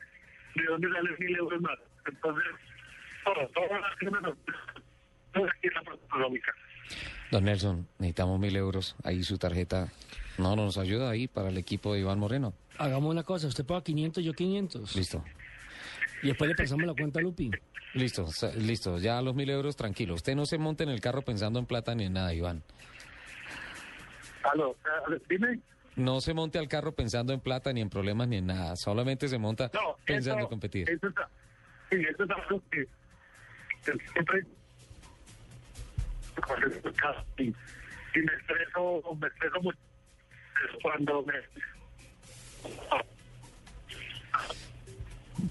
de dónde salen mil euros más. Entonces, todo, todo todo aquí la económica. Don Nelson, necesitamos mil euros. Ahí su tarjeta no nos ayuda ahí para el equipo de Iván Moreno. Hagamos una cosa, usted paga 500, yo 500. Listo. Y después le pasamos la cuenta a Lupi. Listo, listo. Ya los mil euros, tranquilo. Usted no se monte en el carro pensando en plata ni en nada, Iván. Aló, ah, dime. No se monte al carro pensando en plata ni en problemas ni en nada. Solamente se monta No, pensando eso- en competir. Eso está, sí, eso es algo que, que siempre y, y me estreso, me estreso mucho cuando me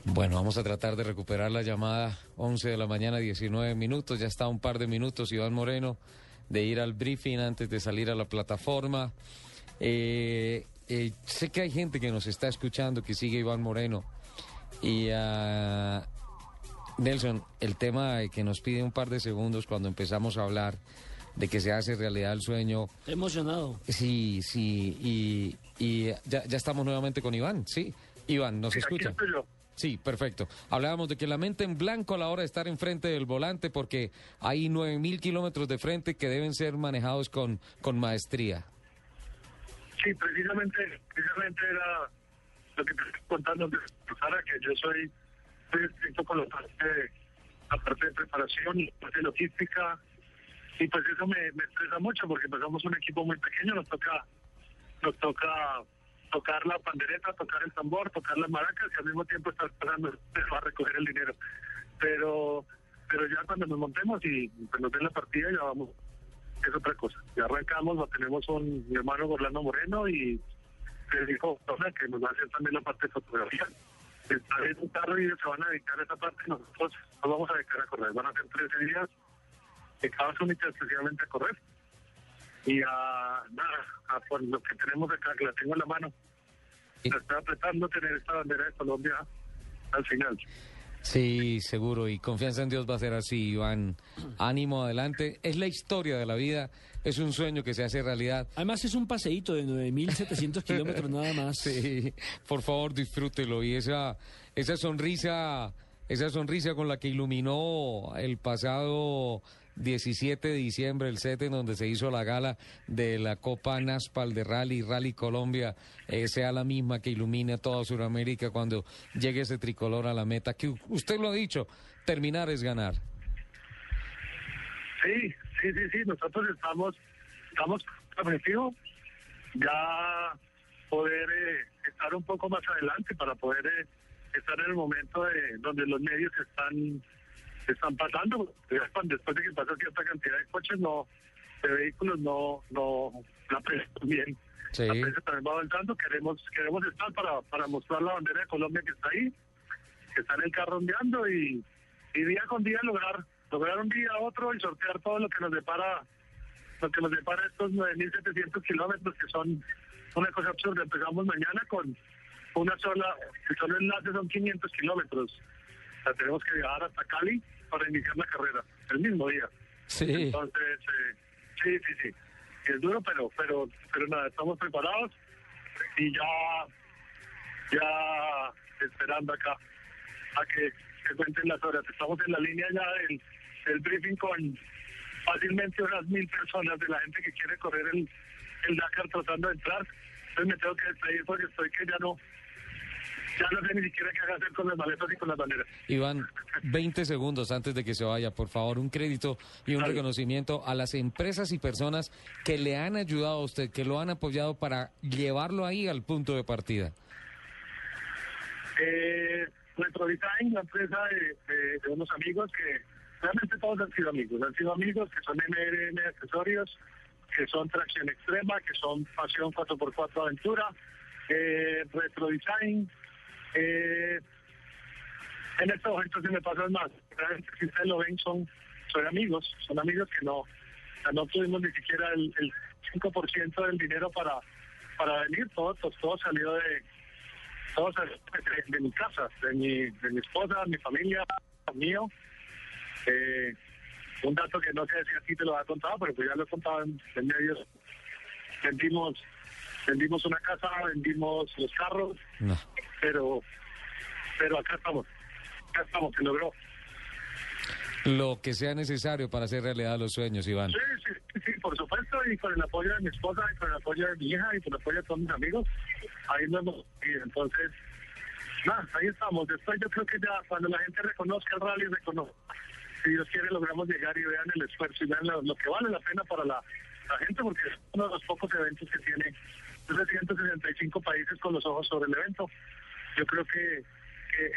Bueno, vamos a tratar de recuperar la llamada 11 de la mañana, 19 minutos. Ya está un par de minutos, Iván Moreno, de ir al briefing antes de salir a la plataforma. Eh, eh, sé que hay gente que nos está escuchando, que sigue Iván Moreno. Y ah, Nelson, el tema que nos pide un par de segundos cuando empezamos a hablar de que se hace realidad el sueño. Emocionado. Sí, sí, y, y ya, ya estamos nuevamente con Iván, sí. Iván, ¿nos Sí, escucha? estoy yo. Sí, perfecto. Hablábamos de que la mente en blanco a la hora de estar enfrente del volante porque hay 9.000 kilómetros de frente que deben ser manejados con, con maestría. Sí, precisamente, precisamente era lo que te estoy contando que yo soy, soy estricto con la parte, de- la parte de preparación, la parte de logística, y pues eso me, me estresa mucho porque pues somos un equipo muy pequeño, nos toca, nos toca tocar la pandereta, tocar el tambor, tocar las maracas y al mismo tiempo estar esperando a recoger el dinero. Pero pero ya cuando nos montemos y pues, nos den la partida ya vamos es otra cosa. Ya arrancamos, tenemos un mi hermano Orlando Moreno y Federico Torres, que nos va a hacer también la parte de fotografía. Está en un carro y ellos se van a dedicar a esa parte y nosotros nos vamos a dedicar a correr. Van a ser 13 días de cada única exclusivamente a correr. Y a nada, a por lo que tenemos acá, que la tengo en la mano. Me está apretando tener esta bandera de Colombia al final. Sí, seguro, y confianza en Dios va a ser así, Iván. Ánimo adelante. Es la historia de la vida, es un sueño que se hace realidad. Además es un paseíto de 9.700 kilómetros nada más. Sí, por favor, disfrútelo. Y esa, esa sonrisa, esa sonrisa con la que iluminó el pasado 17 de diciembre el set en donde se hizo la gala de la Copa Naspal de Rally, Rally Colombia, eh, sea la misma que ilumine toda Sudamérica cuando llegue ese tricolor a la meta. Que usted lo ha dicho, terminar es ganar. Sí, sí, sí, sí, nosotros estamos, estamos objetivo ya poder eh, estar un poco más adelante para poder eh, estar en el momento de donde los medios están están pasando. Después de que pasa cierta cantidad de coches, no de vehículos, no no la prensa. Sí. La prensa también va avanzando. Queremos queremos estar para, para mostrar la bandera de Colombia que está ahí, que está en el carro ondeando y, y día con día lograr lograr un día a otro y sortear todo lo que nos depara lo que nos depara estos 9.700 kilómetros que son una cosa absurda. Empezamos mañana con una sola, el solo enlace son 500 kilómetros. Sea, tenemos que viajar hasta Cali para iniciar la carrera, el mismo día. Sí. Entonces, eh, sí, sí, sí. Es duro, pero, pero, pero nada, estamos preparados. y ya, ya esperando acá a que se cuenten las horas. Estamos en la línea ya del, del briefing con fácilmente unas mil personas de la gente que quiere correr el, el Dakar tratando de entrar. Entonces me tengo que despedir porque estoy que ya no, ya no sé ni siquiera qué hacer con las maletas y con las banderas. Iván, 20 segundos antes de que se vaya, por favor, un crédito y un reconocimiento a las empresas y personas que le han ayudado a usted, que lo han apoyado para llevarlo ahí al punto de partida. Eh, nuestro design, la empresa de, de- de unos amigos que realmente todos han sido amigos, han sido amigos que son MRM Accesorios, que son Tracción Extrema, que son Pasión 4x4 Aventura, eh, Retro Design. Eh, en este momento se me pasan más. Si ustedes lo ven, son, amigos, son amigos que no, no tuvimos ni siquiera el, el 5% del dinero para, para venir, todo, todo, todo salió de, todo salió de, mi casa, de mi, de mi esposa, mi familia, mío. Eh, un dato que no sé si aquí te lo ha contado, pero pues ya lo he contado en, en medios. Vendimos, vendimos una casa, vendimos los carros, No. pero, pero acá estamos, acá estamos, se logró. Lo que sea necesario para hacer realidad los sueños, Iván. Sí, sí, sí, por supuesto, y con el apoyo de mi esposa, y con el apoyo de mi hija, y con el apoyo de todos mis amigos, ahí nos hemos ido. Entonces, nada, ahí estamos. Después yo creo que ya cuando la gente reconozca el rally, reconozca, si Dios quiere, logramos llegar y vean el esfuerzo y vean lo, lo que vale la pena para la, la gente, porque es uno de los pocos eventos que tiene 365 países con los ojos sobre el evento. Yo creo que,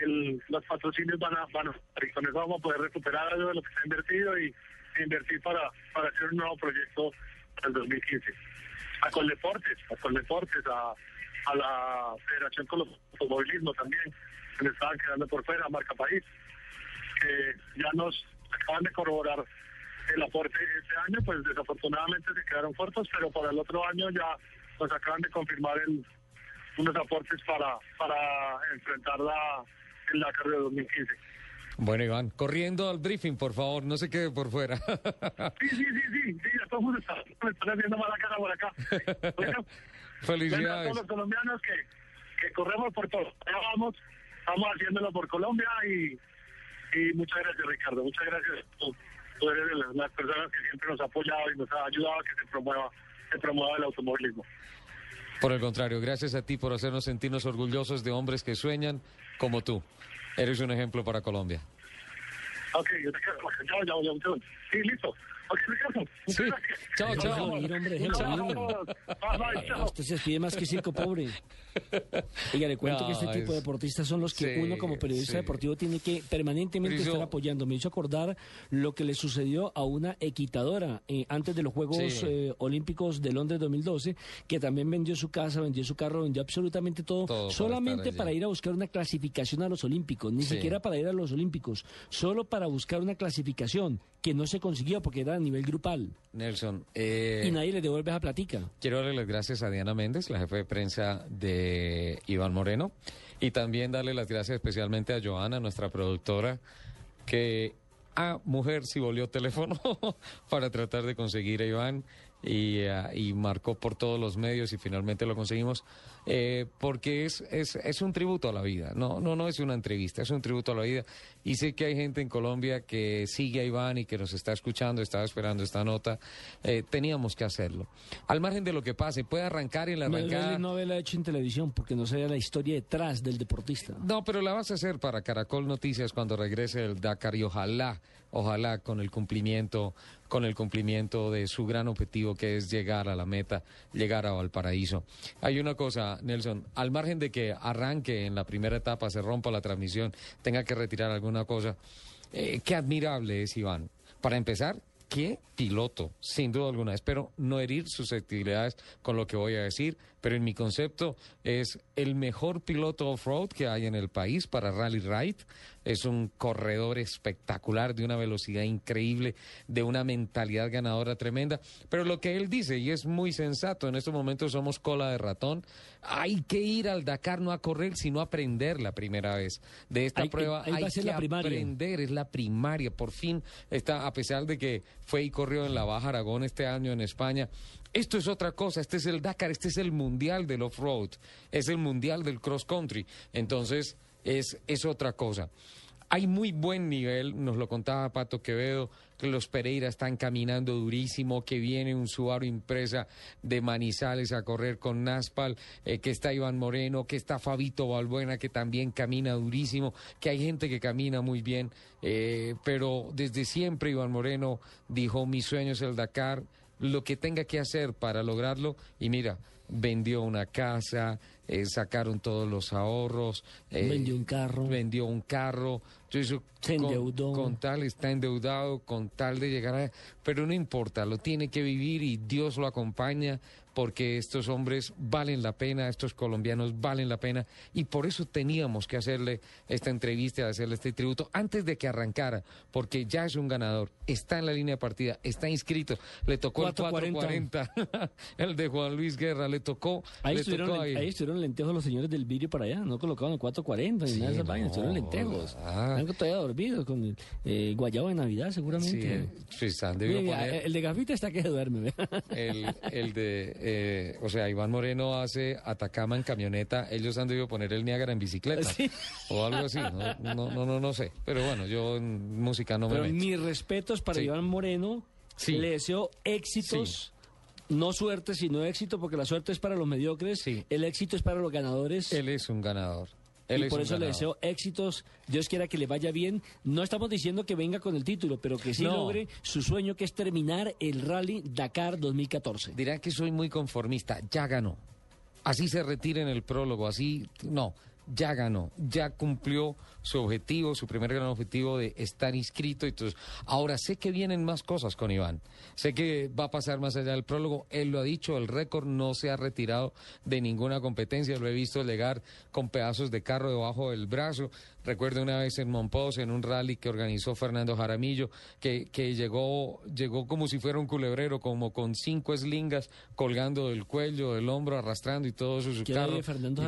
el, los patrocinios van a, van a, con eso vamos a poder recuperar algo de lo que se ha invertido y invertir para, para hacer un nuevo proyecto para el 2015. A Coldeportes, a Coldeportes, a, a la Federación con Automovilismo también, que me estaban quedando por fuera, Marca País, que ya nos acaban de corroborar el aporte este año, pues desafortunadamente se quedaron cortos, pero para el otro año ya nos acaban de confirmar el, unos aportes para, para enfrentar la, el Dakar de 2015. Bueno, Iván, corriendo al briefing, por favor, no se quede por fuera. Sí, sí, sí, sí, sí, ya todo el mundo está, me están haciendo mala cara por acá. Bueno, bueno, a Felicidades. todos los colombianos que, que corremos por todo. Allá vamos, estamos haciéndolo por Colombia y, y muchas gracias, Ricardo. Muchas gracias. Tú, tú eres de las, las personas que siempre nos ha apoyado y nos ha ayudado a que se promueva, se promueva el automovilismo. Por el contrario, gracias a ti por hacernos sentirnos orgullosos de hombres que sueñan como tú. Eres un ejemplo para Colombia. Ok, yo te quedo. Chao. Sí, listo. Sí. Chao, chao. Usted se despide más que circo pobre. Oiga, le cuento No, que este tipo es- de deportistas son los que Sí, uno como periodista sí. deportivo tiene que permanentemente Pero yo- estar apoyando. Me hizo acordar lo que le sucedió a una equitadora eh, antes de los Juegos Sí. eh, Olímpicos de Londres 2012, que también vendió su casa, vendió su carro, vendió absolutamente todo, Todo para solamente para, allí. ir a buscar una clasificación a los Olímpicos, ni Sí. siquiera para ir a los Olímpicos, solo para buscar una clasificación que no se consiguió porque era a nivel grupal. Nelson, eh, y nadie le devuelve esa platica. quiero darle las gracias a Diana Méndez, la jefe de prensa de Iván Moreno, y también darle las gracias especialmente a Joana, nuestra productora, que a mujer si volvió teléfono para tratar de conseguir a Iván y, eh, y marcó por todos los medios y finalmente lo conseguimos eh, porque es, es, es un tributo a la vida, no, no, no es una entrevista, es un tributo a la vida y sé que hay gente en Colombia que sigue a Iván y que nos está escuchando, estaba esperando esta nota, Eh, teníamos que hacerlo. Al margen de lo que pase, puede arrancar y en la arrancada... no haberla hecho en televisión porque no sabía la historia detrás del deportista. No, pero la vas a hacer para Caracol Noticias cuando regrese el Dakar y ojalá, ojalá con el cumplimiento, con el cumplimiento de su gran objetivo que es llegar a la meta, llegar a Valparaíso. Hay una cosa, Nelson, al margen de que arranque en la primera etapa, se rompa la transmisión, tenga que retirar alguna cosa, eh, qué admirable es Iván. Para empezar, qué piloto, sin duda alguna. Espero no herir susceptibilidades con lo que voy a decir, pero en mi concepto es el mejor piloto off-road que hay en el país para Rally Ride. Es un corredor espectacular, de una velocidad increíble, de una mentalidad ganadora tremenda. Pero lo que él dice, y es muy sensato, en estos momentos somos cola de ratón, hay que ir al Dakar no a correr, sino a aprender la primera vez. De esta prueba hay que la aprender, es la primaria. Por fin está, a pesar de que fue y corrió en la Baja Aragón este año en España. Esto es otra cosa, este es el Dakar, este es el mundial del off-road, es el mundial del cross-country. Entonces, es, es otra cosa. Hay muy buen nivel, nos lo contaba Pato Quevedo, que los Pereira están caminando durísimo, que viene un Subaru impresa de Manizales a correr con Naspal, eh, que está Iván Moreno, que está Fabito Balbuena, que también camina durísimo, que hay gente que camina muy bien, eh, pero desde siempre Iván Moreno dijo, mi sueño es el Dakar, lo que tenga que hacer para lograrlo, y mira, vendió una casa, eh, sacaron todos los ahorros. eh, Vendió un carro. Vendió un carro. Entonces, Se con- endeudó. Con, tal, está endeudado, con tal de llegar a... Pero no importa, lo tiene que vivir y Dios lo acompaña porque estos hombres valen la pena, estos colombianos valen la pena y por eso teníamos que hacerle esta entrevista, hacerle este tributo antes de que arrancara, porque ya es un ganador, está en la línea de partida, está inscrito, le tocó el 440. 440, el de Juan Luis Guerra, le tocó, Ahí le estuvieron, tocó ahí. ahí. estuvieron lentejos los señores del vídeo para allá, no colocaban el 440 ni Sí, nada de esas no, vainas, estuvieron lentejos. ah. Están todavía dormidos con el eh, guayabo de Navidad seguramente. Sí, sí, han debido Mira, poner- el de gafita está que duerme. el, el de, eh, o sea, Iván Moreno hace Atacama en camioneta, ellos han debido poner el Niágara en bicicleta o algo así, no, no, no, no, no sé, pero bueno, yo en música no me Pero meto. mis respetos para Sí. Iván Moreno. Sí. Le deseo éxitos. No suerte, sino éxito, porque la suerte es para los mediocres, el éxito es para los ganadores. Él es un ganador. Él y por eso le deseo éxitos. Dios quiera que le vaya bien. No estamos diciendo que venga con el título, pero que sí No. logre su sueño, que es terminar el Rally Dakar 2014. Dirán que soy muy conformista, ya ganó. Así se retira en el prólogo, así, no, ya ganó, ya cumplió su objetivo, su primer gran objetivo de estar inscrito. Entonces, ahora sé que vienen más cosas con Iván. Sé que va a pasar más allá del prólogo. Él lo ha dicho, el récord no se ha retirado de ninguna competencia. Lo he visto llegar con pedazos de carro debajo del brazo. Recuerdo una vez en Monpós, en un rally que organizó Fernando Jaramillo, que, que llegó, llegó como si fuera un culebrero, como con cinco eslingas colgando del cuello, del hombro, arrastrando y todo su ¿Quién carro. y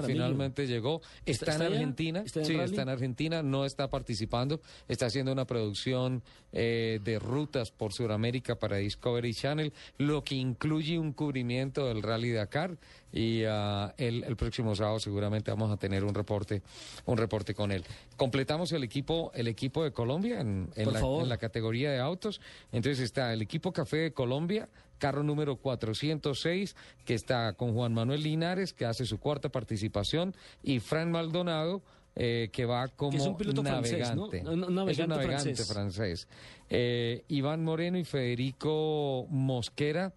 finalmente llegó. ¿Está- en? Argentina. ¿Está en sí, está en Argentina, no está participando. Está haciendo una producción eh, de rutas por Sudamérica para Discovery Channel, lo que incluye un cubrimiento del Rally Dakar. Y ah, el, el próximo sábado seguramente vamos a tener un reporte, un reporte con él. Completamos el equipo, el equipo de Colombia en, la, en la categoría de autos. Entonces está el equipo Café de Colombia, carro número 406, que está con Juan Manuel Linares, que hace su cuarta participación, y Fran Maldonado, eh, que va como Que es un piloto francés, ¿no? navegante. Navegante es un navegante francés. francés. Eh, Iván Moreno y Federico Mosquera.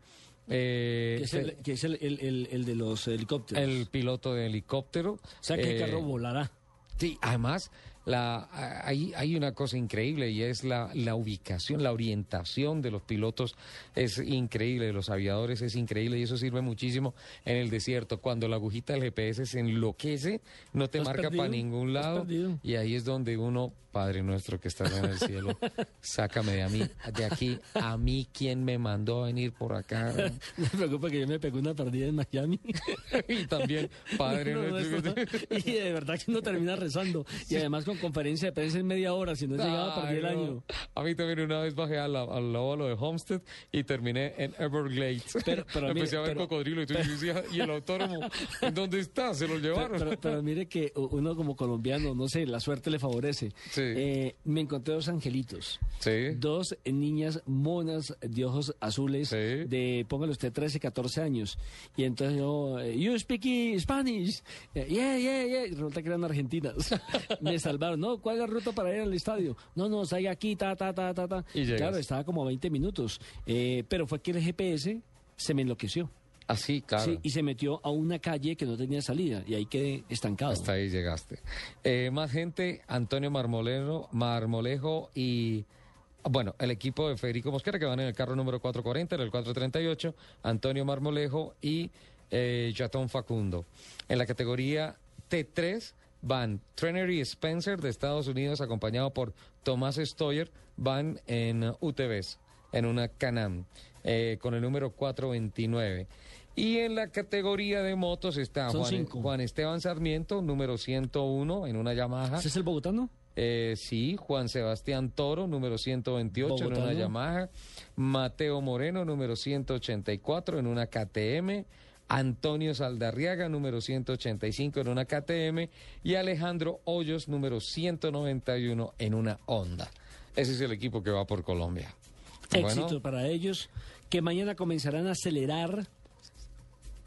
eh, que es, el, que es el- el- el- de los helicópteros. el piloto de helicóptero. o sea que el Eh, carro volará. Sí, además, la, hay, hay una cosa increíble y es la, la ubicación, la orientación de los pilotos es increíble, de los aviadores es increíble y eso sirve muchísimo en el desierto. Cuando la agujita del GPS se enloquece, no te ¿Has marca para ningún ¿Has lado y ahí es donde uno, Padre nuestro que estás en el cielo, sácame de a mí, de aquí, a mí, ¿quién me mandó a venir por acá? No se preocupe que yo me pegué una perdida en Miami. y también, Padre No, no, nuestro. no. Y de verdad que uno termina rezando. Y además con conferencia de prensa en media hora, si no llegaba, perdí el año. A mí también una vez bajé al óvalo de Homestead y terminé en Everglades. Pero- pero Empecé mire, a ver pero- cocodrilo y, tú decías, ¿y el autónomo? ¿En dónde está? Se lo Pero, llevaron. pero- pero mire que uno como colombiano, no sé, la suerte le favorece. Eh, me encontré dos angelitos. Dos niñas monas de ojos azules de, póngale usted, 13, 14 años. Y entonces yo, you speak Spanish. Eh, Yeah, yeah, yeah. Y resulta que eran argentinas. me salvaron. No, ¿cuál es la ruta para ir al estadio? No, no, salga aquí, ta, ta, ta, ta, ta. Y llegas. claro, estaba como a 20 minutos. Eh, pero fue que el GPS se me enloqueció. Así, claro. Sí, y se metió a una calle que no tenía salida y ahí quedé estancado. Hasta ahí llegaste. Eh, más gente, Antonio Marmolero, Marmolejo y... Bueno, el equipo de Federico Mosquera que van en el carro número 440, en el 438, Antonio Marmolejo y eh, Yatón Facundo. En la categoría T3 van Trainer y Spencer de Estados Unidos, acompañado por Tomás Stoyer, van en UTVs, en una Canam, eh, con el número 429. Y en la categoría de motos está Juan, Esteban Sarmiento, número 101, en una Yamaha. ¿Ese es el bogotano? Eh, sí, Juan Sebastián Toro, número 128 en una. Yamaha. Mateo Moreno, número 184 en una KTM. Antonio Saldarriaga, número 185 en una KTM. Y Alejandro Hoyos, número 191 en una Honda. Ese es el equipo que va por Colombia. Éxito para ellos, que mañana comenzarán a acelerar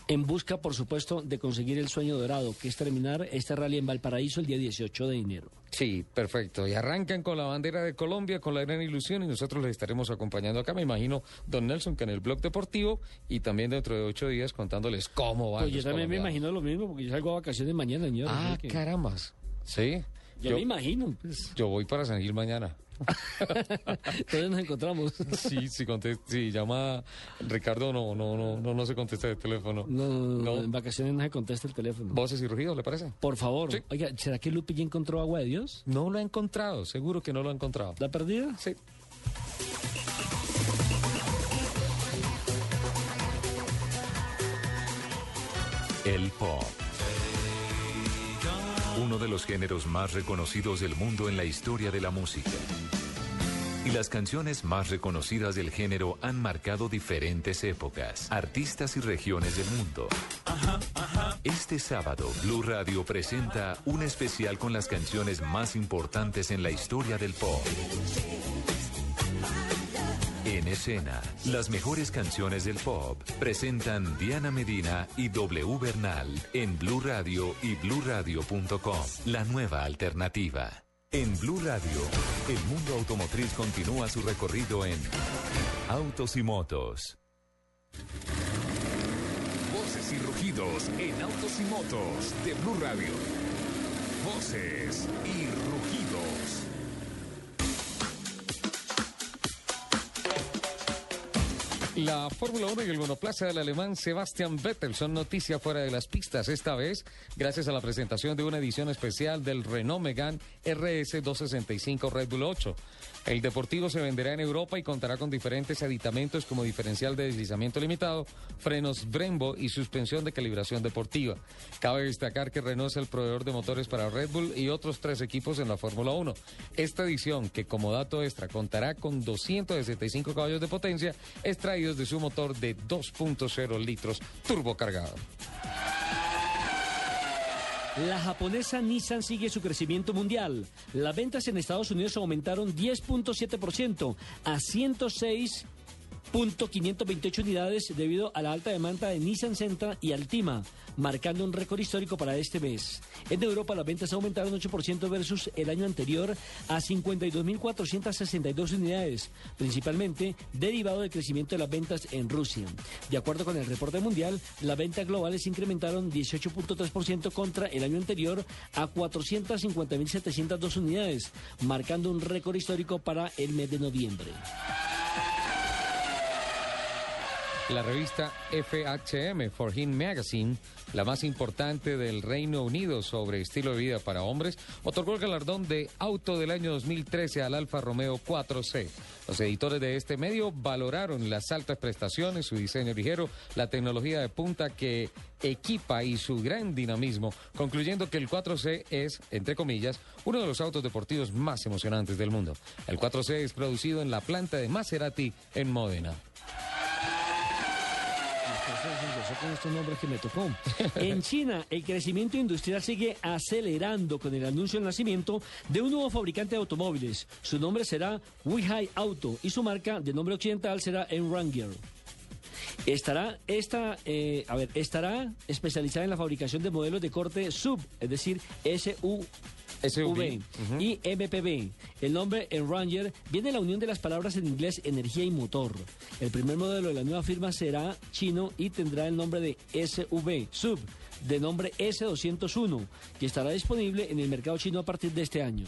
en busca, por supuesto, de conseguir el sueño dorado, que es terminar este rally en Valparaíso el día 18 de enero. Sí, perfecto. Y arrancan con la bandera de Colombia, con la gran ilusión, y nosotros les estaremos acompañando acá. Me imagino, don Nelson, que en el blog deportivo, y también dentro de ocho días contándoles cómo van. Pues yo también me imagino lo mismo, porque yo salgo a vacaciones mañana, señor. Ah, así que- carambas. Sí. Yo, me imagino, pues. Yo voy para San Gil mañana. Entonces nos encontramos. Sí, sí, llama Ricardo, no, no, no, no, no se contesta el teléfono. No, no, no, en vacaciones no se contesta el teléfono. Voces y rugidos, ¿le parece? Por favor. Oiga, ¿será que Lupi ya encontró agua de Dios? No lo ha encontrado, seguro que no lo ha encontrado. ¿La perdida? Sí. El pop. Uno de los géneros más reconocidos del mundo en la historia de la música. Y las canciones más reconocidas del género han marcado diferentes épocas, artistas y regiones del mundo. Este sábado, Blue Radio presenta un especial con las canciones más importantes en la historia del pop. En escena, las mejores canciones del pop presentan Diana Medina y W Bernal en Blue Radio y BlueRadio.com, la nueva alternativa. En Blue Radio, el mundo automotriz continúa su recorrido en Autos y Motos. Voces y rugidos en autos y motos de Blue Radio. Voces y La Fórmula 1 y el monoplaza del alemán Sebastian Vettel son noticia fuera de las pistas, esta vez gracias a la presentación de una edición especial del Renault Megane RS 265 Red Bull 8. El deportivo se venderá en Europa y contará con diferentes aditamentos como diferencial de deslizamiento limitado, frenos Brembo y suspensión de calibración deportiva. Cabe destacar que Renault es el proveedor de motores para Red Bull y otros tres equipos en la Fórmula 1. Esta edición, que como dato extra contará con 265 caballos de potencia, extraídos de su motor de 2.0 litros turbocargado. La japonesa Nissan sigue su crecimiento mundial. Las ventas en Estados Unidos aumentaron 10.7% a 106.528 unidades debido a la alta demanda de Nissan Sentra y Altima, marcando un récord histórico para este mes. En Europa las ventas aumentaron 8% versus el año anterior a 52.462 unidades, principalmente derivado del crecimiento de las ventas en Rusia. De acuerdo con el reporte mundial, las ventas globales incrementaron 18.3% contra el año anterior a 450.702 unidades, marcando un récord histórico para el mes de noviembre. La revista FHM, For Him Magazine, la más importante del Reino Unido sobre estilo de vida para hombres, otorgó el galardón de auto del año 2013 al Alfa Romeo 4C. Los editores de este medio valoraron las altas prestaciones, su diseño ligero, la tecnología de punta que equipa y su gran dinamismo, concluyendo que el 4C es, entre comillas, uno de los autos deportivos más emocionantes del mundo. El 4C es producido en la planta de Maserati en Módena. Con estos nombres que me tocó. En China, el crecimiento industrial sigue acelerando con el anuncio del nacimiento de un nuevo fabricante de automóviles. Su nombre será Weihai Auto y su marca de nombre occidental será Enranger. Estará esta, eh, a ver, estará especializada en la fabricación de modelos de corte sub, es decir, SU SUV. Y MPV. El nombre Enranger viene de la unión de las palabras en inglés energía y motor. El primer modelo de la nueva firma será chino y tendrá el nombre de SUV, Sub, de nombre S201, que estará disponible en el mercado chino a partir de este año.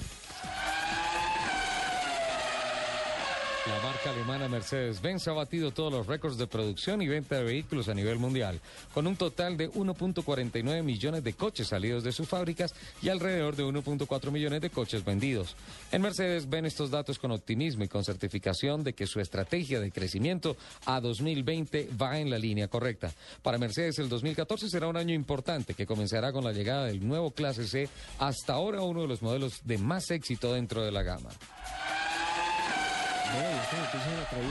La marca alemana Mercedes-Benz ha batido todos los récords de producción y venta de vehículos a nivel mundial, con un total de 1.49 millones de coches salidos de sus fábricas y alrededor de 1.4 millones de coches vendidos. En Mercedes ven estos datos con optimismo y con certificación de que su estrategia de crecimiento a 2020 va en la línea correcta. Para Mercedes el 2014 será un año importante que comenzará con la llegada del nuevo clase C, hasta ahora uno de los modelos de más éxito dentro de la gama. Bueno,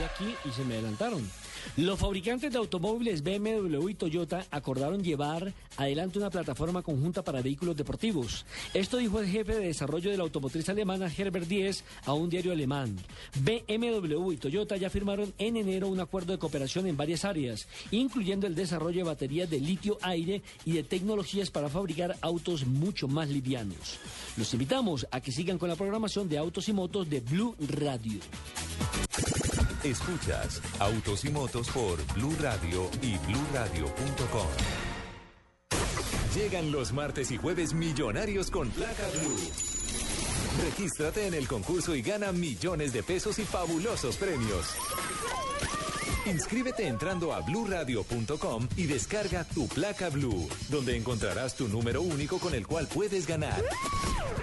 aquí y se me adelantaron. Los fabricantes de automóviles BMW y Toyota acordaron llevar adelante una plataforma conjunta para vehículos deportivos. Esto dijo el jefe de desarrollo de la automotriz alemana Herbert Diess a un diario alemán. BMW y Toyota ya firmaron en enero un acuerdo de cooperación en varias áreas, incluyendo el desarrollo de baterías de litio-aire y de tecnologías para fabricar autos mucho más livianos. Los invitamos a que sigan con la programación de Autos y Motos de Blue Radio. Escuchas Autos y Motos por Blue Radio y bluradio.com. Llegan los martes y jueves millonarios con placa Blue. Regístrate en el concurso y gana millones de pesos y fabulosos premios. Inscríbete entrando a bluradio.com y descarga tu placa Blue, donde encontrarás tu número único con el cual puedes ganar.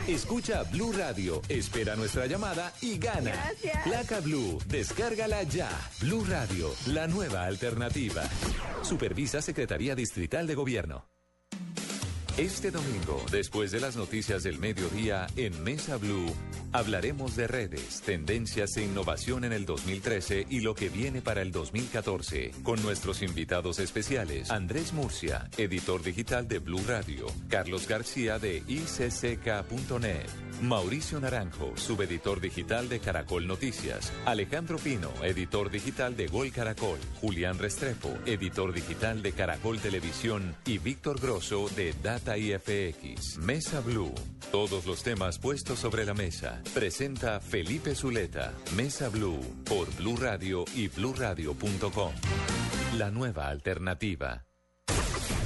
Escucha Blue Radio, espera nuestra llamada y gana. Gracias. Placa Blue, descárgala ya. Blue Radio, la nueva alternativa. Supervisa Secretaría Distrital de Gobierno. Este domingo, después de las noticias del mediodía en Mesa Blue, hablaremos de redes, tendencias e innovación en el 2013 y lo que viene para el 2014, con nuestros invitados especiales, Andrés Murcia, editor digital de Blue Radio, Carlos García de ICCK.net, Mauricio Naranjo, subeditor digital de Caracol Noticias, Alejandro Pino, editor digital de Gol Caracol, Julián Restrepo, editor digital de Caracol Televisión y Víctor Grosso de Data IFX. Mesa Blue. Todos los temas puestos sobre la mesa. Presenta Felipe Zuleta. Mesa Blue por Blue Radio y bluradio.com. La nueva alternativa.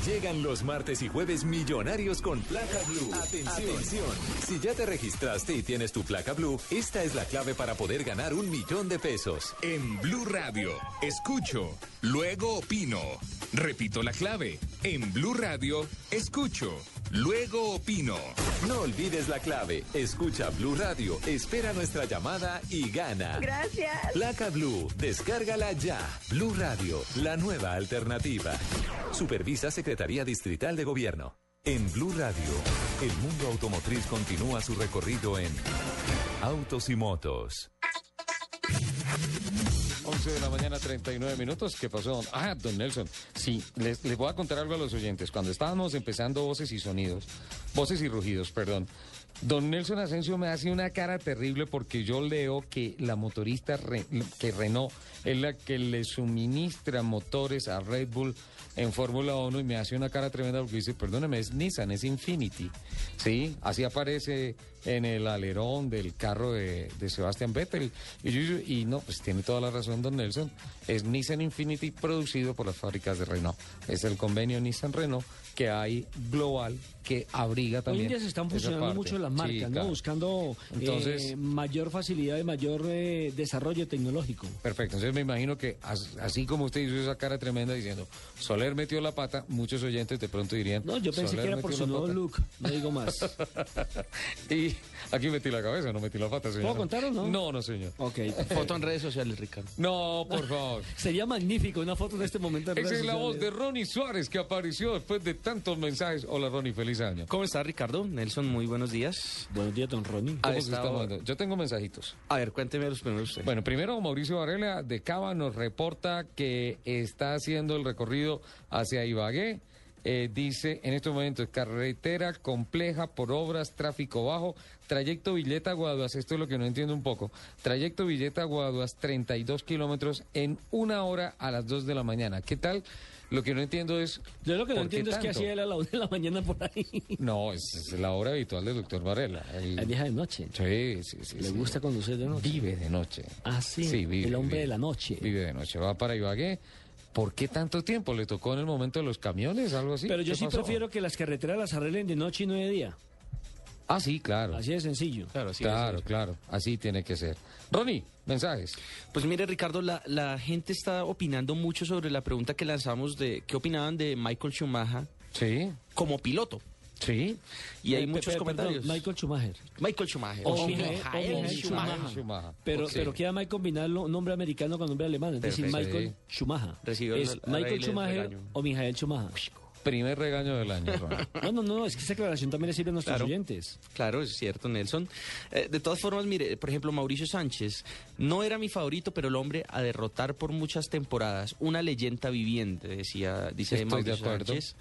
Llegan los martes y jueves millonarios con placa blue. Atención. Si ya te registraste y tienes tu placa blue, esta es la clave para poder ganar un millón de pesos. En Blue Radio, escucho, luego opino. Repito la clave. En Blue Radio, escucho, luego opino. No olvides la clave. Escucha Blue Radio, espera nuestra llamada y gana. Gracias. Placa Blue, descárgala ya. Blue Radio, la nueva alternativa. Supervisa Secretaría Distrital de Gobierno. En Blue Radio, el mundo automotriz continúa su recorrido en Autos y Motos. 11 de la mañana, 39 minutos. ¿Qué pasó? Ah, don Nelson. Sí, les, les voy a contar algo a los oyentes. Cuando estábamos empezando voces y sonidos, voces y rugidos, perdón. Don Nelson Asensio me hace una cara terrible porque yo leo que la motorista, que Renault, es la que le suministra motores a Red Bull en Fórmula 1 y me hace una cara tremenda porque dice, perdóneme, es Nissan, es Infinity. Sí, así aparece en el alerón del carro de, de Sebastián Vettel. Y, yo- y no, pues tiene toda la razón don Nelson. Es Nissan Infinity producido por las fábricas de Renault. Es el convenio Nissan-Renault que hay global que abriga Hoy también. en día se están parte. mucho las Sí, marcas, ¿no? claro. Buscando eh, Entonces- mayor facilidad y mayor eh, desarrollo tecnológico. Perfecto, entonces me imagino que as- así como usted hizo esa cara tremenda diciendo Soler metió la pata, muchos oyentes de pronto dirían No, yo pensé "Soler que era por su nuevo pata". look, no digo más. y aquí metí la cabeza, no metí la pata, señor. ¿Puedo contar o no? No, no, señor. Ok. Foto en redes sociales, Ricardo. No, por favor. Sería magnífico una foto en este momento en Esa redes es la voz de. Ronnie Suárez que apareció después de tantos mensajes. Hola Ronnie, feliz año. ¿Cómo está Ricardo? Nelson, muy buenos días. Buenos días, don Ronnie. ¿Cómo se está mandando? Yo tengo mensajitos. A ver, cuénteme los primeros usted. Bueno, primero Mauricio Varela de Cava nos reporta que está haciendo el recorrido hacia Ibagué. Eh, dice, en estos momentos, carretera compleja por obras, tráfico bajo, trayecto Villeta Guaduas, esto es lo que no entiendo un poco, trayecto Villeta Guaduas, 32 kilómetros en una hora a las 2 de la mañana. ¿Qué tal? Lo que no entiendo es... Yo lo que no ¿por qué entiendo es que hacía él a la una de la mañana por ahí. No, es, es la hora habitual del doctor Varela. Es vieja de noche. Sí, sí, sí. Le sí. gusta conducir de noche. Vive de noche. Ah, sí. Sí, vive, el hombre vive. de la noche. Vive de noche, va para Ibagué. ¿Por qué tanto tiempo? ¿Le tocó en el momento de los camiones, algo así? Pero yo ¿Qué sí pasó? prefiero que las carreteras las arreglen de noche y no de día. Ah, sí, claro. Así de sencillo. Claro, sí. Claro, claro, así tiene que ser. Ronnie, mensajes. Pues mire, Ricardo, la, la gente está opinando mucho sobre la pregunta que lanzamos de qué opinaban de Michael Schumacher Sí. como piloto. Sí. Y hay Eh, muchos comentarios. Michael Schumacher. Michael Schumacher. O Schumacher. Pero, pero queda mal combinarlo nombre americano con nombre alemán, es decir. Michael. Schumacher. Recibió es el- el Michael Schumacher o Michael Schumacher. Primer regaño del año. No, no, no, es que esa aclaración también le sirve a nuestros Claro. oyentes. Claro, es cierto, Nelson. Eh, de todas formas, mire, por ejemplo, Mauricio Sánchez no era mi favorito, pero el hombre a derrotar por muchas temporadas, una leyenda viviente, decía, dice Estoy de Mauricio acuerdo. Sánchez.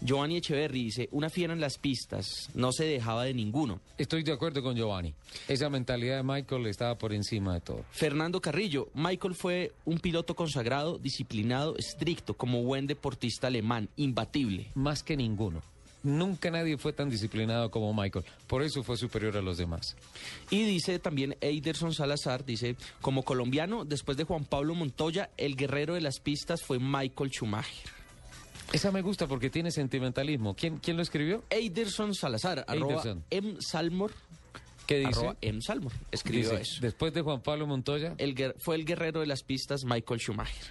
Giovanni Echeverry dice, una fiera en las pistas, no se dejaba de ninguno. Estoy de acuerdo con Giovanni. Esa mentalidad de Michael estaba por encima de todo. Fernando Carrillo, Michael fue un piloto consagrado, disciplinado, estricto, como buen deportista alemán, imbatible. Más que ninguno. Nunca nadie fue tan disciplinado como Michael. Por eso fue superior a los demás. Y dice también Eiderson Salazar, dice, como colombiano, después de Juan Pablo Montoya, el guerrero de las pistas fue Michael Schumacher. Esa me gusta porque tiene sentimentalismo. ¿Quién, quién lo escribió? Eiderson Salazar, arroba Eiderson. M. Salmor, ¿Qué dice? arroba M. Salmor, escribió Dice, eso. Después de Juan Pablo Montoya. El fue el guerrero de las pistas Michael Schumacher.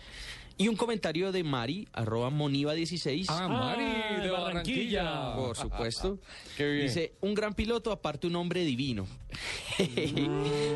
Y un comentario de Mari, arroba Moniva16. Ah, Mari, de Barranquilla. Por supuesto. Qué bien. Dice, un gran piloto, aparte un hombre divino.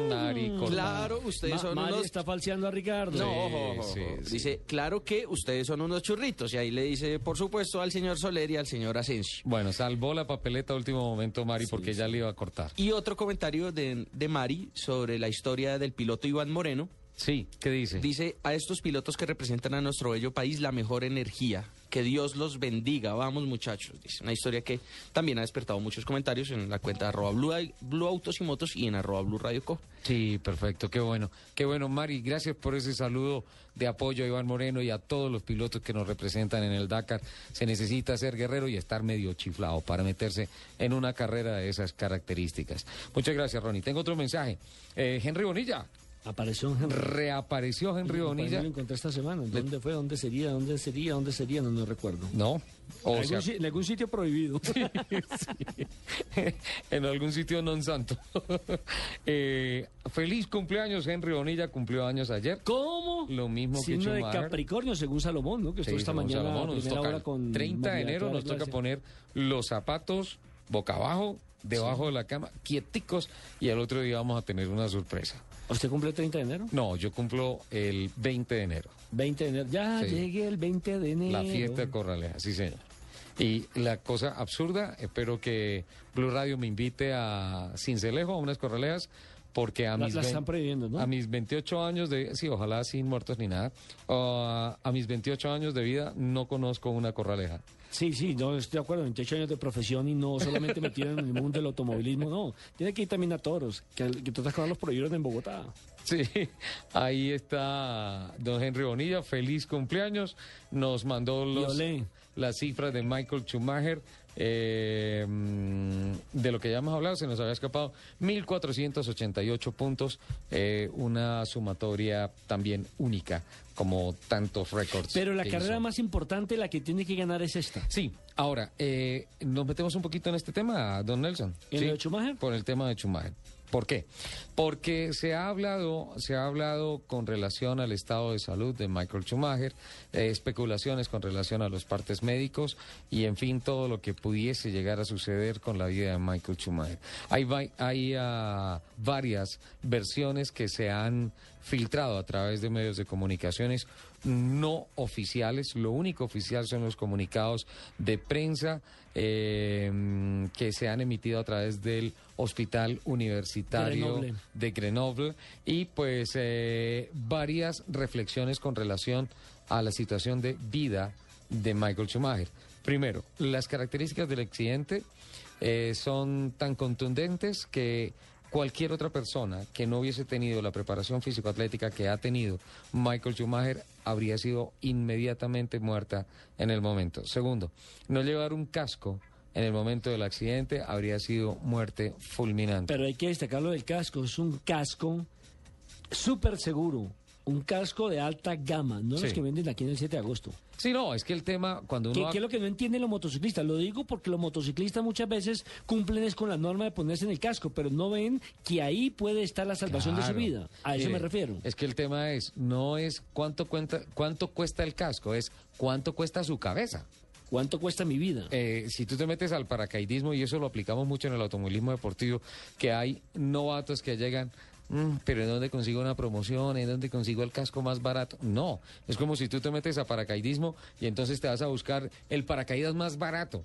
Mari, con- claro, ustedes Ma- son Mari unos... está falseando a Ricardo. No, ojo, ojo, sí, ojo. sí. Dice, claro que ustedes son unos churritos. Y ahí le dice, por supuesto, al señor Soler y al señor Asensio. Bueno, salvó la papeleta a último momento Mari porque ya le iba a cortar. Y otro comentario de, de Mari sobre la historia del piloto Iván Moreno. Sí, ¿qué dice? Dice, a estos pilotos que representan a nuestro bello país, la mejor energía. Que Dios los bendiga. Vamos, muchachos. Dice una historia que también ha despertado muchos comentarios en la cuenta de arroba Blue, Blue Autos y Motos y en arroba Blue Radio Co. Sí, perfecto, qué bueno. Qué bueno, Mari, gracias por ese saludo de apoyo a Iván Moreno y a todos los pilotos que nos representan en el Dakar. Se necesita ser guerrero y estar medio chiflado para meterse en una carrera de esas características. Muchas gracias, Ronnie. Tengo otro mensaje. Eh, Henry Bonilla. Apareció Henry. Reapareció Henry Bonilla. lo encontré esta semana. ¿Dónde fue? ¿Dónde sería? ¿Dónde sería? ¿Dónde sería? No, no recuerdo. No. O en, sea, algún, si- en algún sitio prohibido. en algún sitio non santo. Eh, feliz cumpleaños, Henry Bonilla cumplió años ayer. ¿Cómo? Lo mismo que Signo de Schumacher. Capricornio, según Salomón, ¿no? Que estuvo Sí, esta mañana Salomón, a nos primera toca hora con 30 de enero nos toca poner los zapatos boca abajo, debajo de la cama, quieticos, y el otro día vamos a tener una sorpresa. ¿Usted cumple el 30 de enero? No, yo cumplo el 20 de enero, 20 de enero. Ya Sí. llegué el 20 de enero. la fiesta de Corraleja, sí señor. Y la cosa absurda, espero que Blue Radio me invite a Cincelejo, a unas Corralejas, porque a mis, la están ¿no? a mis 28 años de... Sí, ojalá sin muertos ni nada. Ah, a mis 28 años de vida no conozco una Corraleja. Sí, sí, no estoy de acuerdo. 28 años de profesión y no solamente metido en el mundo del automovilismo, no. Tiene que ir también a toros, que, que todas cosas los prohibieron en Bogotá. Sí, ahí está don Henry Bonilla, feliz cumpleaños. Nos mandó los, las cifras de Michael Schumacher. Eh, mm, de lo que ya hemos hablado, se nos había escapado 1.488 puntos, eh, una sumatoria también única, como tantos récords. Pero la carrera hizo. más importante, la que tiene que ganar es esta. Sí, ahora, eh, nos metemos un poquito en este tema, don Nelson. ¿En ¿sí? lo de Schumacher? Por el tema de Schumacher. ¿Por qué? Porque se ha hablado, se ha hablado con relación al estado de salud de Michael Schumacher, eh, especulaciones con relación a los partes médicos y, en fin, todo lo que pudiese llegar a suceder con la vida de Michael Schumacher. Hay, hay ah, varias versiones que se han filtrado a través de medios de comunicaciones no oficiales. Lo único oficial son los comunicados de prensa eh, que se han emitido a través del Hospital Universitario Grenoble. de Grenoble y pues eh, varias reflexiones con relación a la situación de vida de Michael Schumacher. Primero, las características del accidente eh, son tan contundentes que cualquier otra persona que no hubiese tenido la preparación físico-atlética que ha tenido Michael Schumacher habría sido inmediatamente muerta en el momento. Segundo, no llevar un casco en el momento del accidente habría sido muerte fulminante. Pero hay que destacar lo del casco. Es un casco súper seguro. Un casco de alta gama, no los que venden aquí en el 7 de agosto. Sí, no, es que el tema, cuando ¿Qué, uno... qué es lo que no entienden los motociclistas? Lo digo porque los motociclistas muchas veces cumplen es con la norma de ponerse en el casco, pero no ven que ahí puede estar la salvación de su vida. A eso me refiero. Es que el tema es, no es cuánto, cuenta, cuánto cuesta el casco, es cuánto cuesta su cabeza. ¿Cuánto cuesta mi vida? Eh, si tú te metes al paracaidismo, y eso lo aplicamos mucho en el automovilismo deportivo, que hay novatos que llegan, "Mm, pero ¿en dónde consigo una promoción? ¿En dónde consigo el casco más barato? No, es como si tú te metes a paracaidismo y entonces te vas a buscar el paracaídas más barato.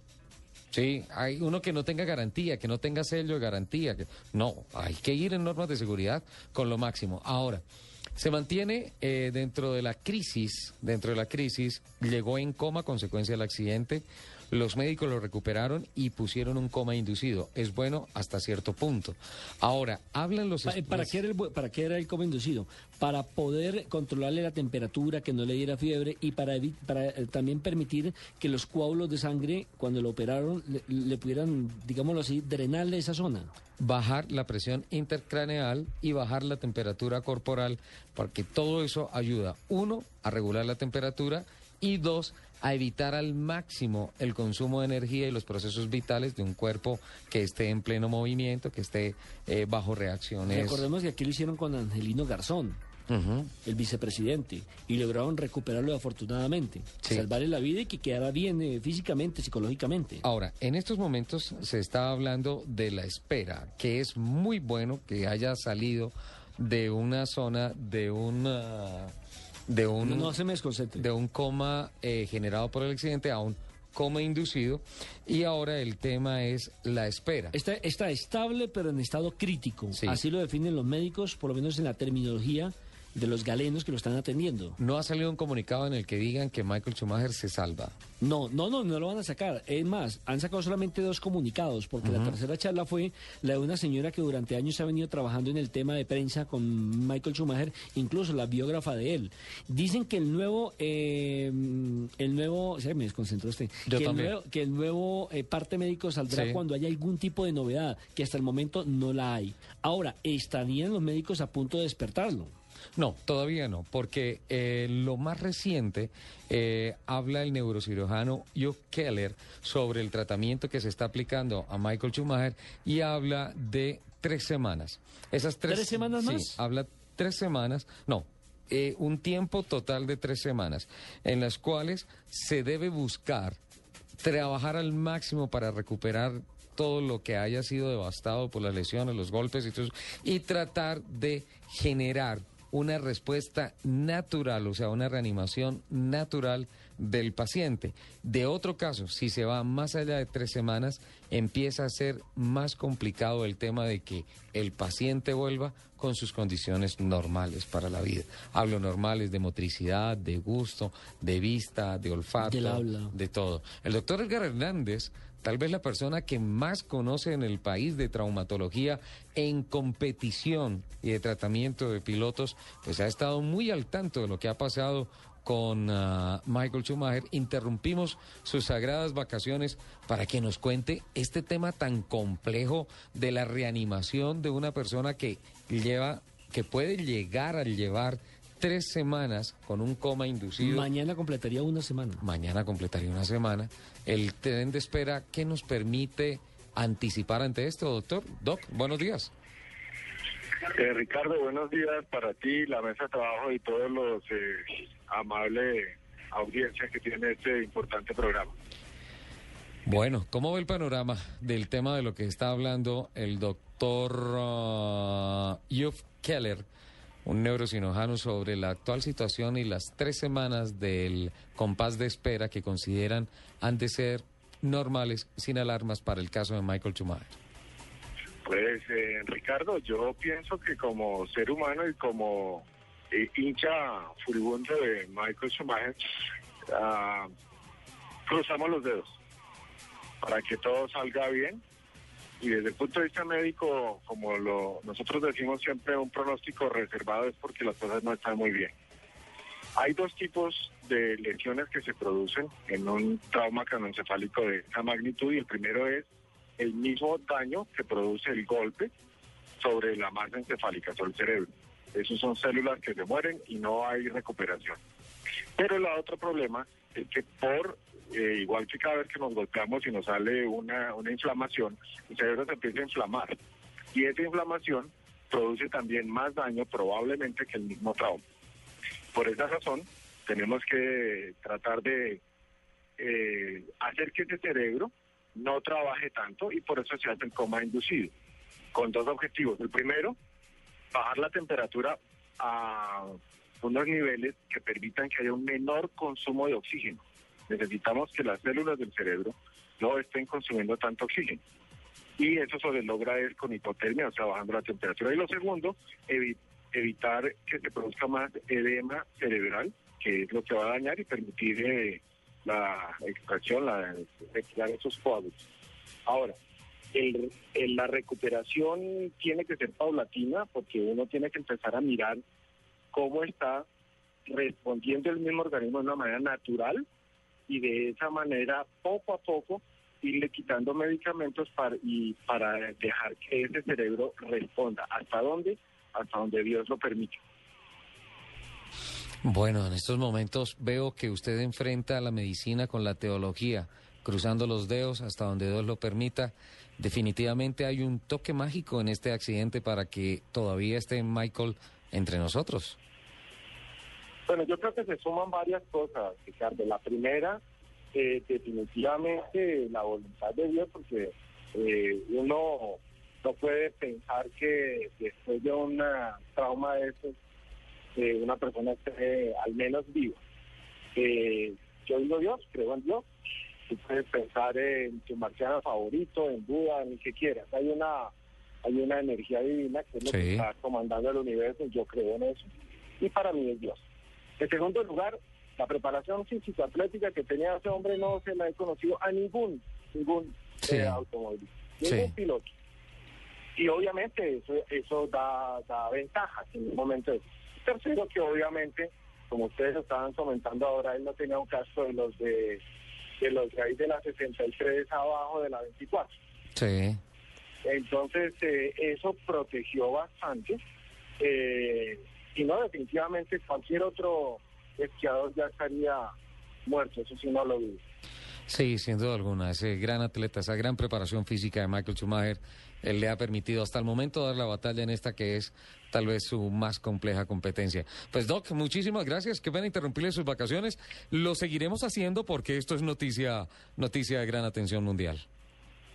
Sí, hay uno que no tenga garantía, que no tenga sello de garantía. Que... No, hay que ir en normas de seguridad con lo máximo. Ahora, se mantiene eh, dentro de la crisis, dentro de la crisis, llegó en coma consecuencia del accidente. Los médicos lo recuperaron y pusieron un coma inducido. Es bueno hasta cierto punto. Ahora, hablan los... Pa- ¿Para, qué era el, ¿Para qué era el coma inducido? Para poder controlarle la temperatura, que no le diera fiebre y para, para eh, también permitir que los coágulos de sangre, cuando lo operaron, le, le pudieran, digámoslo así, drenarle esa zona. bajar la presión intercraneal y bajar la temperatura corporal, porque todo eso ayuda, uno, a regular la temperatura y dos, a evitar al máximo el consumo de energía y los procesos vitales de un cuerpo que esté en pleno movimiento, que esté eh, bajo reacciones. Recordemos que aquí lo hicieron con Angelino Garzón, el vicepresidente, y lograron recuperarlo afortunadamente, Sí. salvarle la vida y que quedara bien eh, físicamente, psicológicamente. Ahora, en estos momentos se está hablando de la espera, que es muy bueno que haya salido de una zona de una de un No, se me de un coma eh, generado por el accidente a un coma inducido y ahora el tema es la espera. Está, está estable, pero en estado crítico. Sí. Así lo definen los médicos, por lo menos en la terminología de los galenos que lo están atendiendo. No ha salido un comunicado en el que digan que Michael Schumacher se salva. No, no, no, no lo van a sacar. Es más, han sacado solamente dos comunicados, porque la tercera charla fue la de una señora que durante años ha venido trabajando en el tema de prensa con Michael Schumacher, incluso la biógrafa de él. Dicen que el nuevo, eh, el nuevo, se me desconcentró este, Yo que, el nuevo, que el nuevo eh, parte médico saldrá Sí. cuando haya algún tipo de novedad, que hasta el momento no la hay. Ahora, ¿estarían los médicos a punto de despertarlo? No, todavía no, porque eh, lo más reciente eh, habla el neurocirujano Hugh Keller sobre el tratamiento que se está aplicando a Michael Schumacher y habla de tres semanas. Esas tres, ¿Tres semanas sí, más? habla tres semanas, no, eh, un tiempo total de tres semanas, en las cuales se debe buscar trabajar al máximo para recuperar todo lo que haya sido devastado por las lesiones, los golpes y todo eso, y tratar de generar una respuesta natural, o sea, una reanimación natural del paciente. De otro caso, si se va más allá de tres semanas, empieza a ser más complicado el tema de que el paciente vuelva con sus condiciones normales para la vida. Hablo normales de motricidad, de gusto, de vista, de olfato, Del habla. de todo. El doctor Edgar Hernández, tal vez la persona que más conoce en el país de traumatología en competición y de tratamiento de pilotos, pues ha estado muy al tanto de lo que ha pasado con ah, Michael Schumacher. Interrumpimos sus sagradas vacaciones para que nos cuente este tema tan complejo de la reanimación de una persona que lleva, que puede llegar a llevar tres semanas con un coma inducido. Mañana completaría una semana. Mañana completaría una semana. El tren de espera, ¿qué nos permite anticipar ante esto, doctor? Doc, buenos días. Eh, Ricardo, buenos días para ti, la mesa de trabajo y todos los eh, amables audiencias que tiene este importante programa. Bueno, ¿cómo ve el panorama del tema de lo que está hablando el doctor uh, Hugh Keller, un neurocirujano, sobre la actual situación y las tres semanas del compás de espera que consideran han de ser normales, sin alarmas, para el caso de Michael Schumacher? Pues, eh, Ricardo, yo pienso que como ser humano y como eh, hincha furibundo de Michael Schumacher, ah, cruzamos los dedos para que todo salga bien. Y desde el punto de vista médico, como lo, nosotros decimos siempre, un pronóstico reservado es porque las cosas no están muy bien. Hay dos tipos de lesiones que se producen en un trauma craneoencefálico de esta magnitud y el primero es el mismo daño que produce el golpe sobre la masa encefálica, sobre el cerebro. Esos son células que se mueren y no hay recuperación. Pero el otro problema es que por, eh, igual que cada vez que nos golpeamos y nos sale una, una inflamación, el cerebro se empieza a inflamar. Y esa inflamación produce también más daño probablemente que el mismo trauma. Por esa razón, tenemos que tratar de eh, hacer que ese cerebro no trabaje tanto y por eso se hace el coma inducido, con dos objetivos. El primero, bajar la temperatura a unos niveles que permitan que haya un menor consumo de oxígeno. Necesitamos que las células del cerebro no estén consumiendo tanto oxígeno. Y eso se logra es con hipotermia, o sea, bajando la temperatura. Y lo segundo, evi- evitar que se produzca más edema cerebral, que es lo que va a dañar y permitir eh, la extracción, la retirar esos coágulos. Ahora, el- la recuperación tiene que ser paulatina porque uno tiene que empezar a mirar cómo está respondiendo el mismo organismo de una manera natural y de esa manera poco a poco irle quitando medicamentos para, y para dejar que ese cerebro responda. ¿Hasta dónde? Hasta donde Dios lo permite. Bueno, en estos momentos veo que usted enfrenta la medicina con la teología, cruzando los dedos hasta donde Dios lo permita. Definitivamente hay un toque mágico en este accidente para que todavía esté Michael entre nosotros. Bueno, yo creo que se suman varias cosas, Ricardo. La primera, eh, definitivamente la voluntad de Dios, porque eh, uno no puede pensar que después de un trauma de eso, eh, una persona esté al menos viva. Eh, yo digo Dios, creo en Dios. Tú puedes pensar en tu marciano favorito, en Buda, en el que quieras. Hay una, hay una energía divina que es lo Sí. que está comandando el universo, yo creo en eso. Y para mí es Dios. En segundo lugar, la preparación físico-atlética que tenía ese hombre no se la he conocido a ningún, ningún Sí. eh, automóvil, Sí. ningún piloto. Y obviamente eso, eso da, da ventajas en un momento. Tercero, que obviamente, como ustedes estaban comentando ahora, él no tenía un casco de los de, de los de ahí de la 63 abajo de la 24. Sí. Entonces, eh, eso protegió bastante. Eh, y no, definitivamente cualquier otro esquiador ya estaría muerto, eso sí no lo vi. Sí, sin duda alguna. Ese gran atleta, esa gran preparación física de Michael Schumacher, él le ha permitido hasta el momento dar la batalla en esta que es tal vez su más compleja competencia. Pues Doc, muchísimas gracias. Qué pena interrumpirle sus vacaciones. Lo seguiremos haciendo porque esto es noticia, noticia de gran atención mundial.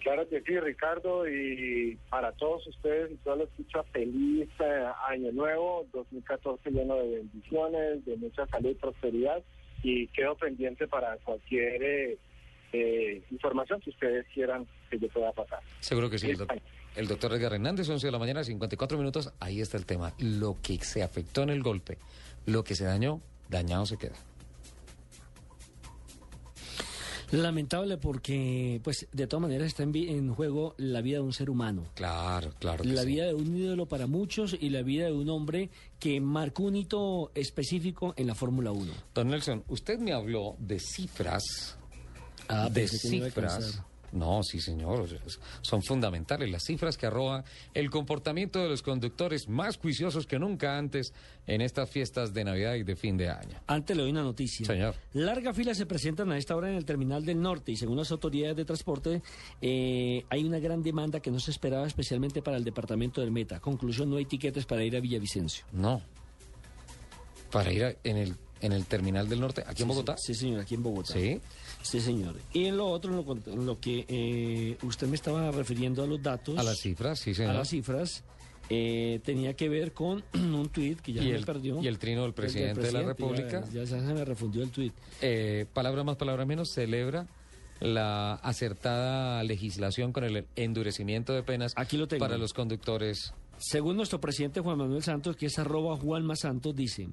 Claro que sí, Ricardo, y para todos ustedes y todos los escucha, feliz eh, año nuevo, 2014 lleno de bendiciones, de mucha salud y prosperidad, y quedo pendiente para cualquier eh, eh, información que ustedes quieran que yo pueda pasar. Seguro que sí. El, doc- el doctor Edgar Hernández, 11 de la mañana, 54 minutos. Ahí está el tema. Lo que se afectó en el golpe, lo que se dañó, dañado se queda. Lamentable porque, pues, de todas maneras está en, juego la vida de un ser humano. Claro, claro. La sí. vida de un ídolo para muchos y la vida de un hombre que marcó un hito específico en la Fórmula 1. Don Nelson, usted me habló de cifras. Ah, de cifras. No, sí, señor. Son fundamentales las cifras que arroja el comportamiento de los conductores más juiciosos que nunca antes en estas fiestas de Navidad y de fin de año. Antes le doy una noticia. Señor. Larga fila se presentan a esta hora en el terminal del norte y según las autoridades de transporte eh, hay una gran demanda que no se esperaba especialmente para el departamento del Meta. Conclusión, no hay tiquetes para ir a Villavicencio. No. Para ir a- en el en el terminal del norte, aquí en Bogotá. Sí, sí, señor, aquí en Bogotá. Sí. Sí, señor. Y en lo otro, en lo, lo que eh, usted me estaba refiriendo a los datos. A las cifras, sí, señor. A las cifras. eh, tenía que ver con un tuit que ya Y me el- perdió. y el trino del presidente de la República. Ya, ya se me refundió el tuit. Eh, palabra más, palabra menos, celebra la acertada legislación con el endurecimiento de penas tengo. para los conductores. Según nuestro presidente Juan Manuel Santos, que es arroba Juanma Santos, dice,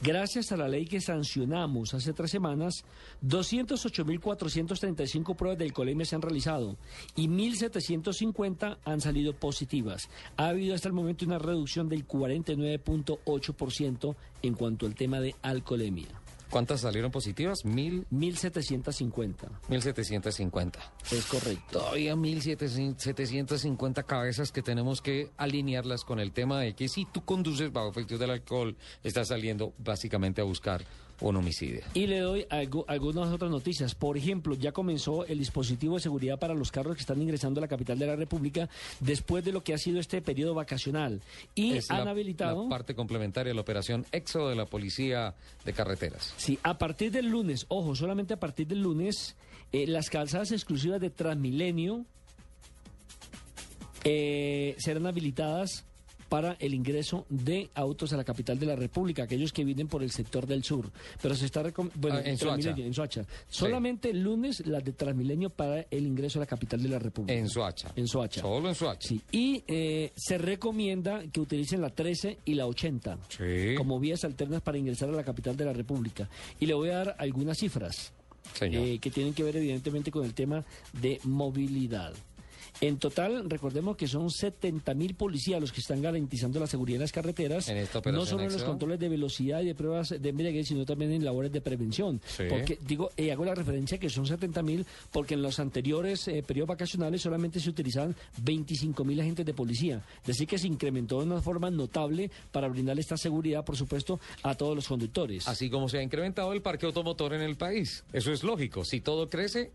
gracias a la ley que sancionamos hace tres semanas, 208.435 pruebas del colemia se han realizado y 1.750 han salido positivas. Ha habido hasta el momento una reducción del 49.8% en cuanto al tema de alcoholemia. ¿Cuántas salieron positivas? Mil. 1750. 1750. Es correcto. Todavía 1750 cabezas que tenemos que alinearlas con el tema de que si tú conduces bajo efectos del alcohol, estás saliendo básicamente a buscar un homicidio. Y le doy algo- algunas otras noticias. Por ejemplo, ya comenzó el dispositivo de seguridad para los carros que están ingresando a la capital de la República después de lo que ha sido este periodo vacacional. Y Es han la, habilitado... la parte complementaria de la operación EXO de la Policía de Carreteras. Sí, a partir del lunes, ojo, solamente a partir del lunes, eh, las calzadas exclusivas de Transmilenio eh, serán habilitadas para el ingreso de autos a la capital de la República, aquellos que vienen por el sector del sur. Pero se está bueno, Ah, en Soacha. en Soacha. Solamente el lunes las de Transmilenio para el ingreso a la capital de la República. En Soacha. En Soacha. Solo en Soacha. Sí. Y eh, se recomienda que utilicen la 13 y la 80 Sí. como vías alternas para ingresar a la capital de la República. Y le voy a dar algunas cifras eh, que tienen que ver evidentemente con el tema de movilidad. En total, recordemos que son 70 mil policías los que están garantizando la seguridad en las carreteras, En no solo en los controles de velocidad y de pruebas de embriaguez, sino también en labores de prevención. Sí. Porque digo, eh, hago la referencia que son 70 mil porque en los anteriores eh, periodos vacacionales solamente se utilizaban 25 mil agentes de policía. Decir, que se incrementó de una forma notable para brindarle esta seguridad, por supuesto, a todos los conductores. Así como se ha incrementado el parque automotor en el país. Eso es lógico. Si todo crece,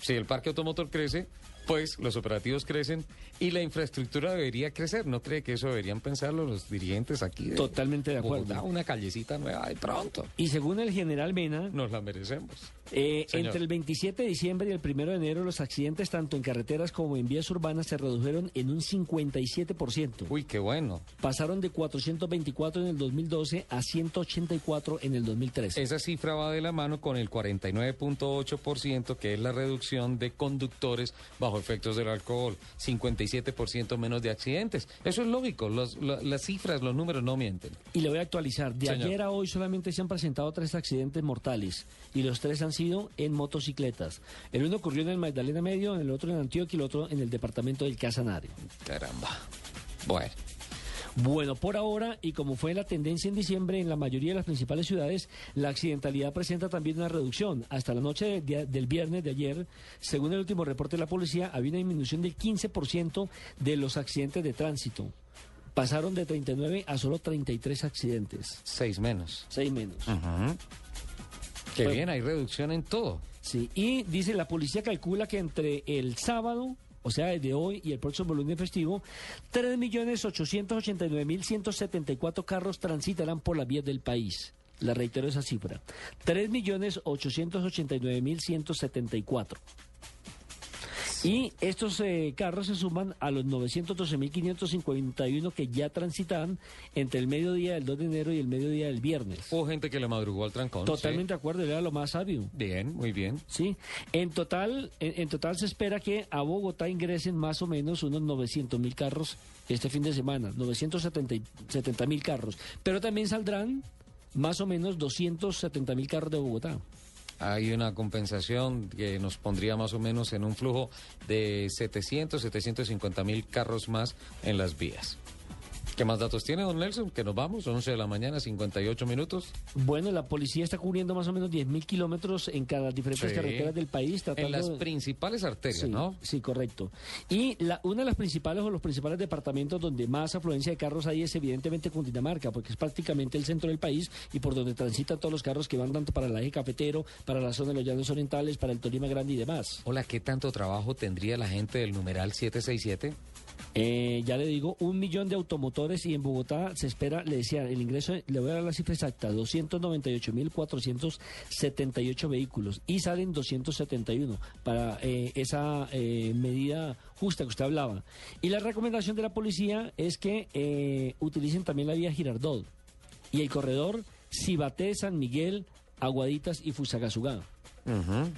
si el parque automotor crece, pues los operativos crecen y la infraestructura debería crecer. ¿No cree que eso deberían pensarlo los dirigentes aquí? De Totalmente de acuerdo. Bogotá? una callecita nueva de pronto. Y según el general Mena, Nos la merecemos. Eh, entre el 27 de diciembre y el 1 de enero, los accidentes tanto en carreteras como en vías urbanas se redujeron en un 57%. Uy, qué bueno. Pasaron de 424 en el 2012 a 184 en el 2013. Esa cifra va de la mano con el 49.8%, que es la reducción de conductores bajo efectos del alcohol. 57% menos de accidentes. Eso es lógico. los- la- las cifras, los números no mienten. Y le voy a actualizar. De Señor. ayer a hoy solamente se han presentado tres accidentes mortales y los tres han sido en motocicletas. El uno ocurrió en el Magdalena Medio, el otro en Antioquia y el otro en el departamento del Casanare. Caramba. Bueno. Bueno, por ahora, y como fue la tendencia en diciembre en la mayoría de las principales ciudades, la accidentalidad presenta también una reducción. Hasta la noche de- de- del viernes de ayer, según el último reporte de la policía, había una disminución del 15% de los accidentes de tránsito. Pasaron de 39 a solo 33 accidentes. Seis menos. Seis menos. Qué Bueno. bien, hay reducción en todo. Sí, y dice la policía calcula que entre el sábado, o sea, desde hoy y el próximo lunes festivo, 3.889.174 carros transitarán por las vías del país. La reitero esa cifra. 3.889.174. Y estos eh, carros se suman a los 912.551 que ya transitan entre el mediodía del 2 de enero y el mediodía del viernes. Hubo gente que le madrugó al trancón. Totalmente de acuerdo, era lo más sabio. Bien, muy bien. Sí, en total, en, en total se espera que a Bogotá ingresen más o menos unos 900 mil carros este fin de semana, 970 mil carros, pero también saldrán más o menos 270 mil carros de Bogotá. Hay una compensación que nos pondría más o menos en un flujo de 700, 750 mil carros más en las vías. ¿Qué más datos tiene, don Nelson? Que nos vamos, 11 de la mañana, 58 minutos. Bueno, la policía está cubriendo más o menos 10 mil kilómetros en cada diferentes Sí. carreteras del país. En Tratando las de- principales arterias, Sí, ¿no? Sí, correcto. Y la, una de las principales o los principales departamentos donde más afluencia de carros hay es evidentemente Cundinamarca, porque es prácticamente el centro del país y por donde transitan todos los carros que van tanto para el eje cafetero, para la zona de los llanos orientales, para el Tolima Grande y demás. Hola, ¿qué tanto trabajo tendría la gente del numeral 767? Eh, ya le digo, un millón de automotores y en Bogotá se espera, le decía, el ingreso, le voy a dar la cifra exacta, 298.478 vehículos y salen 271 para eh, esa eh, medida justa que usted hablaba. Y la recomendación de la policía es que eh, utilicen también la vía Girardot y el corredor Cibaté, San Miguel, Aguaditas y Fusagasugá. Ujú.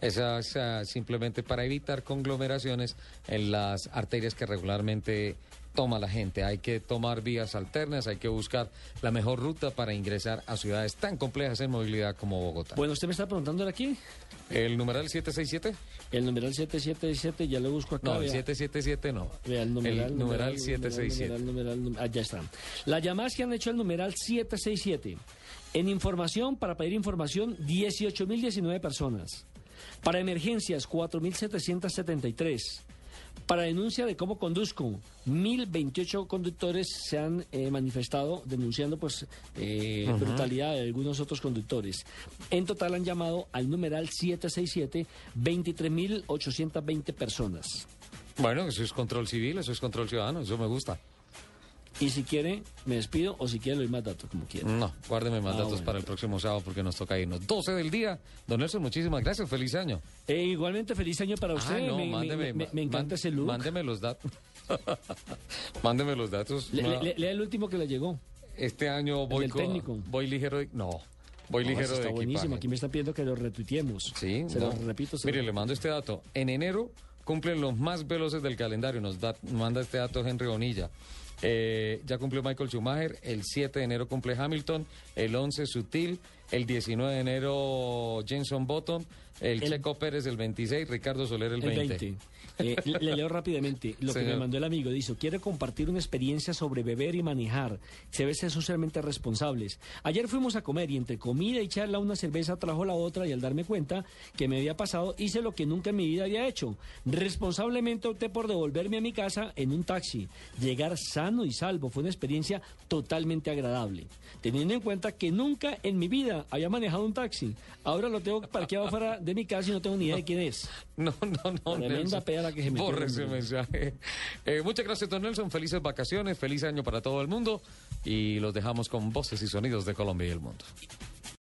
Esa es ah, simplemente para evitar conglomeraciones en las arterias que regularmente toma la gente. Hay que tomar vías alternas, hay que buscar la mejor ruta para ingresar a ciudades tan complejas en movilidad como Bogotá. Bueno, usted me está preguntando de aquí. ¿El numeral 767? El numeral 777, ya lo busco acá. No, el vea. 777 no. Vea, el numeral, numeral 767. numeral, numeral, numeral, ah, ya está. Las llamadas que han hecho el numeral 767 En información, para pedir información, 18.019 personas. Para emergencias, 4.773. Para denuncia de cómo conduzco, 1.028 conductores se han eh, manifestado denunciando pues eh, brutalidad de algunos otros conductores. En total han llamado al numeral 767 23.820 personas. Bueno, eso es control civil, eso es control ciudadano, eso me gusta. Y si quiere, me despido o si quiere, le doy más datos, como quiera. No, guárdeme más Ah, datos bueno. para el próximo sábado porque nos toca irnos. 12 del día. Don Nelson, muchísimas gracias. Feliz año. Eh, igualmente, feliz año para usted. Ah, no, me, me- mándeme, me- me encanta man- ese look. Mándeme los datos. mándeme los datos. Le- No, le- le- lea el último que le llegó. este año voy del con- técnico. Voy ligero de- No, voy No, ligero ese de está buenísimo. equipaje. Aquí me están pidiendo que lo retuiteemos. Sí, Se no. lo repito. se Mire, lo- le mando este dato. En enero cumplen los más veloces del calendario. Nos da- manda este dato Henry Bonilla. Eh, ya cumplió Michael Schumacher. El 7 de enero cumple Hamilton. El 11 Sutil. El 19 de enero Jenson Button. El, Checo Pérez el 26. Ricardo Soler el El 20. 20. Eh, le le leo rápidamente lo que me mandó el amigo. Dice, quiere compartir una experiencia sobre beber y manejar. Se debe ser socialmente responsables. Ayer fuimos a comer y entre comida y charla una cerveza trajo la otra y al darme cuenta que me había pasado hice lo que nunca en mi vida había hecho. Responsablemente opté por devolverme a mi casa en un taxi. Llegar sano y salvo fue una experiencia totalmente agradable. Teniendo en cuenta que nunca en mi vida había manejado un taxi. Ahora lo tengo parqueado fuera de mi casa y no tengo ni idea de quién es. No, no, no. Tremenda pea la que se metió Borre ese mensaje. Eh, muchas gracias, don Nelson. Felices vacaciones, feliz año para todo el mundo. Y los dejamos con voces y sonidos de Colombia y el mundo.